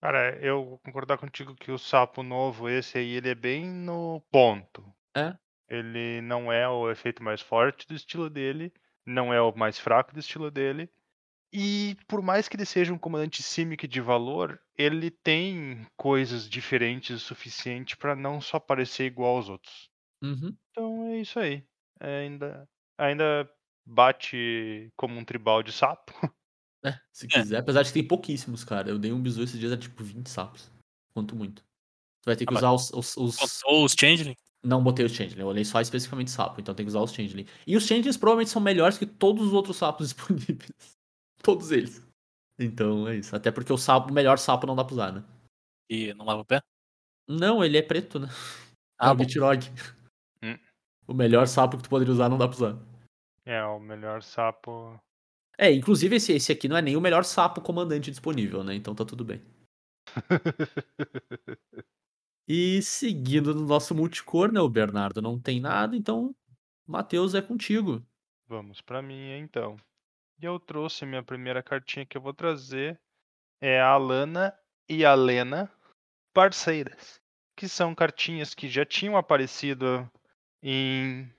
Cara, eu vou concordar contigo que o sapo novo, esse aí, ele é bem no ponto. É. Ele não é o efeito mais forte do estilo dele, não é o mais fraco do estilo dele. E por mais que ele seja um comandante Simic de valor, ele tem coisas diferentes o suficiente pra não só parecer igual aos outros. Uhum. Então é isso aí. É, ainda, ainda bate como um tribal de sapo. É, se quiser, apesar de que tem pouquíssimos, cara. Eu dei um bisu esses dias, era tipo 20 sapos. Quanto muito. Tu vai ter que Ah, usar os, os, os- Contou os Changeling? Não botei os Changeling, eu olhei só especificamente sapo, então tem que usar os Changeling. E os Changelings provavelmente são melhores que todos os outros sapos disponíveis. Todos eles. Então é isso. Até porque o sapo, o melhor sapo não dá pra usar, né? E não lava o pé? Não, ele é preto, né? Ah, é o bom. Gitrog. Hum. O melhor sapo que tu poderia usar não dá pra usar. É, o melhor sapo. É, inclusive esse, esse aqui não é nem o melhor sapo comandante disponível, né? Então tá tudo bem. E seguindo no nosso multicor, né? O Bernardo não tem nada, então Matheus é contigo. Vamos pra minha então. E eu trouxe minha primeira cartinha que eu vou trazer. É a Alana e a Lena, parceiras. Que são cartinhas que já tinham aparecido em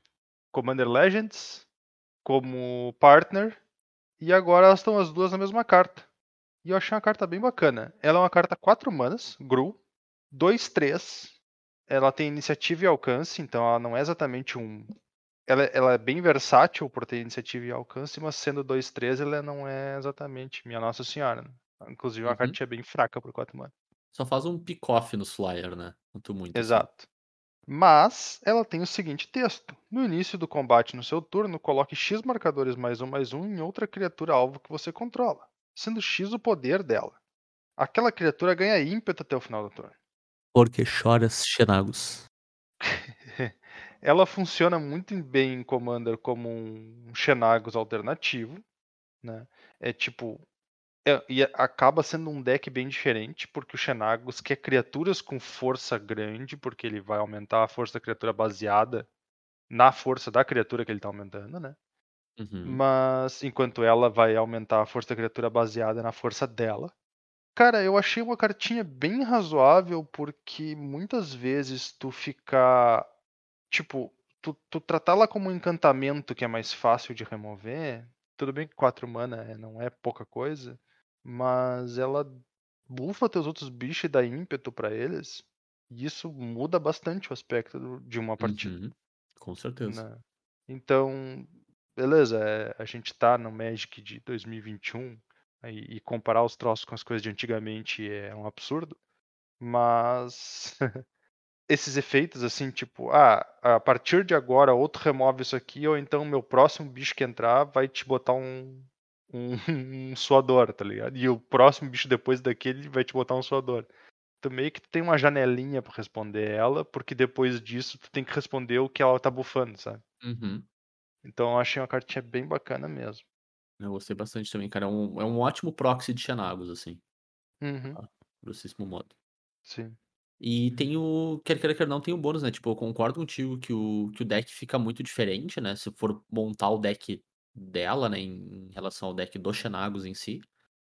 Commander Legends como partner. E agora elas estão as duas na mesma carta. E eu achei uma carta bem bacana. Ela é uma carta 4 manas, Gru, 2, 3. Ela tem iniciativa e alcance, então ela não é exatamente um ela, ela é bem versátil por ter iniciativa e alcance, mas sendo 2-3, ela não é exatamente minha Nossa Senhora. né? Inclusive, uma Uhum. cartinha bem fraca por 4 mana. Só faz um pick-off nos flyer, né? Muito muito. assim. Exato. Mas ela tem o seguinte texto: No início do combate no seu turno, coloque X marcadores mais um mais um em outra criatura alvo que você controla, sendo X o poder dela. Aquela criatura ganha ímpeto até o final do turno. Porque choras, Xenagos. Ela funciona muito bem em Commander como um Xenagos alternativo, né? É tipo. É- e acaba sendo um deck bem diferente, porque o Xenagos quer criaturas com força grande, porque ele vai aumentar a força da criatura baseada na força da criatura que ele tá aumentando, né? Uhum. Mas enquanto ela vai aumentar a força da criatura baseada na força dela. Cara, eu achei uma cartinha bem razoável porque muitas vezes tu ficar. Tipo, tu, tu tratá-la como um encantamento que é mais fácil de remover. Tudo bem que 4 mana é- não é pouca coisa, mas ela bufa teus outros bichos e dá ímpeto pra eles. E isso muda bastante o aspecto de uma partida. Uhum. Com certeza. né? Então, beleza, é, a gente tá no Magic de 2021 aí, e comparar os troços com as coisas de antigamente é um absurdo, mas esses efeitos assim, tipo, ah, a partir de agora outro remove isso aqui, ou então meu próximo bicho que entrar vai te botar um, um, um suador, tá ligado? E o próximo bicho depois daquele vai te botar um suador. Tu meio que tem uma janelinha pra responder ela, porque depois disso tu tem que responder o que ela tá bufando, sabe? Uhum. Então eu achei uma cartinha bem bacana mesmo. Eu gostei bastante também, cara. É um, é um ótimo proxy de Xenagos, assim, Uhum, grossíssimo modo. sim. E tem o. Quer queira, quer não, tem o bônus, né? Tipo, eu concordo contigo que o, que o deck fica muito diferente, né? Se for montar o deck dela, né? Em, relação ao deck do Xenagos em si.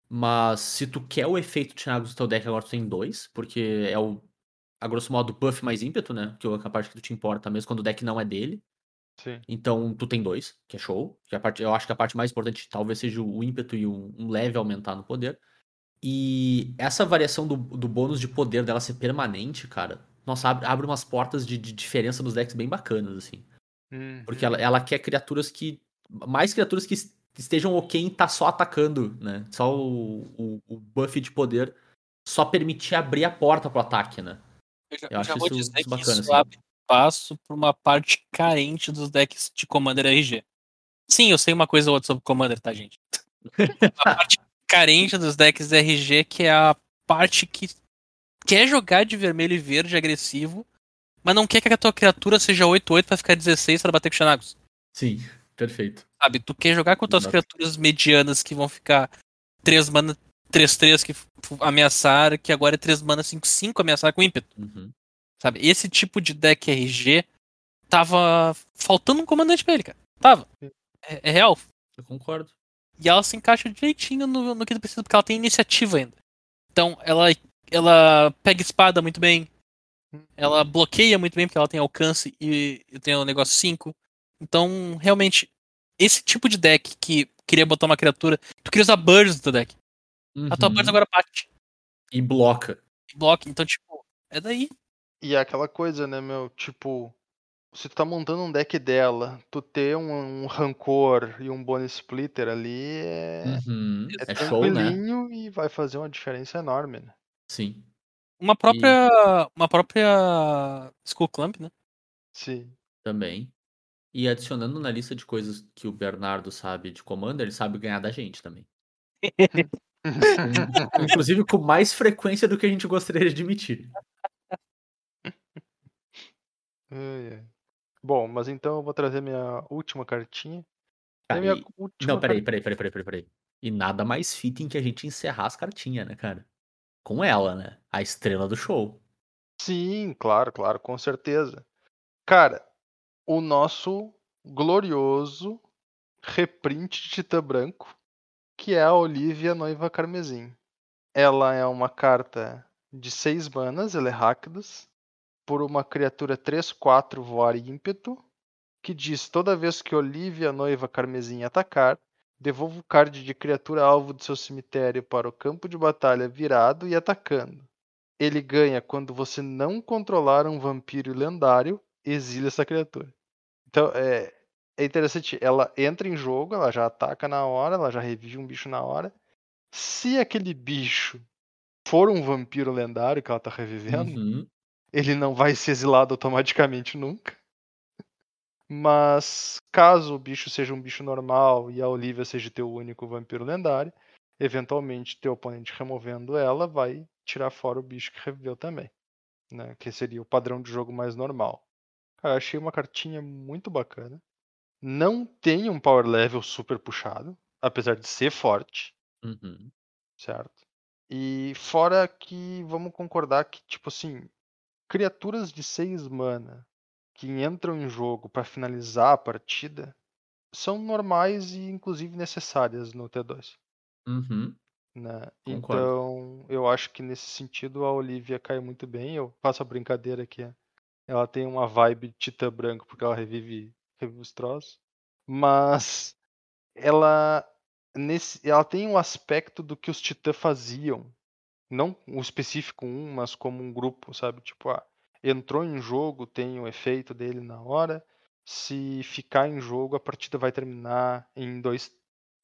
Mas se tu quer o efeito Xenagos no teu deck, agora tu tem dois, porque é o. A grosso modo, buff mais ímpeto, né? Que é a parte que tu te importa, mesmo quando o deck não é dele. Sim. Então tu tem dois, que é show. Que a parte, eu acho que a parte mais importante talvez seja o ímpeto e um, um leve aumentar no poder. E essa variação do, do bônus de poder dela ser permanente, cara, nossa, abre, abre umas portas de, de diferença nos decks bem bacanas, assim. Porque Uhum, ela, ela quer criaturas que. Mais criaturas que es- estejam ok em estar só atacando, né? Só o, o, o buff de poder só permitir abrir a porta pro ataque, né? Eu já, Eu eu acho já vou isso- dizer isso que bacana, isso assim. abre espaço pra uma parte carente dos decks de Commander RG. Sim, eu sei uma coisa ou outra sobre Commander, tá, gente? a parte carente dos decks RG, que é a parte que quer jogar de vermelho e verde agressivo, mas não quer que a tua criatura seja 8-8 pra ficar 16 pra bater com o Xenagos. Sim, perfeito. Sabe? Tu quer jogar com tuas Exato. criaturas medianas que vão ficar 3 mana 3-3 que ameaçar, que agora é 3 mana 5-5 ameaçar com ímpeto. Uhum. Sabe? Esse tipo de deck RG tava faltando um comandante pra ele, cara. Tava. É, é real. Eu concordo. E ela se encaixa direitinho no, no que tu precisa, porque ela tem iniciativa ainda. Então, ela, ela pega espada muito bem. Ela bloqueia muito bem, porque ela tem alcance e, e tem o negócio 5. Então, realmente, esse tipo de deck que queria botar uma criatura. Tu queria usar Birds no teu deck. A tua Uhum. Birds agora bate. E bloca. e Bloca. Então, tipo, é daí. E é aquela coisa, né, meu? Tipo, se tu tá montando um deck dela, tu ter um, um rancor e um bônus splitter ali é, Uhum. é É show, né? tranquilinho e vai fazer uma diferença enorme, né? Sim. Uma própria. Uma própria. Skull Clamp, né? Sim. Também. E adicionando na lista de coisas que o Bernardo sabe de Commander, ele sabe ganhar da gente também. Inclusive com mais frequência do que a gente gostaria de admitir. Bom, mas então eu vou trazer minha última cartinha. E Cara, a minha e- última Não, peraí, peraí, peraí, peraí, peraí, peraí. E nada mais fitting que a gente encerrar as cartinhas, né, cara? Com ela, né? A estrela do show. Sim, claro, claro, com certeza. Cara, o nosso glorioso reprint de Titã Branco, que é a Olivia Noiva Carmesim. Ela é uma carta de 6 manas, ela é Rakdos, por uma criatura 3-4 voar ímpeto, que diz toda vez que Olivia Noiva Carmesim atacar, devolva o card de criatura alvo do seu cemitério para o campo de batalha virado e atacando. Ele ganha quando você não controlar um vampiro lendário, exila essa criatura. Então é, é interessante, ela entra em jogo, ela já ataca na hora, ela já revive um bicho na hora. Se aquele bicho for um vampiro lendário que ela tá revivendo, Uhum. ele não vai ser exilado automaticamente nunca. Mas caso o bicho seja um bicho normal e a Olivia seja teu único vampiro lendário, eventualmente teu oponente removendo ela vai tirar fora o bicho que reviveu também. Né? Que seria o padrão de jogo mais normal. Cara, achei uma cartinha muito bacana. Não tem um power level super puxado, apesar de ser forte, Uhum. certo? E fora que vamos concordar que, tipo assim, criaturas de 6 mana que entram em jogo para finalizar a partida são normais e inclusive necessárias no T2. Uhum. Né? Então, eu acho que nesse sentido a Olivia cai muito bem. Eu faço a brincadeira que ela tem uma vibe titã branco porque ela revive, revive os troços. Mas ela nesse ela tem um aspecto do que os titã faziam, não o específico um, mas como um grupo, sabe? Tipo, ah, entrou em jogo, tem o efeito dele na hora. Se ficar em jogo, a partida vai terminar em dois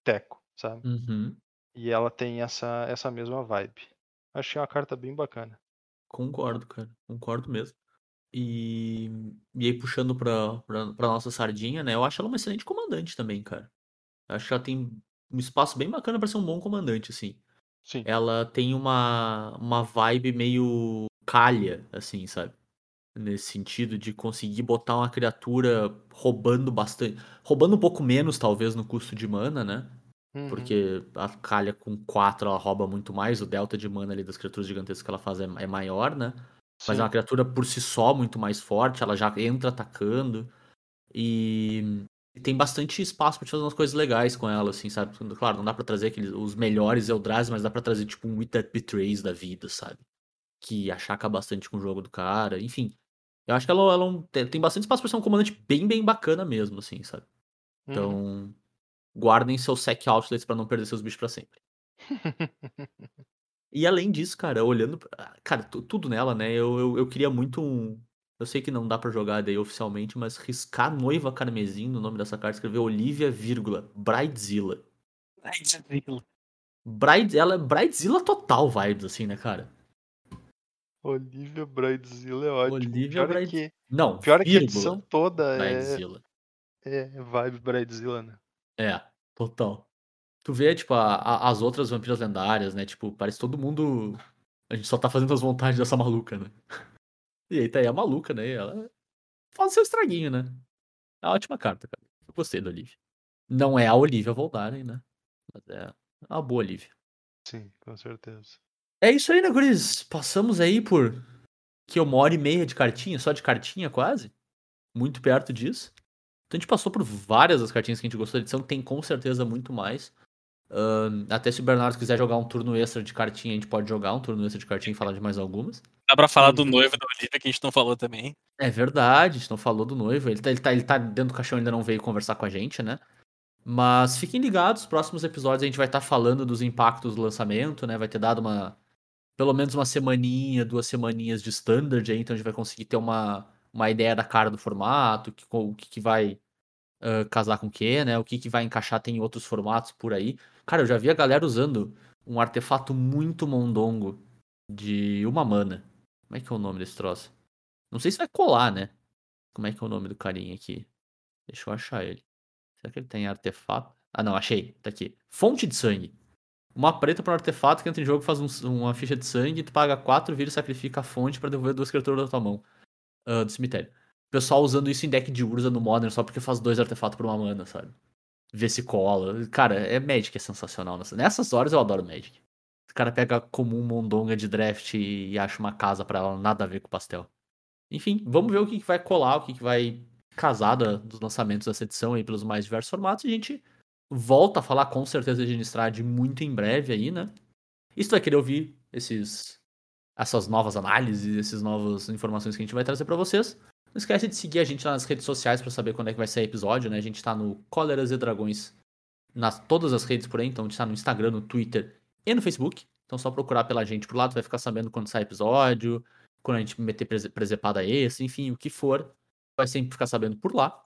teco, sabe? Uhum. E ela tem essa, essa mesma vibe. Achei uma carta bem bacana. Concordo, cara. Concordo mesmo. E, e aí, puxando pra, pra, pra nossa sardinha, né? Eu acho ela uma excelente comandante também, cara. Eu acho que ela tem um espaço bem bacana pra ser um bom comandante, assim. Sim. Ela tem uma, uma vibe meio calha, assim, sabe? Nesse sentido de conseguir botar uma criatura roubando bastante. Roubando um pouco menos, talvez, no custo de mana, né? Uhum. Porque a calha com 4 ela rouba muito mais, o delta de mana ali das criaturas gigantescas que ela faz é, é maior, né? Mas é uma criatura por si só muito mais forte, ela já entra atacando. E e tem bastante espaço pra te fazer umas coisas legais com ela, assim, sabe? Claro, não dá pra trazer aqueles, os melhores Eldrazi, mas dá pra trazer tipo um With That Betrays da vida, sabe? Que achaca bastante com o jogo do cara, enfim. Eu acho que ela, ela é tem bastante espaço pra ser um comandante bem, bem bacana mesmo, assim, sabe? Uhum. Então, guardem seus sec outlets pra não perder seus bichos pra sempre. E além disso, cara, olhando. pra- Cara, tu- tudo nela, né? Eu, eu, eu queria muito um. Eu sei que não dá pra jogar daí oficialmente, mas riscar noiva carmesim no nome dessa carta, escrever Olivia, vírgula, Bridezilla. Bride, ela é Bridezilla total vibes, assim, né, cara? Olivia Bridezilla é ótimo. Olivia pior é Bride- que, Não, pior é que a vírgula, edição toda é, Bridezilla. é vibe Bridezilla, né? É, total. Tu vê, tipo, a- a- as outras vampiras lendárias, né? Tipo, parece todo mundo. A gente só tá fazendo as vontades dessa maluca, né? E aí tá aí a maluca, né? E ela faz seu estraguinho, né? É uma ótima carta, cara. Eu gostei da Olivia. Não é a Olivia Voldaren, né? Mas é uma boa Olivia. Sim, com certeza. É isso aí, né, Guris? Passamos aí por que uma hora e meia de cartinha, só de cartinha quase. Muito perto disso. Então a gente passou por várias das cartinhas que a gente gostou da edição, tem com certeza muito mais. Ahn, até se o Bernardo quiser jogar um turno extra de cartinha, a gente pode jogar um turno extra de cartinha e falar de mais algumas. Dá pra falar do Uhum. noivo da Olivia que a gente não falou também. É verdade, a gente não falou do noivo. Ele tá, ele, tá, ele tá dentro do caixão, ainda não veio conversar com a gente, né? Mas fiquem ligados, próximos episódios a gente vai estar falando dos impactos do lançamento, né? Vai ter dado uma. Pelo menos uma semaninha, duas semaninhas de standard aí, então a gente vai conseguir ter uma, uma ideia da cara do formato, que, o que, que vai ah, casar com o que, né? O que, que vai encaixar tem em outros formatos por aí. Cara, eu já vi a galera usando um artefato muito mondongo de uma mana. Como é que é o nome desse troço? Não sei se vai colar, né? Como é que é o nome do carinha aqui? Deixa eu achar ele. Será que ele tem artefato? Ah, não, achei. Tá aqui. Fonte de sangue. Uma preta para um artefato que entra em jogo faz um- uma ficha de sangue, tu paga 4, vira e sacrifica a fonte pra devolver duas criaturas da tua mão. ah, do cemitério. Pessoal usando isso em deck de Urza no Modern só porque faz dois artefatos por uma mana, sabe? Vê se cola. Cara, é Magic, é sensacional. Nessa- Nessas horas eu adoro Magic. O cara pega comum mondonga de draft e acha uma casa pra ela, nada a ver com pastel. Enfim, vamos ver o que, que vai colar, o que, que vai casar da- dos lançamentos dessa edição aí pelos mais diversos formatos. E a gente volta a falar com certeza de Innistrad muito em breve aí, né? E se tu vai querer ouvir esses, essas novas análises, essas novas informações que a gente vai trazer pra vocês, não esquece de seguir a gente lá nas redes sociais pra saber quando é que vai sair episódio, né? A gente tá no Cóleras e Dragões nas todas as redes por aí, então a gente tá no Instagram, no Twitter e no Facebook. Então é só procurar pela gente por lá, tu vai ficar sabendo quando sai episódio, quando a gente meter prese- presepada esse, enfim, o que for, vai sempre ficar sabendo por lá.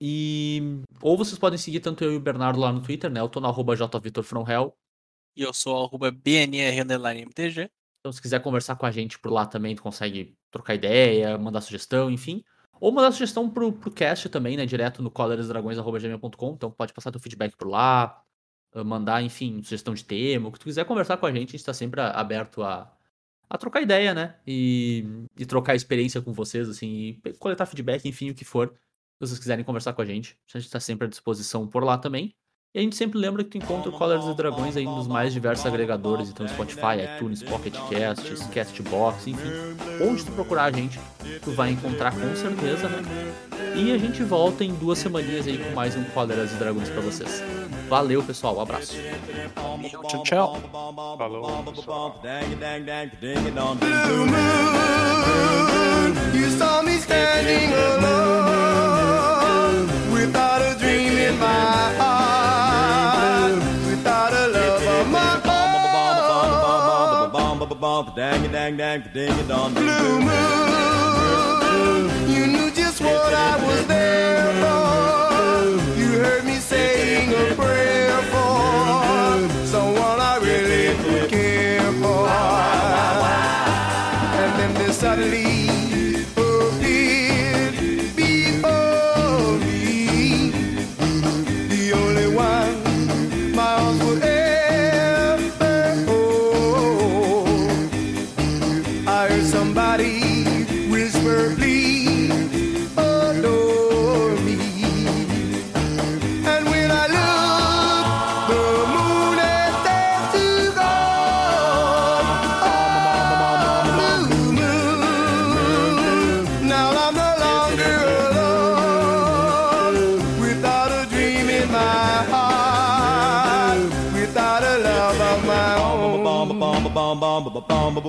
E ou vocês podem seguir tanto eu e o Bernardo lá no Twitter, né? Eu tô no arroba jvitorfromhell. E eu sou arroba BNR underline MTG. Então, se quiser conversar com a gente por lá também, tu consegue trocar ideia, mandar sugestão, enfim. Ou mandar sugestão pro, pro cast também, né? Direto no coleresdragões.gmail.com. Então pode passar teu feedback por lá, uh, mandar, enfim, sugestão de tema. O que tu quiser conversar com a gente, a gente tá sempre aberto a, a trocar ideia, né? E, e trocar experiência com vocês, assim, e coletar feedback, enfim, o que for. Se vocês quiserem conversar com a gente, a gente tá sempre à disposição por lá também. E a gente sempre lembra que tu encontra o Colors e Dragões aí nos mais diversos agregadores, então Spotify, iTunes, Pocket Casts, Castbox, enfim. Onde tu procurar a gente, tu vai encontrar com certeza, né? E a gente volta em duas semaninhas aí com mais um Colors e Dragões pra vocês. Valeu, pessoal, um abraço. Tchau, tchau. Falou, pessoal. Own. Blue moon, you knew just what I was there for. You heard me saying a prayer for someone I really care for.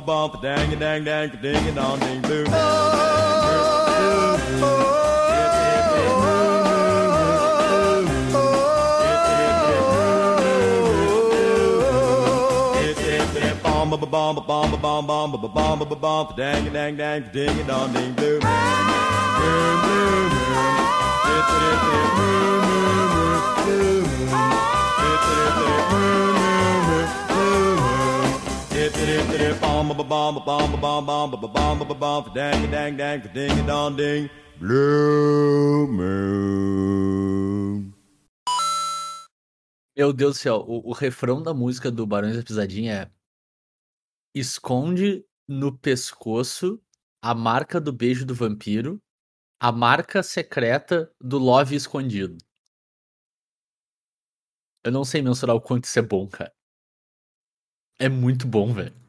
about the dang a dang dang the ding a dong ding Boom! Bomb a bomb a bomb a bomb bomb a bomb a bomb dang a dang dang ding a dong ding Boom Blue moon. Meu Deus do céu, o, o refrão da música do Barões da Pisadinha é Esconde no pescoço a marca do beijo do vampiro, a marca secreta do love escondido. Eu não sei mensurar o quanto isso é bom, cara. É muito bom, velho.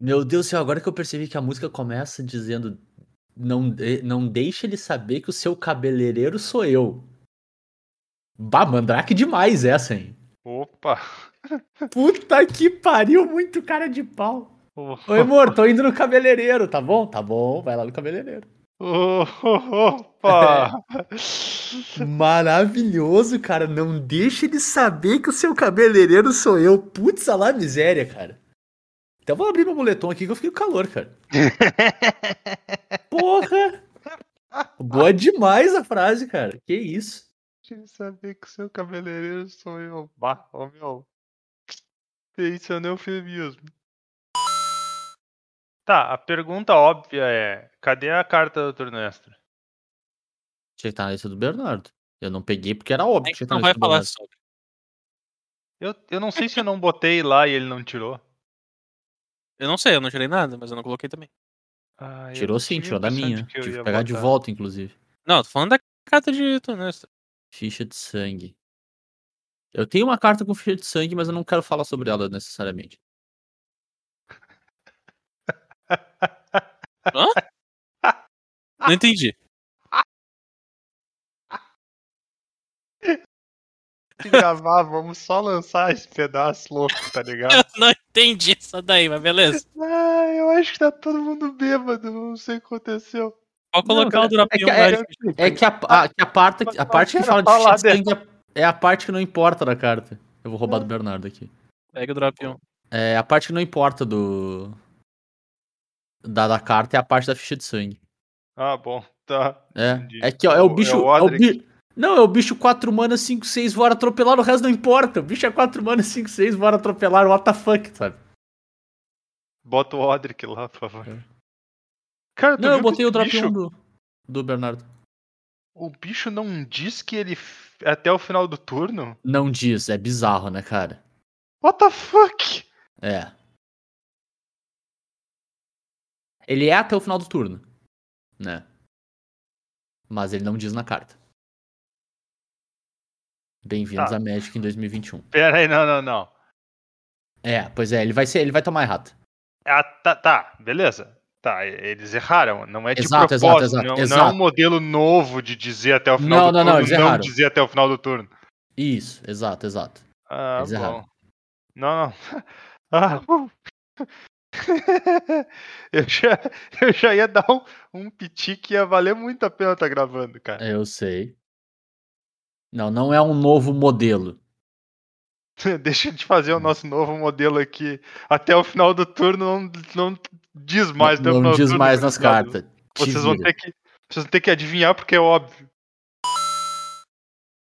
Meu Deus do céu, agora que eu percebi que a música começa dizendo não, de- não deixe ele saber que o seu cabeleireiro sou eu. Bah, mandrake demais essa, hein? Opa! Puta que pariu, muito cara de pau. Oh, Oi, amor, tô indo no cabeleireiro, tá bom? Tá bom, vai lá no cabeleireiro. oh, Opa! Maravilhoso, cara. Não deixe ele saber que o seu cabeleireiro sou eu. Putz, a lá miséria, cara. Então vou abrir meu moletom aqui que eu fiquei com calor, cara. Porra! Boa demais a frase, cara. Que isso? Deixa ele saber que o seu cabeleireiro sou eu. Bah, ô meu. Isso é um eufemismo. Tá, a pergunta óbvia é: cadê a carta do Dr. Nestor? Tinha que estar na lista do Bernardo. Eu não peguei porque era óbvio Nem que que tinha que estar não na vai lista do falar Bernardo. sobre. Eu, eu não sei se eu não botei lá e ele não tirou. Eu não sei, eu não tirei nada, mas eu não coloquei também. Ah, Tirou sim, tirou da de minha. que eu Tive que pegar de botar. volta, inclusive. Não, tô falando da carta de Tornesto. Ficha de sangue. Eu tenho uma carta com ficha de sangue, mas eu não quero falar sobre ela necessariamente. Não entendi. Se gravar, vamos só lançar esse pedaço louco, tá ligado? Eu não entendi isso daí, mas beleza. Ah, eu acho que tá todo mundo bêbado, não sei o que aconteceu. Pode colocar Não, o Drapion é que- É que a, a- que a parte, a parte que fala de falar ficha de sangue é, é a parte que não importa da carta. Eu vou roubar do Bernardo aqui. Pega o Drapion. É a parte que não importa do. Da, da carta é a parte da ficha de sangue. Ah, bom, tá. É. Entendi. É que ó, é É o o- bicho. é É o o, Odric. bi- Não, é o bicho 4 mana, 5, 6, bora atropelar, o resto não importa. O bicho é 4 mana, 5, 6, bora atropelar, what the fuck, sabe? Bota o Odric lá, por favor. Cara, tu Não, eu botei o drop bicho, 1 do, do Bernardo. O bicho não diz que ele é até o final do turno? Não diz, é bizarro, né, cara? What the fuck? É. Ele é até o final do turno, né? Mas ele não diz na carta. Bem-vindos Tá. a Magic em 2021. Pera aí, não, não, não. É, pois é, ele vai ser, ele vai tomar errado. Ah, tá, tá, beleza. Tá, eles erraram. Não é de Exato, exato, propósito. exato, não, não é exato. um modelo novo de dizer até o final Não, do não, não, turno. eles erraram. dizer até o final do turno. Isso, exato, exato. Ah, Eles bom. erraram. Não, não. Ah, uh. eu, já, eu já ia dar um, um piti que ia valer muito a pena estar gravando, cara. Eu sei. Não, não é um novo modelo. Deixa de fazer o nosso novo modelo aqui. Até o final do turno não, não diz mais. o não do diz turno, mais nas cartas. Te Vocês vão, vira. ter que, vocês vão ter que adivinhar porque é óbvio.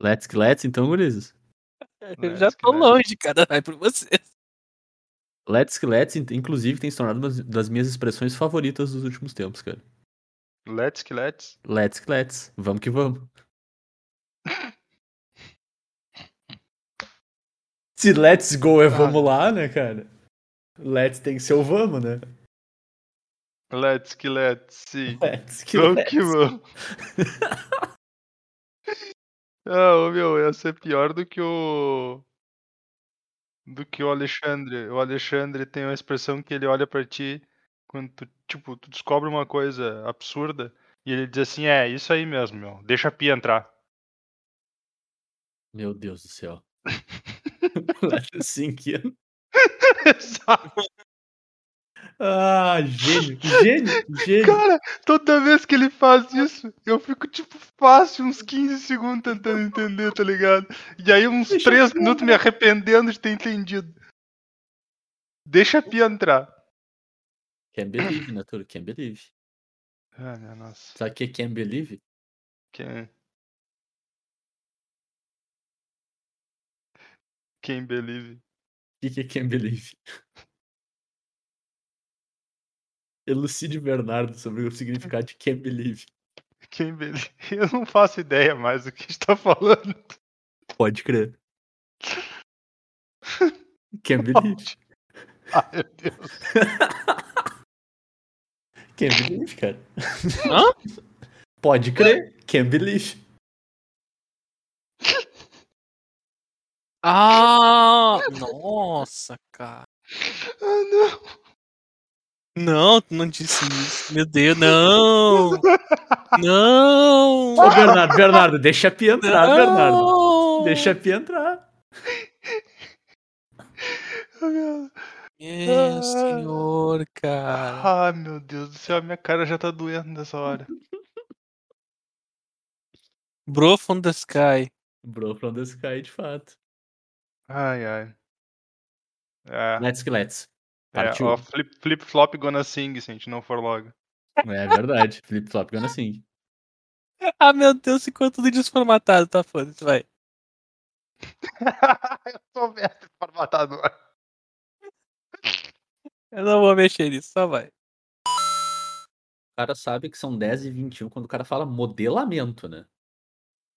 Let's que let's, então, gurizes. Eu já tô longe, cara. Vai por você. Let's que let's, in- inclusive, tem se tornado uma das minhas expressões favoritas dos últimos tempos, cara. Let's que let's. Let's que let's. Vamos que vamos. Se let's go é vamos lá, né, cara? Let's tem que ser o vamos, né? Let's que let's. Sim. Let's que Vamos let's. que vamos. Ah, ô, meu, ia ser pior do que o. Do que o Alexandre. O Alexandre tem uma expressão que ele olha pra ti quando tu, tipo, tu descobre uma coisa absurda e ele diz assim: É, isso aí mesmo, meu. Deixa a pia entrar. Meu Deus do céu. Let's sink in. Exato. Ah, gênio, gênio, gênio. Cara, toda vez que ele faz isso, eu fico, tipo, fácil uns 15 segundos tentando entender, tá ligado? E aí, uns Deixa 3 eu minutos me arrependendo de ter entendido. Deixa a pia entrar. Can't believe, né, Turo? Can't believe. Ai, minha nossa. Sabe o que é can't believe? Quem... Quem believe. O que que é can't believe? Elucide Bernardo sobre o significado de can't believe. Quem believe. Eu não faço ideia mais do que a gente tá falando. Pode crer. Can't believe. Ai, meu Deus. Can't believe, cara. Hã? Pode crer. Can't believe. Ah! Nossa, cara. Ah, não. Não, tu não disse isso. Meu Deus, não! Não! Ô, Bernardo, Bernardo, deixa a pia entrar, Bernardo. Não! Deixa a pia entrar. Ah, meu- Meu senhor, cara. Ai, meu Deus do céu, minha cara já tá doendo nessa hora. Bro from the sky. Bro from the sky, de fato. Ai, ai. É, Let's que let's. é Partiu. ó, flip, flip flop gonna sing se a gente não for logo. É verdade. Flip flop gonna sing. Ah, meu Deus, ficou tudo desformatado, tá foda-se, vai. eu sou mestre formatador. Eu não vou mexer nisso, só vai. O cara sabe que são 10 e 21 quando o cara fala modelamento, né?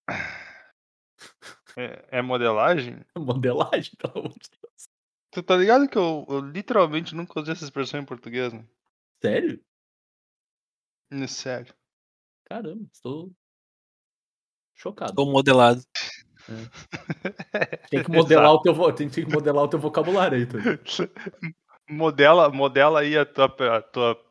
É, é modelagem? Modelagem, pelo amor de Deus. Tu tá ligado que eu, eu literalmente nunca usei essa expressão em português, né? Sério? Hum, Sério. Caramba, estou chocado. Tô modelado. Tem que modelar o teu, tem, tem que modelar o teu vocabulário aí, tu. modela, modela aí a tua, a tua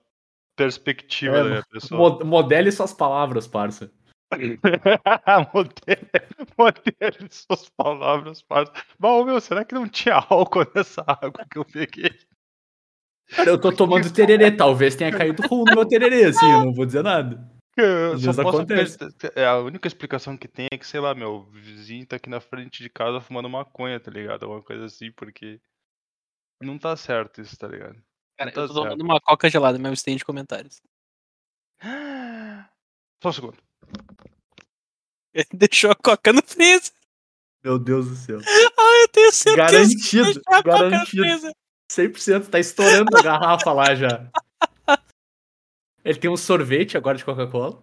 perspectiva É, da pessoa. Mo- Modele suas palavras, parça. modele, modele suas palavras, parça. Bom, meu, será que não tinha álcool nessa água que eu peguei? Cara, eu tô tomando tererê, talvez tenha caído rum no meu tererê, assim, eu não vou dizer nada. Acontece. É, a única explicação que tem é que, sei lá, meu vizinho tá aqui na frente de casa fumando maconha, tá ligado? Alguma coisa assim, porque não tá certo isso, tá ligado? Cara, Tá eu tô tomando certo. uma coca gelada, me abstenho de comentários. Só um segundo. Ele deixou a coca no freezer. Meu Deus do céu. Ah, eu tenho certeza que Garantido, a coca no garantido. freezer. 100%, tá estourando a garrafa lá já. Ele tem um sorvete agora de Coca-Cola.